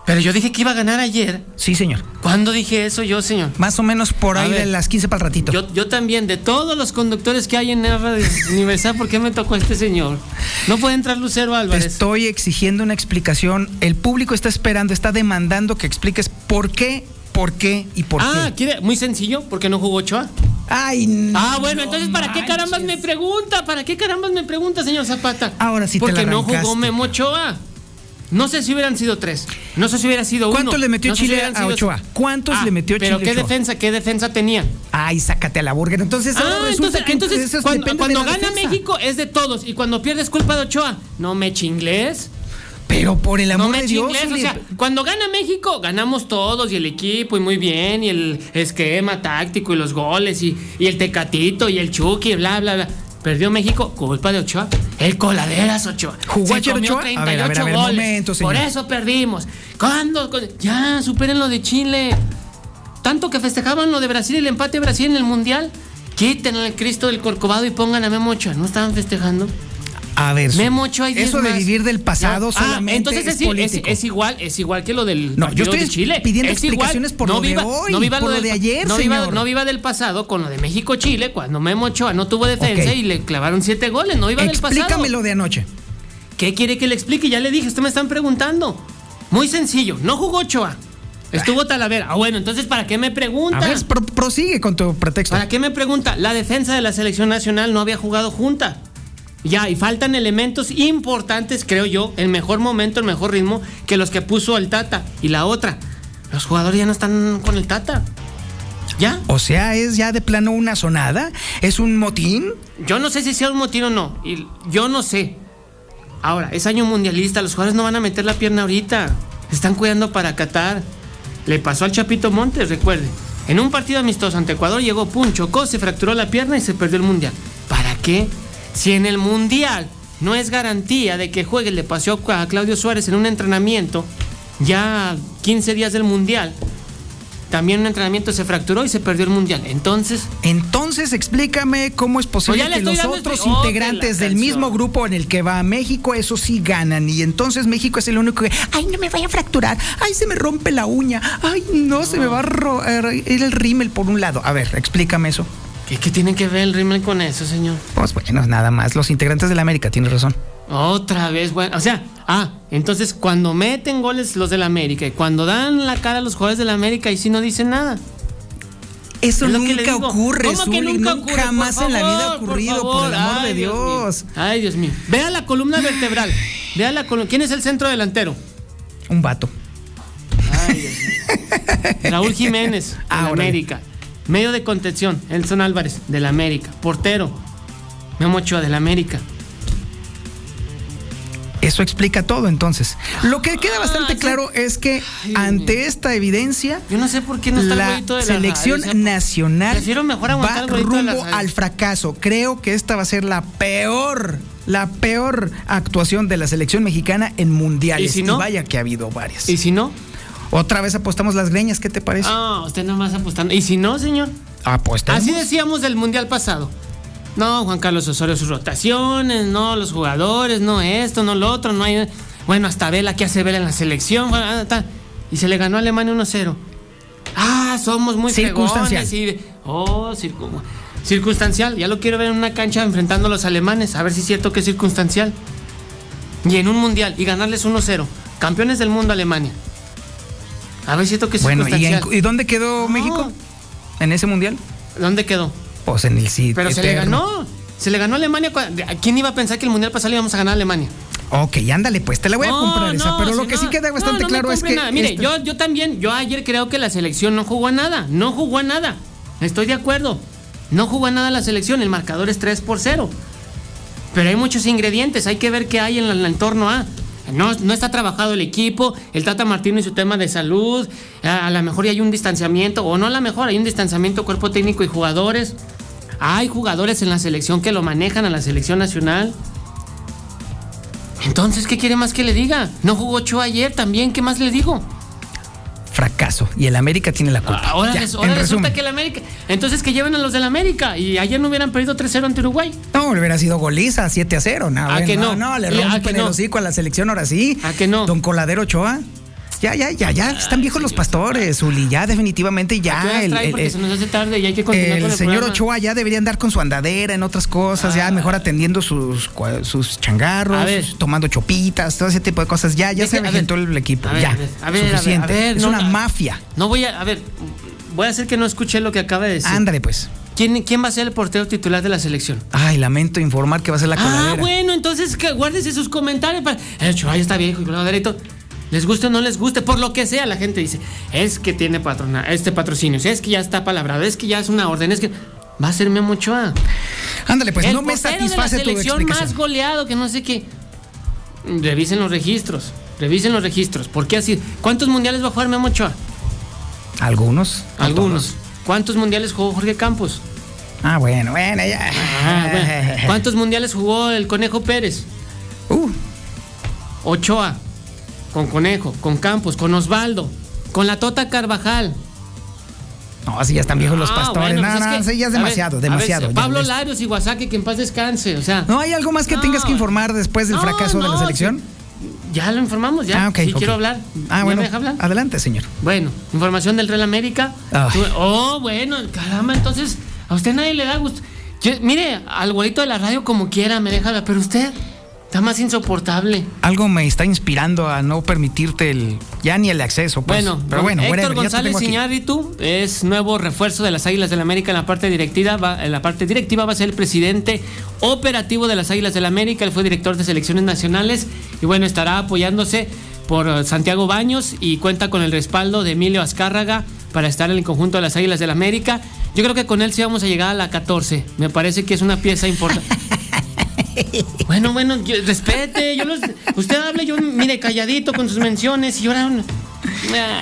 Pero yo dije que iba a ganar ayer. Sí, señor. ¿Cuándo dije eso yo, señor? Más o menos por A ahí ver. de las 15 para el ratito. Yo, yo también, de todos los conductores que hay en la radio Universal, ¿por qué me tocó este señor? No puede entrar Lucero Te Álvarez. estoy exigiendo una explicación. El público está esperando, está demandando que expliques por qué, por qué y por ah, qué. ¿quiere? Muy sencillo, porque no jugó Ochoa. Ay, Ah, bueno, entonces ¿para qué carambas me pregunta? ¿Para qué carambas me pregunta, señor Zapata? Ahora sí te Porque la no jugó. Memo Ochoa. No sé si hubieran sido tres. No sé si hubiera sido uno. ¿Cuántos le metió No si Chile a Ochoa? ¿Cuántos Ah, le metió Pero Chile qué Ochoa? defensa, qué defensa tenía. Ay, sácate a la burger. Entonces, Ah, entonces, que entonces cuando, de gana defensa. México es de todos y cuando pierde es culpa de Ochoa. No me chingles. Pero por el No amor me de Dios, chingles, o sea, cuando gana México, ganamos todos y el equipo y muy bien, y el esquema táctico y los goles y, y el tecatito y el chucky, bla, bla, bla. Perdió México, culpa de Ochoa. El coladeras Ochoa. ¿Jugó Se comió Ochoa? A ver, a ver, a 38 ver, goles. momento. Por eso perdimos. ¿Cuándo? Ya, superen lo de Chile. Tanto que festejaban lo de Brasil, el empate de Brasil en el Mundial. Quiten al Cristo del Corcovado y pongan a Memo Ochoa. ¿No estaban festejando? A ver, Memo Ochoa hay eso de más. vivir del pasado Ya. Ah, solamente entonces es, es, es- político. es igual, es igual que lo del No, yo estoy de Chile. pidiendo igual. explicaciones por lo de viva, hoy, no viva por lo del- de ayer, no viva, señor. no viva del pasado con lo de México-Chile, cuando Memo Ochoa no tuvo defensa y le clavaron siete goles. No viva del pasado. Explícame lo de anoche. ¿Qué quiere que le explique? Ya le dije, usted me están preguntando. Muy sencillo, no jugó Ochoa. Estuvo Talavera. Ah, bueno, entonces ¿para qué me pregunta? A ver, pro- prosigue con tu pretexto. ¿Para qué me pregunta? La defensa de la selección nacional no había jugado junta. Ya, y faltan elementos importantes, creo yo, el mejor momento, el mejor ritmo, que los que puso el Tata. Y la otra, los jugadores ya no están con el Tata. ¿Ya? O sea, es ya de plano una sonada, es un motín. Yo no sé si sea un motín o no. Y yo no sé. Ahora, es año mundialista, los jugadores no van a meter la pierna ahorita. Se están cuidando para Qatar. Le pasó al Chapito Montes, recuerde. En un partido amistoso ante Ecuador llegó, pum, chocó, se fracturó la pierna y se perdió el mundial. ¿Para qué? Si en el mundial no es garantía de que juegue, le pasó a Claudio Suárez en un entrenamiento, ya 15 días del mundial, también un entrenamiento se fracturó y se perdió el mundial. Entonces, Entonces, explícame cómo es posible Pues que los otros que integrantes del mismo grupo en el que va a México, eso sí ganan. Y entonces México es el único que, ay, no me vaya a fracturar, ay, se me rompe la uña, ay, no, se me va a a ir el rímel por un lado. A ver, explícame eso. ¿Qué, qué tiene que ver el rímel con eso, señor? Pues bueno, nada más, los integrantes de la América, tienes razón. Otra vez, bueno, o sea, ah, entonces cuando meten goles los del América y cuando dan la cara a los jugadores del América y sí no dicen nada. Eso Es nunca ocurre, ¿Cómo que nunca Nunca ocurre? jamás Por en la vida ha favor, ocurrido, por el amor de Ay, Dios. mío. Ay, Dios mío. Vea la columna vertebral. Vea la columna. ¿Quién es el centro delantero? Un vato. Raúl Jiménez, de Ah, la. América. Medio de contención, Elson Álvarez, de la América. Portero, Memo Ochoa, de la América. Eso explica todo entonces. Lo que queda bastante sí. claro es que ante esta evidencia, Yo no sé por qué no está la de la selección radio, o sea, nacional mejor va de la rumbo al fracaso. Creo que esta va a ser la peor, la peor actuación de la selección mexicana en mundiales. ¿Y si no? vaya que ha habido varias. ¿Y si no? Otra vez apostamos las greñas, ¿qué te parece? Ah, usted nada más apostando. ¿Y si no, señor? Apostamos. Así decíamos del mundial pasado. No, Juan Carlos Osorio, sus rotaciones, no, los jugadores, no esto, no lo otro, no hay. Bueno, hasta Vela, ¿qué hace Vela en la selección? Ah. Y se le ganó a Alemania 1-0. Ah, somos muy Circunstancial. Oh, circu- circunstancial. Ya lo quiero ver en una cancha enfrentando a los alemanes, a ver si es cierto que es circunstancial. Y en un mundial, y ganarles 1-0. Campeones del mundo Alemania. A ver si es cierto que es Bueno, ¿y, en-. ¿y dónde quedó México? ¿En ese mundial? ¿Dónde quedó? Pues en el sitio. Pero se le ganó. Se le ganó a Alemania. cua- ¿A ¿Quién iba a pensar que el mundial pasado le íbamos a ganar a Alemania? Ok, ándale, pues te la voy a No, comprar esa. Pero lo que no- sí queda bastante claro es que. nada. Mire, esta- yo, yo también, yo ayer creo que la selección no jugó a nada. No jugó a nada. Estoy de acuerdo. No jugó a nada la selección. El marcador es 3 por 0. Pero hay muchos ingredientes. Hay que ver qué hay en el entorno A. No, no está trabajado el equipo, el Tata Martino y su tema de salud. A, lo mejor hay un distanciamiento, o no a lo mejor, hay un distanciamiento cuerpo técnico y jugadores. Hay jugadores en la selección que lo manejan a la selección nacional. Entonces, ¿qué quiere más que le diga? No jugó Ochoa ayer también, ¿qué más le digo? Fracaso. Y el América tiene la culpa. Ahora, Ya, res- ahora en resulta resumen. que el América. Entonces que lleven a los del América. Y ayer no hubieran perdido 3-0 ante Uruguay. No, le hubiera sido goliza, 7 a 0. No, ¿A bueno, que no? no, le ¿Y a rompen el no? hocico a la selección ahora sí. ¿A que no? Don Coladero Ochoa. Ya, ya, ya, ya. Están viejos los pastores, Uli. Ya, definitivamente, ¿Qué ya. El, el- Porque el- se nos hace tarde y hay que continuar el con señor programa. Ochoa ya debería andar con su andadera en otras cosas, ya mejor atendiendo sus, sus changarros, tomando chopitas, todo ese tipo de cosas. Ya, ya Deje- se aventó el equipo. A ya. a ver, a ver, a ver, suficiente. a ver, es no, una mafia. No voy a. A ver, voy a hacer que no escuché lo que acaba de decir. Ándale, pues. ¿quién, ¿quién va a ser el portero titular de la selección? Ay, lamento informar que va a ser la Ah, coladera. bueno, entonces que guárdese sus comentarios. Para... El Ochoa ya está viejo y coladera y todo. Les guste o no les guste, por lo que sea, la gente dice, es que tiene patrona, este patrocinio, es que ya está palabrado, es que ya es una orden, es que va a ser Memo Ochoa. Ándale, pues el no me satisface de la tu selección más goleado, que no sé qué. Revisen los registros, revisen los registros. ¿Por qué así? ¿Cuántos mundiales va a jugar Memo Ochoa? Algunos. no Algunos. todos. ¿Cuántos mundiales jugó Jorge Campos? Ah, bueno, bueno, ya. Ah, bueno. ¿Cuántos mundiales jugó el Conejo Pérez? Uh. Ochoa. Con Conejo, con Campos, con Osvaldo, con la Tota Carvajal. No, así ya están viejos los Ah, pastores. bueno, no, pues no, que- sí, ya es a ver, demasiado, a ver, demasiado. Pablo les- Larios, Iwasaki, que en paz descanse. O sea, ¿No hay algo más que tengas que informar después del fracaso de la selección? ya lo informamos, ya. Ah, ok, ok. quiero hablar. Ah, ¿Ya bueno. me deja hablar? Adelante, señor. Bueno, información del Real América. Tú- Oh, bueno, caramba, entonces a usted nadie le da gusto. Yo- mire, al güerito de la radio como quiera me deja hablar, pero usted está más insoportable. Algo me está inspirando a no permitirte el ya ni el acceso. Pues. Bueno, pero bueno, Héctor whatever, González. Iñárritu es nuevo refuerzo de las Águilas del América en la parte directiva. Va, en la parte directiva va a ser el presidente operativo de las Águilas del América. Él fue director de selecciones nacionales y bueno, estará apoyándose por Santiago Baños y cuenta con el respaldo de Emilio Azcárraga para estar en el conjunto de las Águilas del América. Yo creo que con él sí vamos a llegar a la 14. Me parece que es una pieza importante. Bueno, bueno, yo- respete, yo los, usted hable, yo mire calladito con sus menciones y ahora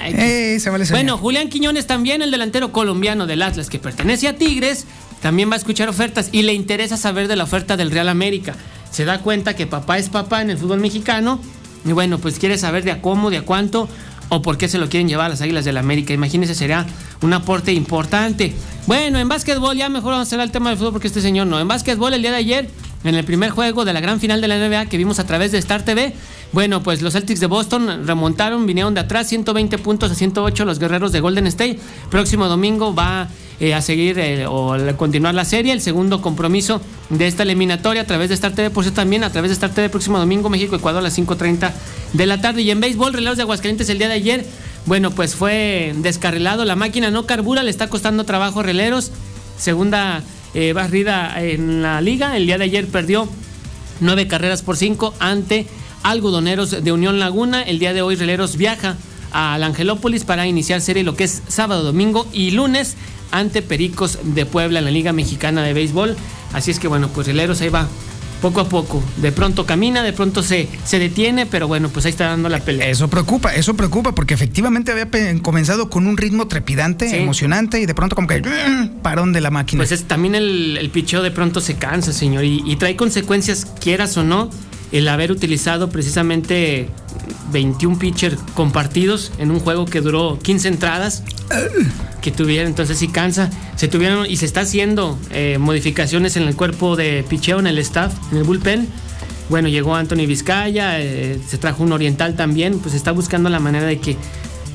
Ay, Eh, se vale bueno, Julián Quiñones también, el delantero colombiano del Atlas que pertenece a Tigres, también va a escuchar ofertas y le interesa saber de la oferta del Real América. Se da cuenta que papá es papá en el fútbol mexicano y bueno, pues quiere saber de a cómo, de a cuánto o por qué se lo quieren llevar a las Águilas del América. Imagínense, será un aporte importante. Bueno, en básquetbol, ya mejor vamos a hacer el tema del fútbol porque este señor no. En básquetbol, el día de ayer, en el primer juego de la gran final de la NBA que vimos a través de Star TV, bueno, pues los Celtics de Boston remontaron, vinieron de atrás, 120 puntos a 108 los guerreros de Golden State. Próximo domingo va eh, a seguir eh, o a continuar la serie, el segundo compromiso de esta eliminatoria a través de Star TV, por eso también a través de Star TV, próximo domingo, México-Ecuador a las 5.30 de la tarde. Y en béisbol, Releros de Aguascalientes el día de ayer, bueno, pues fue descarrilado, la máquina no carbura, le está costando trabajo a Releros, segunda eh, barrida en la liga, el día de ayer perdió nueve carreras por cinco ante Algodoneros de Unión Laguna. El día de hoy Releros viaja al Angelópolis para iniciar serie lo que es sábado, domingo y lunes ante Pericos de Puebla en la Liga Mexicana de Béisbol. Así es que bueno, pues Releros ahí va poco a poco. De pronto camina, de pronto se, se detiene, pero bueno, pues ahí está dando la pelea. Eso preocupa, eso preocupa, porque efectivamente había comenzado con un ritmo trepidante, Sí. emocionante, y de pronto como que parón de la máquina. Pues es, también el, el picheo de pronto se cansa, señor, y, y trae consecuencias, quieras o no, el haber utilizado precisamente 21 pitchers compartidos en un juego que duró 15 entradas. Que tuvieron, entonces sí cansa. Se tuvieron y se está haciendo eh, modificaciones en el cuerpo de picheo, en el staff, en el bullpen. Bueno, llegó Anthony Vizcaya, eh, se trajo un oriental también, pues está buscando la manera de que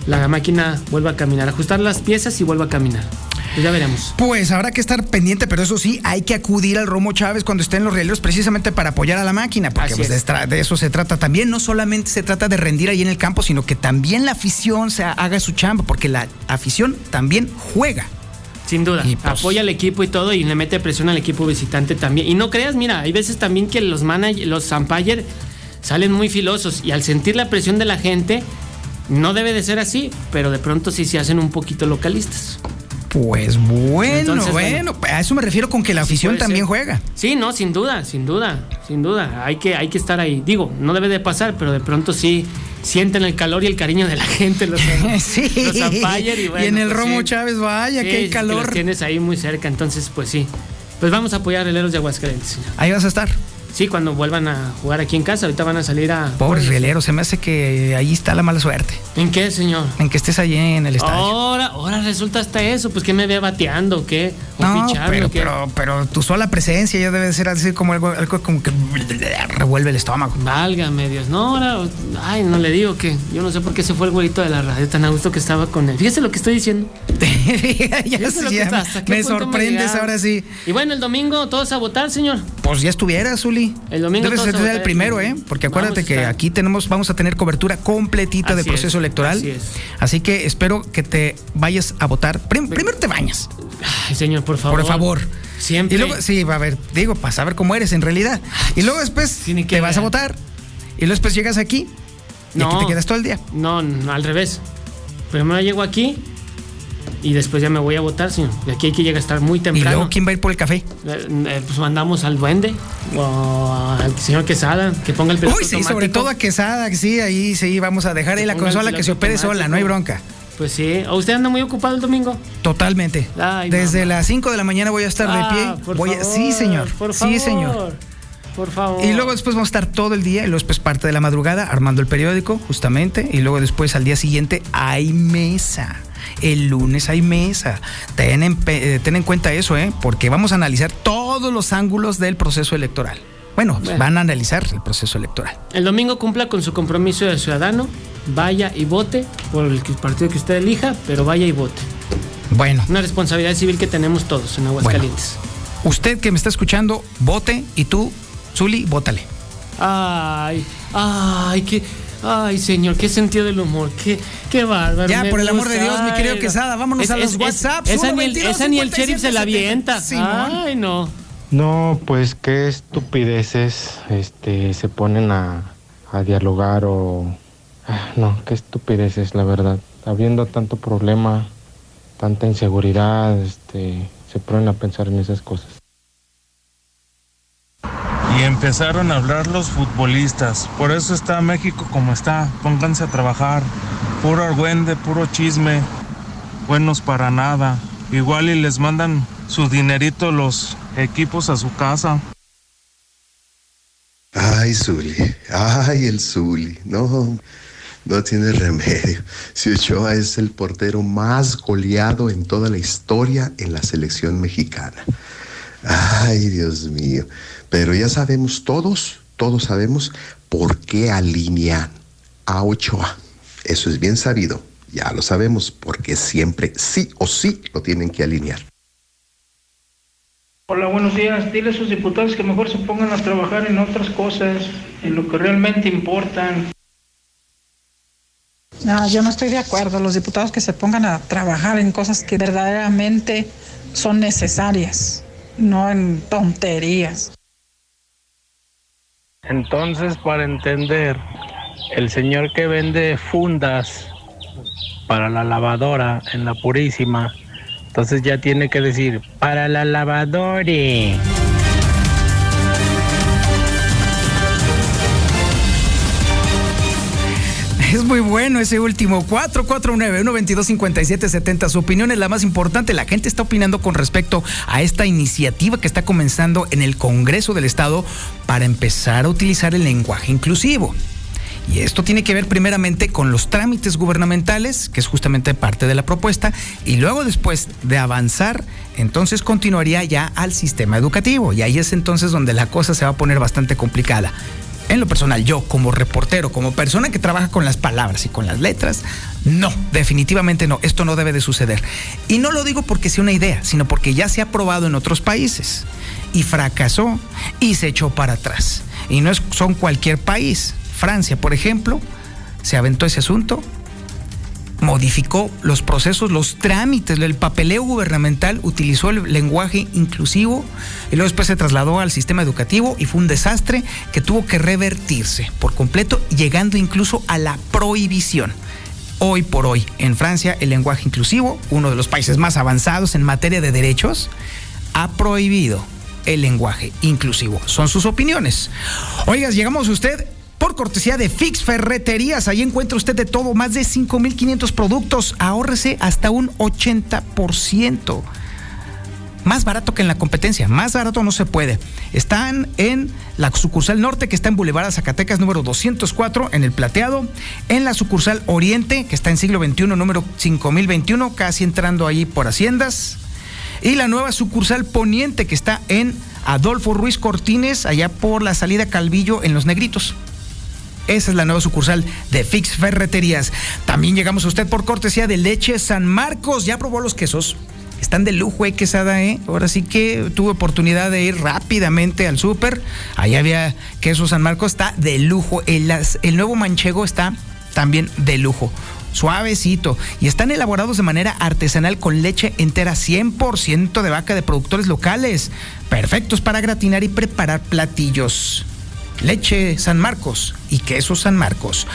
la máquina vuelva a caminar, ajustar las piezas y vuelva a caminar. Pues ya veremos. Pues habrá que estar pendiente, pero eso sí, hay que acudir al Romo Chávez cuando estén los releros precisamente para apoyar a la máquina, porque pues, de, es. de eso se trata también. No solamente se trata de rendir ahí en el campo, sino que también la afición se haga su chamba, porque la afición también juega. Sin duda. Pues, Apoya al equipo y todo y le mete presión al equipo visitante también. Y no creas, mira, hay veces también que los managers, los umpire salen muy filosos y al sentir la presión de la gente, no debe de ser así, pero de pronto sí se hacen un poquito localistas. Pues bueno, Entonces, bueno, a eso me refiero con que la afición también ser. juega. Sí, no, sin duda, sin duda, sin duda. Hay que, hay que estar ahí. Digo, no debe de pasar, pero de pronto sí sienten el calor y el cariño de la gente, los, Sí. los y, bueno, en el pues Romo sí. Chávez, vaya, Sí, que hay calor. los tienes ahí muy cerca, entonces pues sí. Pues vamos a apoyar a Releros de Aguascalientes. señor. Ahí vas a estar. Sí, cuando vuelvan a jugar aquí en casa, ahorita van a salir a... Pobres releros, se me hace que ahí está la mala suerte. ¿En qué, señor? En que estés allí en el estadio. Ahora, ahora resulta hasta eso, pues que me ve bateando, ¿o ¿qué? O No, pichando, pero, ¿qué? pero, pero tu sola presencia ya debe ser así como algo, algo como que revuelve el estómago. Válgame Dios, no, ahora, ay, no le digo que yo no sé por qué se fue el güerito de la radio tan a gusto que estaba con él. Fíjese lo que estoy diciendo. ya lo que ya está- me sorprendes ahora sí. Y bueno, el domingo todos a votar, señor. Pues ya estuviera, El domingo Debes todos ser el primero, ¿eh? Porque acuérdate que estar. aquí tenemos, vamos a tener cobertura completita del Así proceso es, electoral. así es. Así que espero que te vayas a votar. Prim- primero te bañas. Ay, señor, por favor. Por favor. Siempre. Y luego, sí, va a ver, digo, para saber cómo eres en realidad. Y luego después Tiene que te vas a votar. Y luego después llegas aquí y aquí te quedas todo el día. No, no, al revés. Primero llego aquí y después ya me voy a votar, señor. Y aquí hay que llegar a estar muy Y temprano. luego, ¿quién va a ir por el café? Eh, eh, pues mandamos al duende o al señor Quesada que ponga el piloto Uy, sí, sobre todo a Quesada, que sí, ahí sí, vamos a dejar ahí la consola que se opere sola, no hay bronca. Pues sí. ¿O usted anda muy ocupado el domingo? Totalmente. Ay, Desde las 5 de la mañana voy a estar Ah, de pie. por Voy a- favor, sí, señor. Por sí, favor. señor. Por favor. Y luego después vamos a estar todo el día, y luego después parte de la madrugada armando el periódico, justamente, y luego después al día siguiente hay mesa. El lunes hay mesa. Ten en, pe- eh, ten en cuenta eso, ¿eh? Porque vamos a analizar todos los ángulos del proceso electoral. Bueno, Bueno. van a analizar el proceso electoral. El domingo cumpla con su compromiso de ciudadano. Vaya y vote por el que- partido que usted elija, pero vaya y vote. Bueno, Una responsabilidad civil que tenemos todos en Aguascalientes. usted que me está escuchando, vote y tú, Zuli, vótale. Ay, ay, qué. Ay, señor, qué sentido del humor, qué, qué bárbaro. Ya, me por el amor de. Dios, mi querido Quesada, vámonos es- a los es- es- WhatsApps. Esa, ni el, 122, esa ni el sheriff se la 57, avienta. Ay, no. No, pues qué estupideces este, se ponen a, a dialogar o... ah, No, qué estupideces, la verdad. Habiendo tanto problema, tanta inseguridad, este, se ponen a pensar en esas cosas. Y empezaron a hablar los futbolistas. Por eso está México como está. Pónganse a trabajar. Puro argüende, puro chisme. Buenos para nada. Igual y les mandan su dinerito los equipos a su casa. Ay, Zuli. Ay, el Zuli. No, no tiene remedio. Si Ochoa es el portero más goleado en toda la historia en la selección mexicana. Ay, Dios mío. Pero ya sabemos todos, todos sabemos por qué alinean a Ochoa. Eso es bien sabido. Ya lo sabemos porque siempre sí o sí lo tienen que alinear. Hola, buenos días. Dile a sus diputados que mejor se pongan a trabajar en otras cosas, en lo que realmente importan. No, yo no estoy de acuerdo. Los diputados que se pongan a trabajar en cosas que verdaderamente son necesarias, no en tonterías. Entonces, para entender, el señor que vende fundas para la lavadora en la Purísima, entonces ya tiene que decir, para la lavadora. Es muy bueno ese último. 449-122-5770. Su opinión es la más importante. La gente está opinando con respecto a esta iniciativa que está comenzando en el Congreso del Estado para empezar a utilizar el lenguaje inclusivo. Y esto tiene que ver primeramente con los trámites gubernamentales, que es justamente parte de la propuesta, y luego después de avanzar, entonces continuaría ya al sistema educativo. Y ahí es entonces donde la cosa se va a poner bastante complicada. En lo personal, yo como reportero, como persona que trabaja con las palabras y con las letras, no, definitivamente no, esto no debe de suceder. Y no lo digo porque sea una idea, sino porque ya se ha probado en otros países y fracasó y se echó para atrás. Y no es, son cualquier país. Francia, por ejemplo, se aventó ese asunto, modificó los procesos, los trámites, el papeleo gubernamental, utilizó el lenguaje inclusivo y luego después se trasladó al sistema educativo y fue un desastre que tuvo que revertirse por completo, llegando incluso a la prohibición. Hoy por hoy, en Francia, el lenguaje inclusivo, uno de los países más avanzados en materia de derechos, ha prohibido el lenguaje inclusivo. Son sus opiniones. Oigas, llegamos a usted por cortesía de Fix Ferreterías. Ahí encuentra usted de todo, más de 5.500 productos. Ahórrese hasta un 80%. Más barato que en la competencia, más barato no se puede. Están en la sucursal norte que está en Boulevard Zacatecas número 204 en el Plateado, en la sucursal oriente que está en siglo XXI número 5021 casi entrando ahí por Haciendas y la nueva sucursal poniente que está en Adolfo Ruiz Cortines allá por la salida Calvillo en Los Negritos. Esa es la nueva sucursal de Fix Ferreterías. También llegamos a usted por cortesía de Leche San Marcos. ¿Ya probó los quesos? están de lujo, eh, quesada, eh. Ahora sí que tuve oportunidad de ir rápidamente al súper. Ahí había queso San Marcos, está de lujo. El, el nuevo manchego está también de lujo. Suavecito. Y están elaborados de manera artesanal con leche entera 100% de vaca de productores locales. Perfectos para gratinar y preparar platillos. Leche San Marcos y queso San Marcos.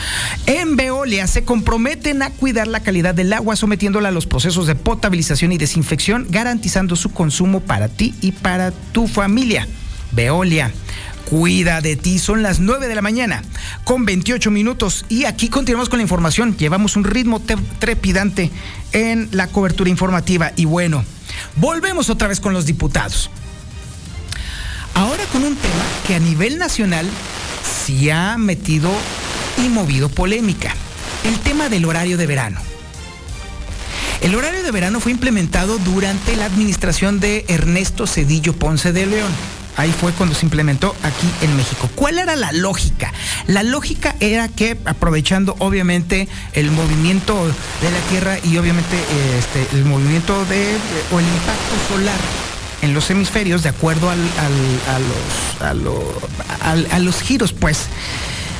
En Veolia se comprometen a cuidar la calidad del agua sometiéndola a los procesos de potabilización y desinfección, garantizando su consumo para ti y para tu familia. Veolia. Cuida de ti, son las 9 de la mañana con 28 minutos y aquí continuamos con la información. Llevamos un ritmo te- trepidante en la cobertura informativa y bueno, volvemos otra vez con los diputados. Ahora con un tema que a nivel nacional sí ha metido y movido polémica. El tema del horario de verano. El horario de verano fue implementado durante la administración de Ernesto Cedillo Ponce de León. Ahí fue cuando se implementó aquí en México. ¿Cuál era la lógica? La lógica era que aprovechando obviamente el movimiento de la Tierra y obviamente este, el movimiento de o el impacto solar en los hemisferios de acuerdo al- a, los, giros, pues,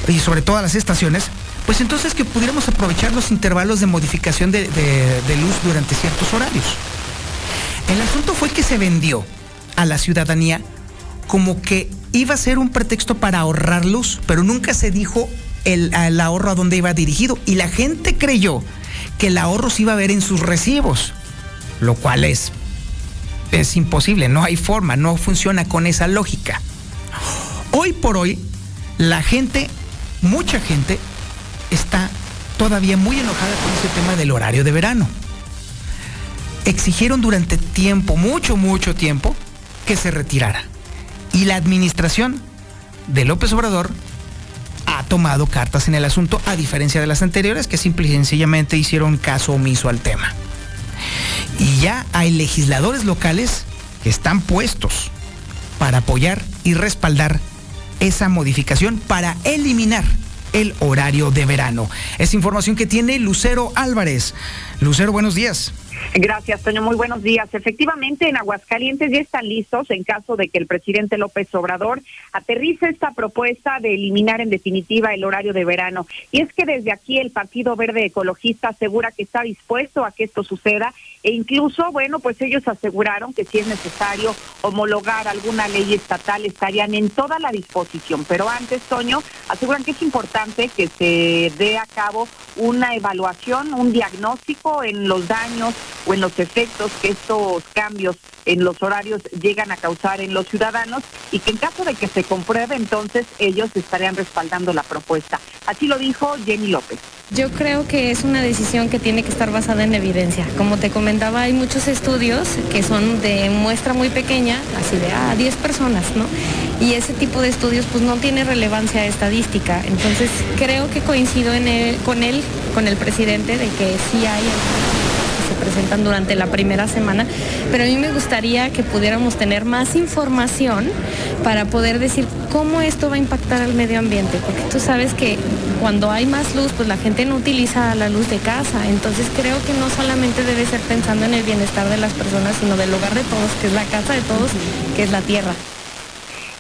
y sobre todo a las estaciones, pues entonces que pudiéramos aprovechar los intervalos de modificación de, luz durante ciertos horarios. El asunto fue que se vendió a la ciudadanía como que iba a ser un pretexto para ahorrar luz, pero nunca se dijo el ahorro a dónde iba dirigido. Y la gente creyó que el ahorro se iba a ver en sus recibos, lo cual es, es imposible, no hay forma, no funciona con esa lógica. Hoy por hoy, la gente, mucha gente, está todavía muy enojada con ese tema del horario de verano. Exigieron durante tiempo, mucho, mucho tiempo, que se retirara. Y la administración de López Obrador ha tomado cartas en el asunto, a diferencia de las anteriores, que simple y sencillamente hicieron caso omiso al tema. Y ya hay legisladores locales que están puestos para apoyar y respaldar esa modificación para eliminar el horario de verano. Es información que tiene Lucero Álvarez. Lucero, buenos días. Gracias, Toño. Muy buenos días. Efectivamente, en Aguascalientes ya están listos en caso de que el presidente López Obrador aterrice esta propuesta de eliminar en definitiva el horario de verano. Y es que desde aquí el Partido Verde Ecologista asegura que está dispuesto a que esto suceda e incluso, bueno, pues ellos aseguraron que si es necesario homologar alguna ley estatal estarían en toda la disposición. Pero antes, Toño, aseguran que es importante que se dé a cabo una evaluación, un diagnóstico en los daños o en los efectos que estos cambios en los horarios llegan a causar en los ciudadanos y que en caso de que se compruebe, entonces ellos estarían respaldando la propuesta. Así lo dijo Jenny López. Yo creo que es una decisión que tiene que estar basada en evidencia. Como te comentaba, hay muchos estudios que son de muestra muy pequeña, así de a 10 personas, ¿no? Y ese tipo de estudios pues no tiene relevancia estadística. Entonces creo que coincido con él, con el presidente, de que sí hay se presentan durante la primera semana, pero a mí me gustaría que pudiéramos tener más información para poder decir cómo esto va a impactar al medio ambiente, porque tú sabes que cuando hay más luz, pues la gente no utiliza la luz de casa, entonces creo que no solamente debe ser pensando en el bienestar de las personas, sino del hogar de todos, que es la casa de todos, que es la tierra.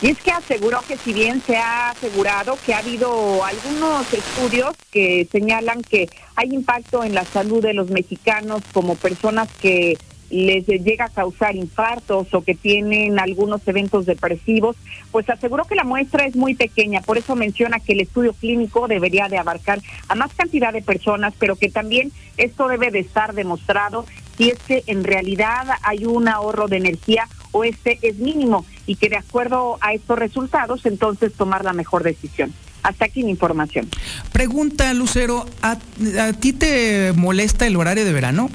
Y es que aseguró que si bien se ha asegurado que ha habido algunos estudios que señalan que hay impacto en la salud de los mexicanos como personas que les llega a causar infartos o que tienen algunos eventos depresivos, pues aseguró que la muestra es muy pequeña, por eso menciona que el estudio clínico debería de abarcar a más cantidad de personas, pero que también esto debe de estar demostrado si es que en realidad hay un ahorro de energía o este es mínimo y que de acuerdo a estos resultados entonces tomar la mejor decisión. Hasta aquí mi información. Pregunta, Lucero, ¿a, a ti te molesta el horario de verano?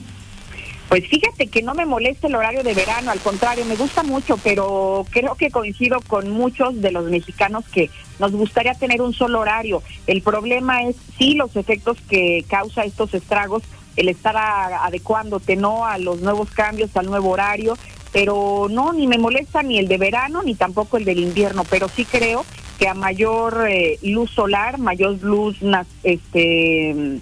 Pues fíjate que no me molesta el horario de verano, al contrario, me gusta mucho, pero creo que coincido con muchos de los mexicanos que nos gustaría tener un solo horario. El problema es sí los efectos que causa estos estragos, el estar a- adecuándote no a los nuevos cambios, al nuevo horario, pero no, ni me molesta ni el de verano ni tampoco el del invierno, pero sí creo que a mayor eh, luz solar, mayor luz este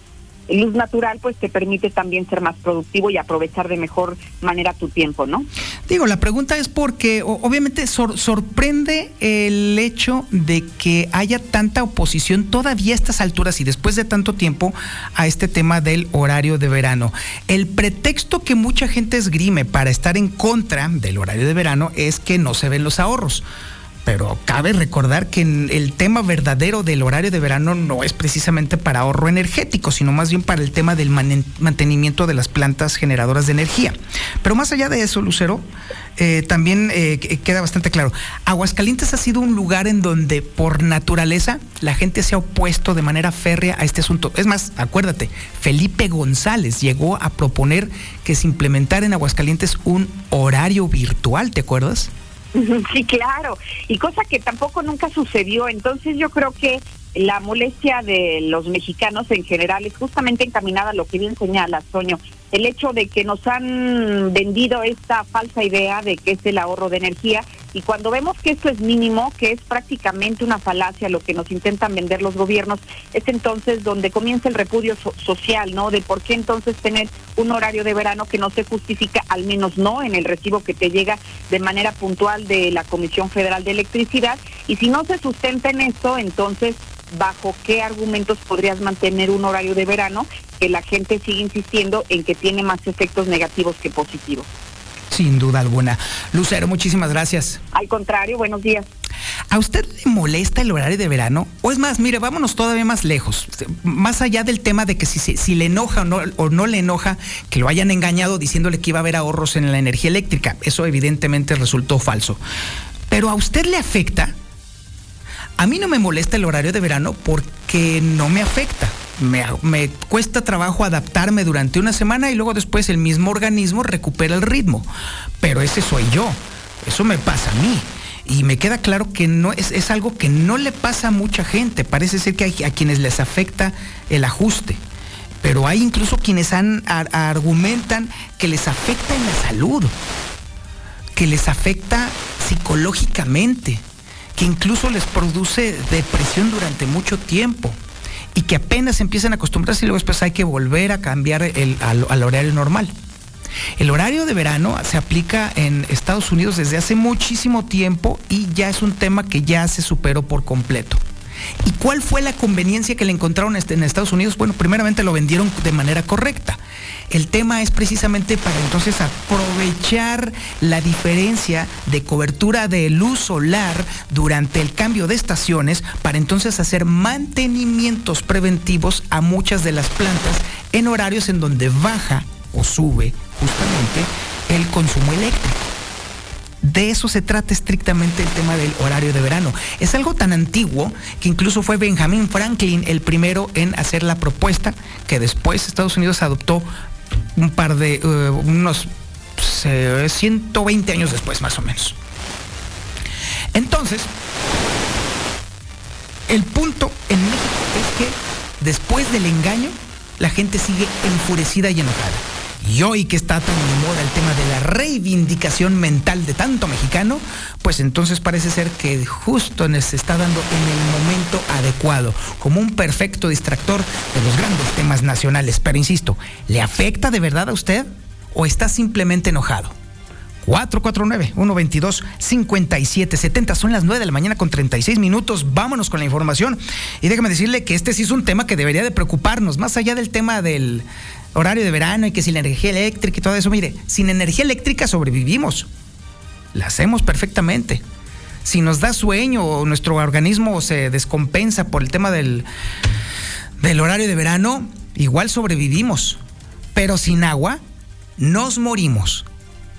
luz natural pues te permite también ser más productivo y aprovechar de mejor manera tu tiempo, ¿no? Digo, la pregunta es porque obviamente sorprende el hecho de que haya tanta oposición todavía a estas alturas y después de tanto tiempo a este tema del horario de verano. El pretexto que mucha gente esgrime para estar en contra del horario de verano es que no se ven los ahorros pero cabe recordar que el tema verdadero del horario de verano no es precisamente para ahorro energético, sino más bien para el tema del mantenimiento de las plantas generadoras de energía. Pero más allá de eso, Lucero, eh, también eh, queda bastante claro. Aguascalientes ha sido un lugar en donde por naturaleza la gente se ha opuesto de manera férrea a este asunto. Es más, acuérdate, Felipe González llegó a proponer que se implementara en Aguascalientes un horario virtual, ¿te acuerdas? Sí, claro, y cosa que tampoco nunca sucedió. Entonces yo creo que la molestia de los mexicanos en general es justamente encaminada a lo que bien señala Toño, el hecho de que nos han vendido esta falsa idea de que es el ahorro de energía. Y cuando vemos que esto es mínimo, que es prácticamente una falacia lo que nos intentan vender los gobiernos, es entonces donde comienza el repudio social, ¿no? De por qué entonces tener un horario de verano que no se justifica, al menos no en el recibo que te llega de manera puntual de la Comisión Federal de Electricidad. Y si no se sustenta en esto, entonces bajo qué argumentos podrías mantener un horario de verano que la gente sigue insistiendo en que tiene más efectos negativos que positivos. Sin duda alguna. Lucero, muchísimas gracias. Al contrario, buenos días. ¿A usted le molesta el horario de verano? O es más, mire, vámonos todavía más lejos. Más allá del tema de que si, si, le enoja o no, o no le enoja que lo hayan engañado diciéndole que iba a haber ahorros en la energía eléctrica. Eso evidentemente resultó falso. Pero ¿a usted le afecta? A mí no me molesta el horario de verano porque no me afecta. Me, cuesta trabajo adaptarme durante una semana y luego después el mismo organismo recupera el ritmo. Pero ese soy yo. Eso me pasa a mí. Y me queda claro que no es, algo que no le pasa a mucha gente. Parece ser que hay a quienes les afecta el ajuste. Pero hay incluso quienes han, argumentan que les afecta en la salud, que les afecta psicológicamente que incluso les produce depresión durante mucho tiempo y que apenas empiezan a acostumbrarse y luego después hay que volver a cambiar el, al, horario normal. El horario de verano se aplica en Estados Unidos desde hace muchísimo tiempo y ya es un tema que ya se superó por completo. ¿Y cuál fue la conveniencia que le encontraron este, en Estados Unidos? Bueno, primeramente lo vendieron de manera correcta. El tema es precisamente para entonces aprovechar la diferencia de cobertura de luz solar durante el cambio de estaciones para entonces hacer mantenimientos preventivos a muchas de las plantas en horarios en donde baja o sube justamente el consumo eléctrico. De eso se trata estrictamente el tema del horario de verano. Es algo tan antiguo que incluso fue Benjamin Franklin el primero en hacer la propuesta que después Estados Unidos adoptó un par de, eh, unos 120 años después más o menos. Entonces, el punto en México es que después del engaño, la gente sigue enfurecida y enojada. Y hoy que está tan de moda el tema de la reivindicación mental de tanto mexicano, pues entonces parece ser que justo se está dando en el momento adecuado, como un perfecto distractor de los grandes temas nacionales. Pero insisto, ¿le afecta de verdad a usted o está simplemente enojado? 449-122-5770. Son las 9 de la mañana con 36 minutos. Vámonos con la información. Y déjame decirle que este sí es un tema que debería de preocuparnos, más allá del tema del horario de verano y que sin energía eléctrica y todo eso. Mire, sin energía eléctrica sobrevivimos. La hacemos perfectamente. Si nos da sueño o nuestro organismo se descompensa por el tema del, del horario de verano, igual sobrevivimos. Pero sin agua, nos morimos.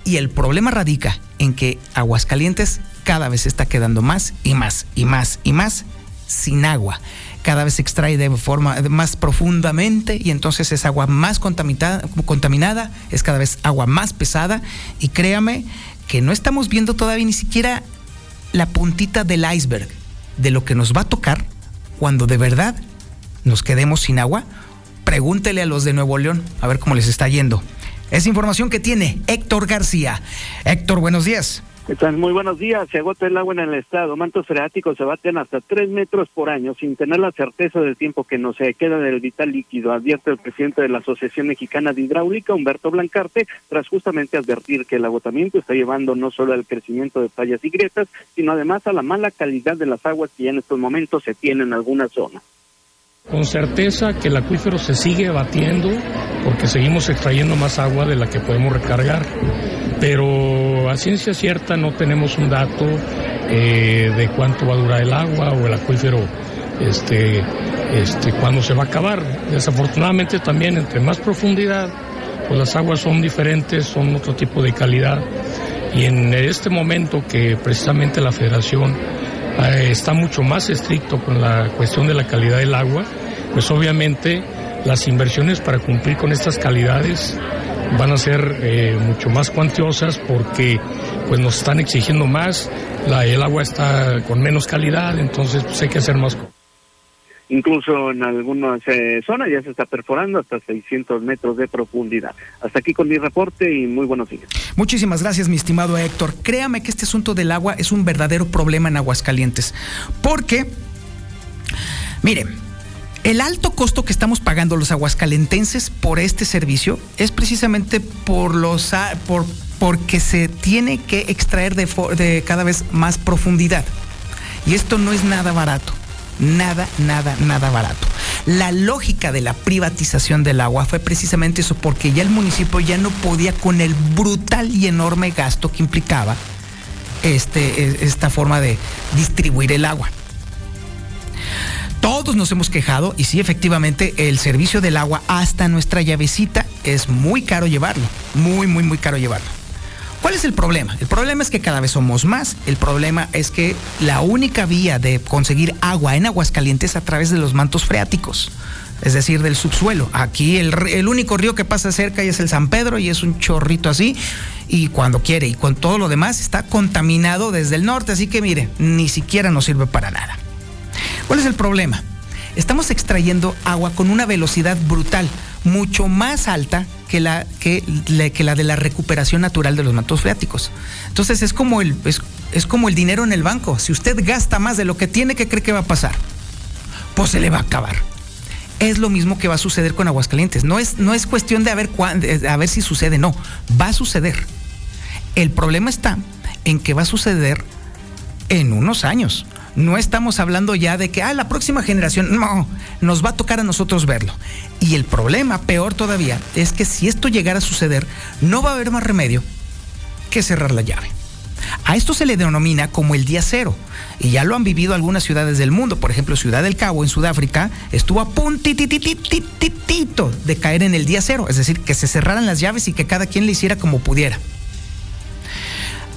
Y el problema radica en que Aguascalientes cada vez está quedando más y más y más y más sin agua. Cada vez se extrae de forma más profundamente y entonces es agua más contaminada, contaminada, es cada vez agua más pesada y créame que no estamos viendo todavía ni siquiera la puntita del iceberg de lo que nos va a tocar cuando de verdad nos quedemos sin agua. Pregúntele a los de Nuevo León a ver cómo les está yendo. Es información que tiene Héctor García. Héctor, buenos días. Están muy buenos días. Se agota el agua en el estado. Mantos freáticos se baten hasta tres metros por año sin tener la certeza del tiempo que nos queda del vital líquido, advierte el presidente de la Asociación Mexicana de Hidráulica, Humberto Blancarte, tras justamente advertir que el agotamiento está llevando no solo al crecimiento de fallas y grietas, sino además a la mala calidad de las aguas que ya en estos momentos se tienen en algunas zonas. Con certeza que el acuífero se sigue batiendo porque seguimos extrayendo más agua de la que podemos recargar pero a ciencia cierta no tenemos un dato eh, de cuánto va a durar el agua o el acuífero este, este, cuando se va a acabar. Desafortunadamente también entre más profundidad, pues las aguas son diferentes, son otro tipo de calidad. Y en este momento que precisamente la federación eh, está mucho más estricto con la cuestión de la calidad del agua, pues obviamente las inversiones para cumplir con estas calidades van a ser eh, mucho más cuantiosas porque pues nos están exigiendo más, la, el agua está con menos calidad, entonces pues, hay que hacer más. Incluso en algunas eh, zonas ya se está perforando hasta 600 metros de profundidad. Hasta aquí con mi reporte y muy buenos días. Muchísimas gracias, mi estimado Héctor. Créame que este asunto del agua es un verdadero problema en Aguascalientes. Porque, mire, el alto costo que estamos pagando los aguascalentenses por este servicio es precisamente por los por porque se tiene que extraer de, de cada vez más profundidad. Y esto no es nada barato. Nada, nada, nada barato. La lógica de la privatización del agua fue precisamente eso, porque ya el municipio ya no podía con el brutal y enorme gasto que implicaba este, e, esta forma de distribuir el agua. Todos nos hemos quejado y sí, efectivamente, el servicio del agua hasta nuestra llavecita es muy caro llevarlo. Muy, muy, muy caro llevarlo. ¿Cuál es el problema? El problema es que cada vez somos más. El problema es que la única vía de conseguir agua en Aguascalientes es a través de los mantos freáticos, es decir, del subsuelo. Aquí el, el, único río que pasa cerca es el San Pedro y es un chorrito así. Y cuando quiere y con todo lo demás está contaminado desde el norte. Así que mire, ni siquiera nos sirve para nada. ¿Cuál es el problema? Estamos extrayendo agua con una velocidad brutal, mucho más alta que la, que, de la recuperación natural de los mantos freáticos. Entonces es como, el, es, es como el dinero en el banco. Si usted gasta más de lo que tiene, ¿qué cree que va a pasar? Pues se le va a acabar. Es lo mismo que va a suceder con Aguascalientes. No es, no es cuestión de a ver, a ver si sucede, no. Va a suceder. El problema está en que va a suceder en unos años. No estamos hablando ya de que, ah, la próxima generación, no, nos va a tocar a nosotros verlo. Y el problema, peor todavía, es que si esto llegara a suceder, no va a haber más remedio que cerrar la llave. A esto se le denomina como el día cero. Y ya lo han vivido algunas ciudades del mundo. Por ejemplo, Ciudad del Cabo en Sudáfrica estuvo a puntititititito de caer en el día cero. Es decir, que se cerraran las llaves y que cada quien le hiciera como pudiera.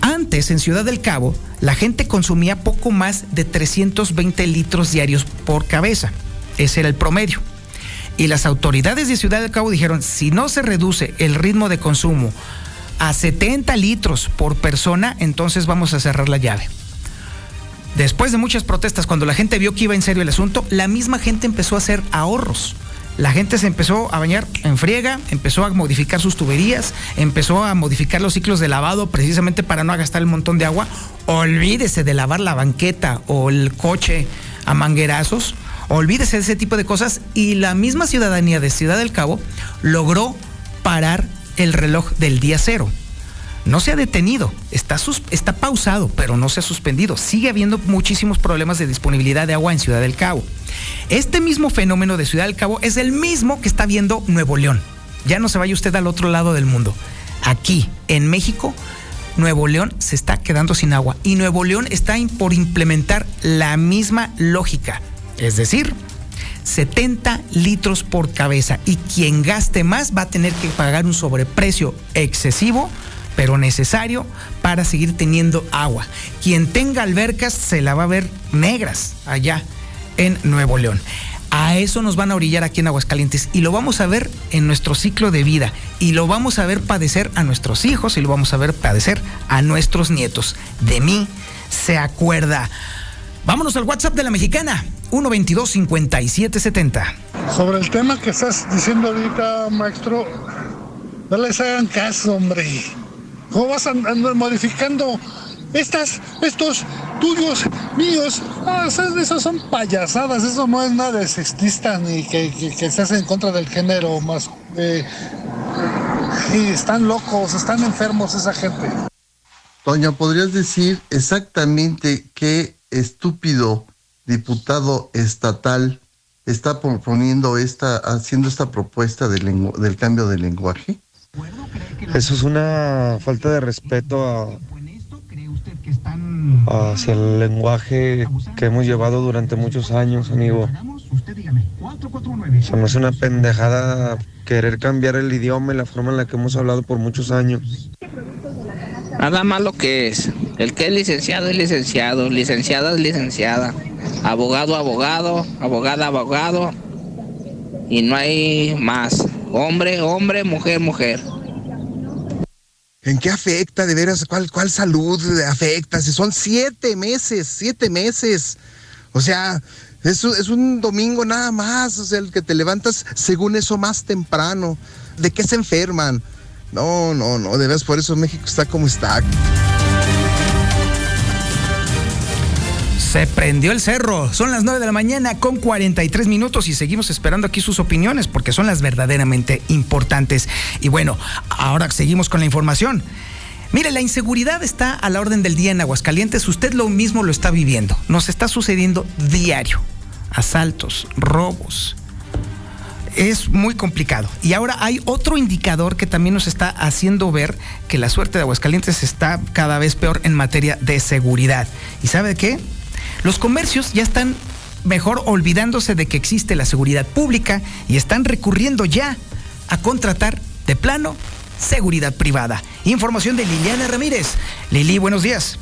Antes, en Ciudad del Cabo, la gente consumía poco más de 320 litros diarios por cabeza. Ese era el promedio. Y las autoridades de Ciudad del Cabo dijeron, si no se reduce el ritmo de consumo a 70 litros por persona, entonces vamos a cerrar la llave. Después de muchas protestas, cuando la gente vio que iba en serio el asunto, la misma gente empezó a hacer ahorros la gente se empezó a bañar en friega, empezó a modificar sus tuberías, empezó a modificar los ciclos de lavado precisamente para no gastar el montón de agua. Olvídese de lavar la banqueta o el coche a manguerazos. Olvídese de ese tipo de cosas y la misma ciudadanía de Ciudad del Cabo logró parar el reloj del día cero no se ha detenido, está, está pausado, pero no se ha suspendido. Sigue habiendo muchísimos problemas de disponibilidad de agua en Ciudad del Cabo. Este mismo fenómeno de Ciudad del Cabo es el mismo que está viendo Nuevo León. Ya no se vaya usted al otro lado del mundo. Aquí, en México, Nuevo León se está quedando sin agua y Nuevo León está por implementar la misma lógica. Es decir, 70 litros por cabeza y quien gaste más va a tener que pagar un sobreprecio excesivo pero necesario para seguir teniendo agua. Quien tenga albercas se la va a ver negras allá en Nuevo León. A eso nos van a orillar aquí en Aguascalientes y lo vamos a ver en nuestro ciclo de vida y lo vamos a ver padecer a nuestros hijos y lo vamos a ver padecer a nuestros nietos. De mí se acuerda. Vámonos al WhatsApp de la mexicana, 122-5770. Sobre el tema que estás diciendo ahorita, maestro, no les hagan caso, hombre. ¿Cómo vas a andar modificando estas, estos tuyos, míos, ah, esas, esas son payasadas, eso no es nada de sexista ni que, que, que se hace en contra del género más. Eh, y están locos, están enfermos esa gente. Toña, ¿podrías decir exactamente qué estúpido diputado estatal está proponiendo esta, haciendo esta propuesta del cambio de lenguaje? Eso es una falta de respeto a, hacia el lenguaje que hemos llevado durante muchos años, amigo. O es una pendejada querer cambiar el idioma y la forma en la que hemos hablado por muchos años. Nada más lo que es. El que es licenciado es licenciado, licenciada es licenciada, abogado, abogado, abogada, abogado. Y no hay más. Hombre, hombre, mujer, mujer. ¿En qué afecta de veras? ¿Cuál, cuál salud afecta? Si son siete meses, siete meses. O sea, es, es un domingo nada más. O sea, el que te levantas según eso más temprano. ¿De qué se enferman? No, no, no. De veras, por eso México está como está. Se prendió el cerro. Son las 9 de la mañana con 43 minutos y seguimos esperando aquí sus opiniones porque son las verdaderamente importantes. Y bueno, ahora seguimos con la información. Mire, la inseguridad está a la orden del día en Aguascalientes. Usted lo mismo lo está viviendo. Nos está sucediendo diario. Asaltos, robos. Es muy complicado. Y ahora hay otro indicador que también nos está haciendo ver que la suerte de Aguascalientes está cada vez peor en materia de seguridad. ¿Y sabe qué? Los comercios ya están mejor olvidándose de que existe la seguridad pública y están recurriendo ya a contratar de plano seguridad privada. Información de Liliana Ramírez. Lili, buenos días.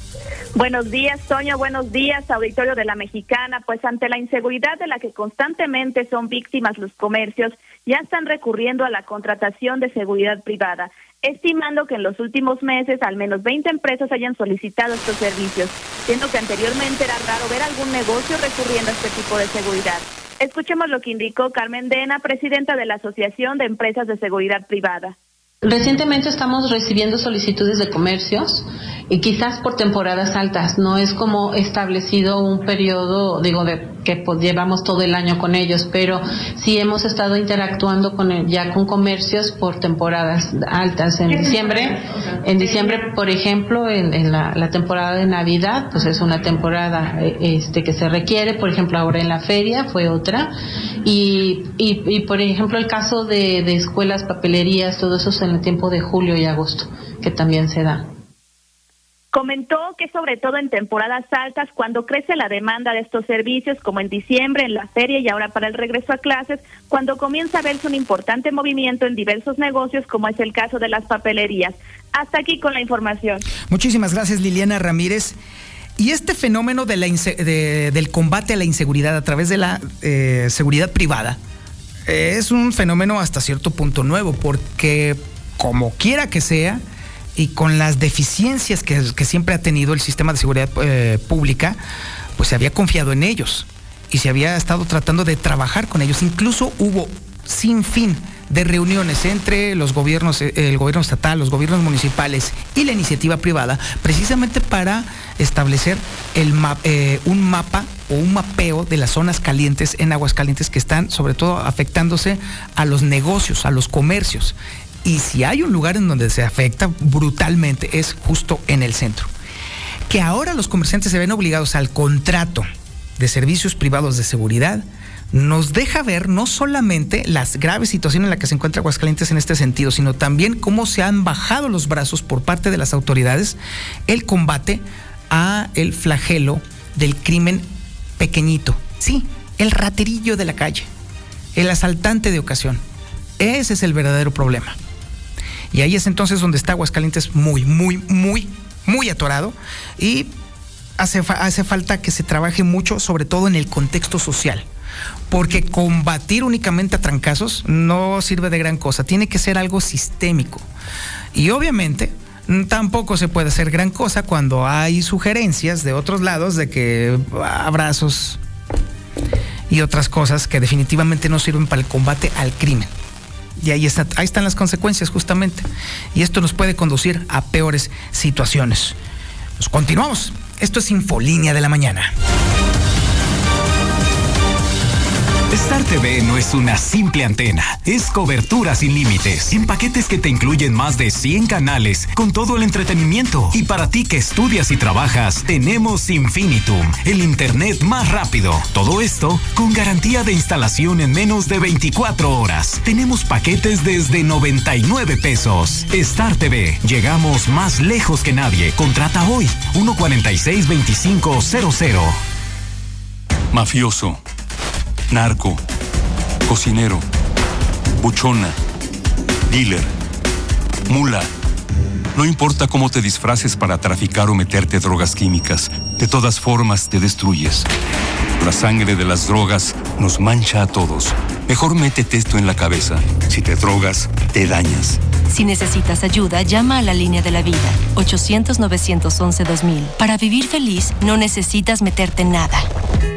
Buenos días, Toño. Buenos días, auditorio de la Mexicana. Pues ante la inseguridad de la que constantemente son víctimas los comercios, ya están recurriendo a la contratación de seguridad privada estimando que en los últimos meses al menos 20 empresas hayan solicitado estos servicios, siendo que anteriormente era raro ver algún negocio recurriendo a este tipo de seguridad. Escuchemos lo que indicó Carmen Dena, presidenta de la Asociación de Empresas de Seguridad Privada. Recientemente estamos recibiendo solicitudes de comercios y quizás por temporadas altas, no es como establecido un periodo, digo, de que pues, llevamos todo el año con ellos, pero sí hemos estado interactuando con ya con comercios por temporadas altas. En diciembre, en diciembre, por ejemplo, en, la, temporada de Navidad, pues es una temporada eh, este que se requiere, por ejemplo, ahora en la feria fue otra, y, y, por ejemplo el caso de, de escuelas, papelerías, todo eso es en el tiempo de julio y agosto, que también se da. Comentó que sobre todo en temporadas altas, cuando crece la demanda de estos servicios, como en diciembre, en la feria y ahora para el regreso a clases, cuando comienza a verse un importante movimiento en diversos negocios, como es el caso de las papelerías. Hasta aquí con la información. Muchísimas gracias, Liliana Ramírez. Y este fenómeno de la del combate a la inseguridad a través de la eh, seguridad privada es un fenómeno hasta cierto punto nuevo, porque como quiera que sea, y con las deficiencias que, siempre ha tenido el sistema de seguridad eh, pública, pues se había confiado en ellos y se había estado tratando de trabajar con ellos. Incluso hubo sin fin de reuniones entre los gobiernos, eh, el gobierno estatal, los gobiernos municipales y la iniciativa privada, precisamente para establecer eh, un mapa o un mapeo de las zonas calientes en aguas calientes que están sobre todo afectándose a los negocios, a los comercios. Y si hay un lugar en donde se afecta brutalmente es justo en el centro. Que ahora los comerciantes se ven obligados al contrato de servicios privados de seguridad, nos deja ver no solamente las graves situaciones en las que se encuentra Aguascalientes en este sentido, sino también cómo se han bajado los brazos por parte de las autoridades el combate a el flagelo del crimen pequeñito. Sí, el raterillo de la calle, el asaltante de ocasión. Ese es el verdadero problema. Y ahí es entonces donde está Aguascalientes muy, muy, muy, muy atorado y hace, hace falta que se trabaje mucho, sobre todo en el contexto social. Porque combatir únicamente a trancazos no sirve de gran cosa, tiene que ser algo sistémico. Y obviamente tampoco se puede hacer gran cosa cuando hay sugerencias de otros lados de que abrazos y otras cosas que definitivamente no sirven para el combate al crimen. Y ahí, está, ahí están las consecuencias justamente. Y esto nos puede conducir a peores situaciones. Pues continuamos. Esto es Infolínea de la Mañana. Star TV no es una simple antena, es cobertura sin límites, en paquetes que te incluyen más de 100 canales, con todo el entretenimiento. Y para ti que estudias y trabajas, tenemos Infinitum, el internet más rápido. Todo esto con garantía de instalación en menos de 24 horas. Tenemos paquetes desde 99 pesos. Star TV, llegamos más lejos que nadie. Contrata hoy 146 2500. Mafioso narco, cocinero, buchona, dealer, mula. No importa cómo te disfraces para traficar o meterte drogas químicas, de todas formas te destruyes. La sangre de las drogas nos mancha a todos. Mejor métete esto en la cabeza. Si te drogas, te dañas. Si necesitas ayuda, llama a la línea de la vida, 800-911-2000. Para vivir feliz, no necesitas meterte en nada.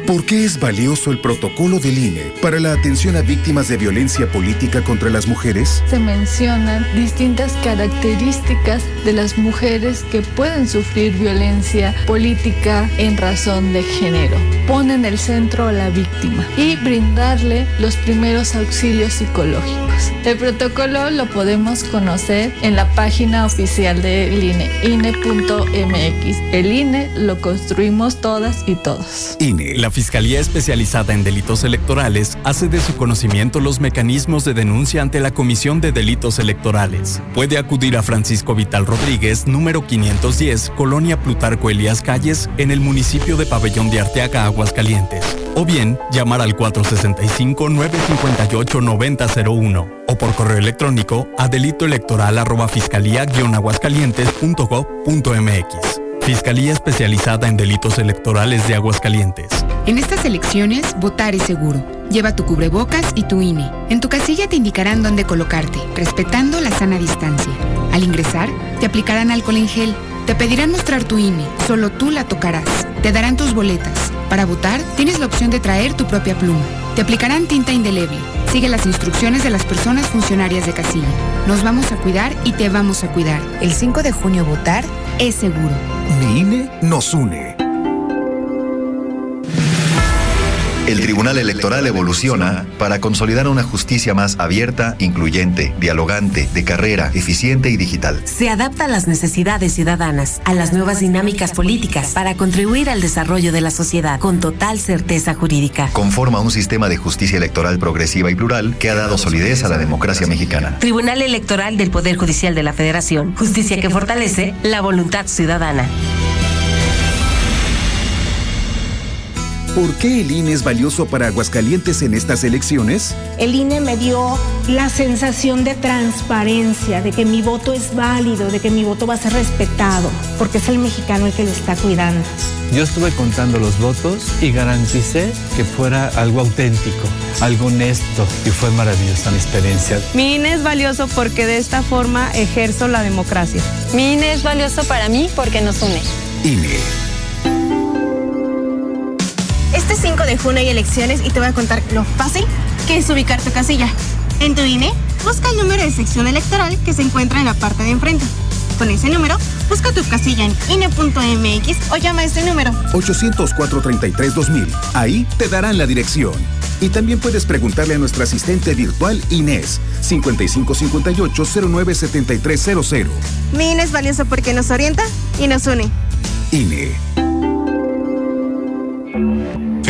¿Por qué es valioso el protocolo del INE para la atención a víctimas de violencia política contra las mujeres? Se mencionan distintas características de las mujeres que pueden sufrir violencia política en razón de género. Ponen el centro a la víctima y brindarle los primeros auxilios psicológicos. El protocolo lo podemos conocer en la página oficial del INE, INE.mx. El INE lo construimos todas y todos. INE, la Fiscalía Especializada en Delitos Electorales, hace de su conocimiento los mecanismos de denuncia ante la Comisión de Delitos Electorales. Puede acudir a Francisco Vital Rodríguez, número 510, Colonia Plutarco Elías Calles, en el municipio de Pabellón de Arteaga, Aguascalientes. O bien, llamar al 465-958-9001 o por correo electrónico a delitoelectoral.fiscalía-aguascalientes.gov.mx. Fiscalía especializada en delitos electorales de Aguascalientes. En estas elecciones, votar es seguro. Lleva tu cubrebocas y tu INE. En tu casilla te indicarán dónde colocarte, respetando la sana distancia. Al ingresar, te aplicarán alcohol en gel. Te pedirán mostrar tu INE. Solo tú la tocarás. Te darán tus boletas. Para votar, tienes la opción de traer tu propia pluma. Te aplicarán tinta indeleble. Sigue las instrucciones de las personas funcionarias de casilla. Nos vamos a cuidar y te vamos a cuidar. El 5 de junio votar es seguro. Mi INE nos une. El Tribunal Electoral evoluciona para consolidar una justicia más abierta, incluyente, dialogante, de carrera, eficiente y digital. Se adapta a las necesidades ciudadanas, a las nuevas dinámicas políticas, para contribuir al desarrollo de la sociedad con total certeza jurídica. Conforma un sistema de justicia electoral progresiva y plural que ha dado solidez a la democracia mexicana. Tribunal Electoral del Poder Judicial de la Federación. Justicia que fortalece la voluntad ciudadana. ¿Por qué el INE es valioso para Aguascalientes en estas elecciones? El INE me dio la sensación de transparencia, de que mi voto es válido, de que mi voto va a ser respetado, porque es el mexicano el que lo está cuidando. Yo estuve contando los votos y garanticé que fuera algo auténtico, algo honesto y fue maravillosa mi experiencia. Mi INE es valioso porque de esta forma ejerzo la democracia. Mi INE es valioso para mí porque nos une. INE. Este 5 de junio hay elecciones y te voy a contar lo fácil que es ubicar tu casilla. En tu INE, busca el número de sección electoral que se encuentra en la parte de enfrente. Con ese número, busca tu casilla en INE.mx o llama a este número. 800-433-2000. Ahí te darán la dirección. Y también puedes preguntarle a nuestra asistente virtual Inés, 5558-097300. Mi INE es valioso porque nos orienta y nos une. INE.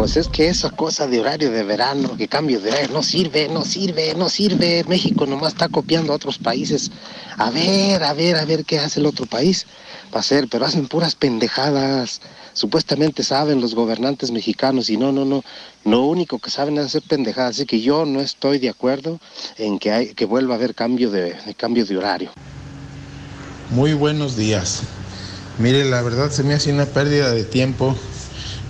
Pues es que esa cosa de horario de verano, que cambio de horario, no sirve, no sirve, no sirve. México nomás está copiando a otros países. A ver, a ver, a ver qué hace el otro país para hacer, pero hacen puras pendejadas. Supuestamente saben los gobernantes mexicanos y no, no, no. Lo único que saben es hacer pendejadas. Así que yo no estoy de acuerdo en que, hay, que vuelva a haber cambio de, de cambio de horario. Muy buenos días. Mire, la verdad se me hace una pérdida de tiempo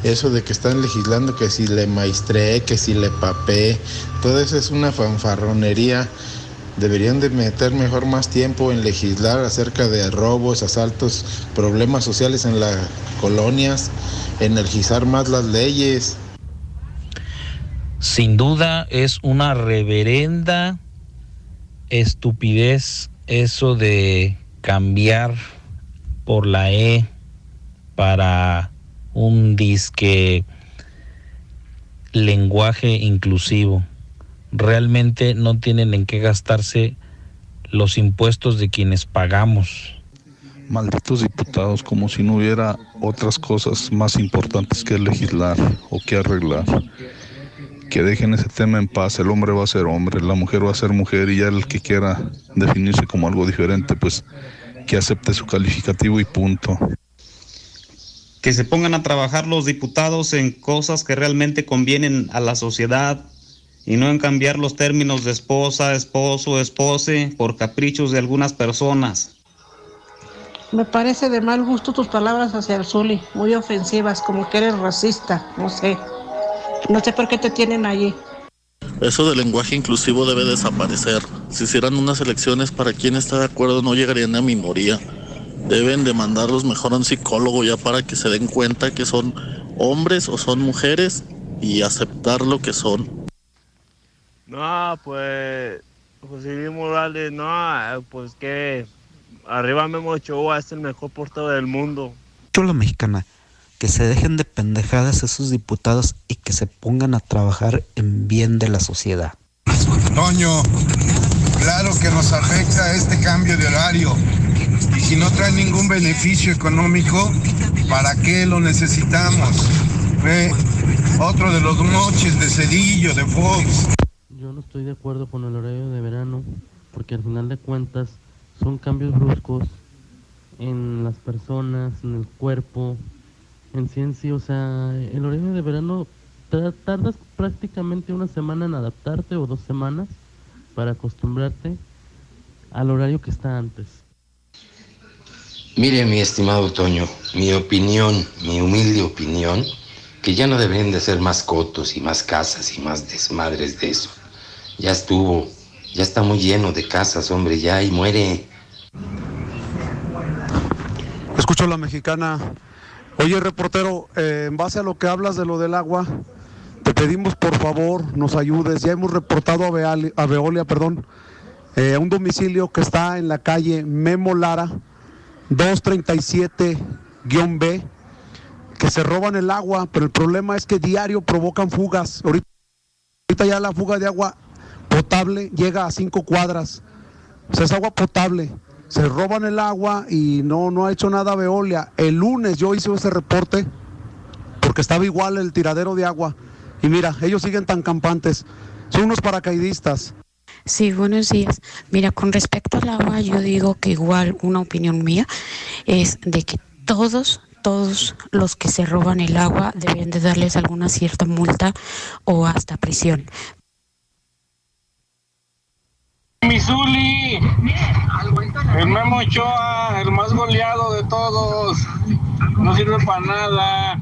eso de que están legislando que si le maestré, que si le papé, todo eso es una fanfarronería. Deberían de meter mejor más tiempo en legislar acerca de robos, asaltos, problemas sociales en las colonias, energizar más las leyes. Sin duda es una reverenda estupidez eso de cambiar por la E para un disque lenguaje inclusivo. Realmente no tienen en qué gastarse los impuestos de quienes pagamos. Malditos diputados, como si no hubiera otras cosas más importantes que legislar o que arreglar. Que dejen ese tema en paz, el hombre va a ser hombre, la mujer va a ser mujer y ya el que quiera definirse como algo diferente, pues que acepte su calificativo y punto que se pongan a trabajar los diputados en cosas que realmente convienen a la sociedad y no en cambiar los términos de esposa, esposo, espose por caprichos de algunas personas. Me parece de mal gusto tus palabras hacia el Zuli, muy ofensivas, como que eres racista, no sé. No sé por qué te tienen allí. Eso del lenguaje inclusivo debe desaparecer. Si hicieran unas elecciones para quien está de acuerdo no llegarían a minoría deben de mandarlos mejor a un psicólogo ya para que se den cuenta que son hombres o son mujeres y aceptar lo que son. No, pues José Morales, no, pues que arriba Memo Ochoa es el mejor portador del mundo. Chula mexicana, que se dejen de pendejadas esos diputados y que se pongan a trabajar en bien de la sociedad. Toño, claro que nos afecta este cambio de horario y si no trae ningún beneficio económico, ¿para qué lo necesitamos? Fue otro de los noches de Cedillo, de Fox. Yo no estoy de acuerdo con el horario de verano, porque al final de cuentas son cambios bruscos en las personas, en el cuerpo, en ciencia. O sea, el horario de verano tardas prácticamente una semana en adaptarte o dos semanas para acostumbrarte al horario que está antes. Mire, mi estimado Toño, mi opinión, mi humilde opinión, que ya no deberían de ser más cotos y más casas y más desmadres de eso. Ya estuvo, ya está muy lleno de casas, hombre, ya y muere. Escucho a la mexicana. Oye, reportero, eh, en base a lo que hablas de lo del agua, te pedimos por favor nos ayudes. Ya hemos reportado a, Veolia, perdón, eh, un domicilio que está en la calle Memo Lara 237-B, que se roban el agua, pero el problema es que diario provocan fugas. Ahorita, ya la fuga de agua potable llega a cinco cuadras. O sea, es agua potable. Se roban el agua y no, no ha hecho nada Veolia. El lunes yo hice ese reporte porque estaba igual el tiradero de agua. Y mira, ellos siguen tan campantes. Son unos paracaidistas. Sí, buenos días. Mira, con respecto al agua, yo digo que igual una opinión mía es de que todos, todos los que se roban el agua deben de darles alguna cierta multa o hasta prisión. Misuli, el Memo Ochoa, el más goleado de todos, no sirve para nada.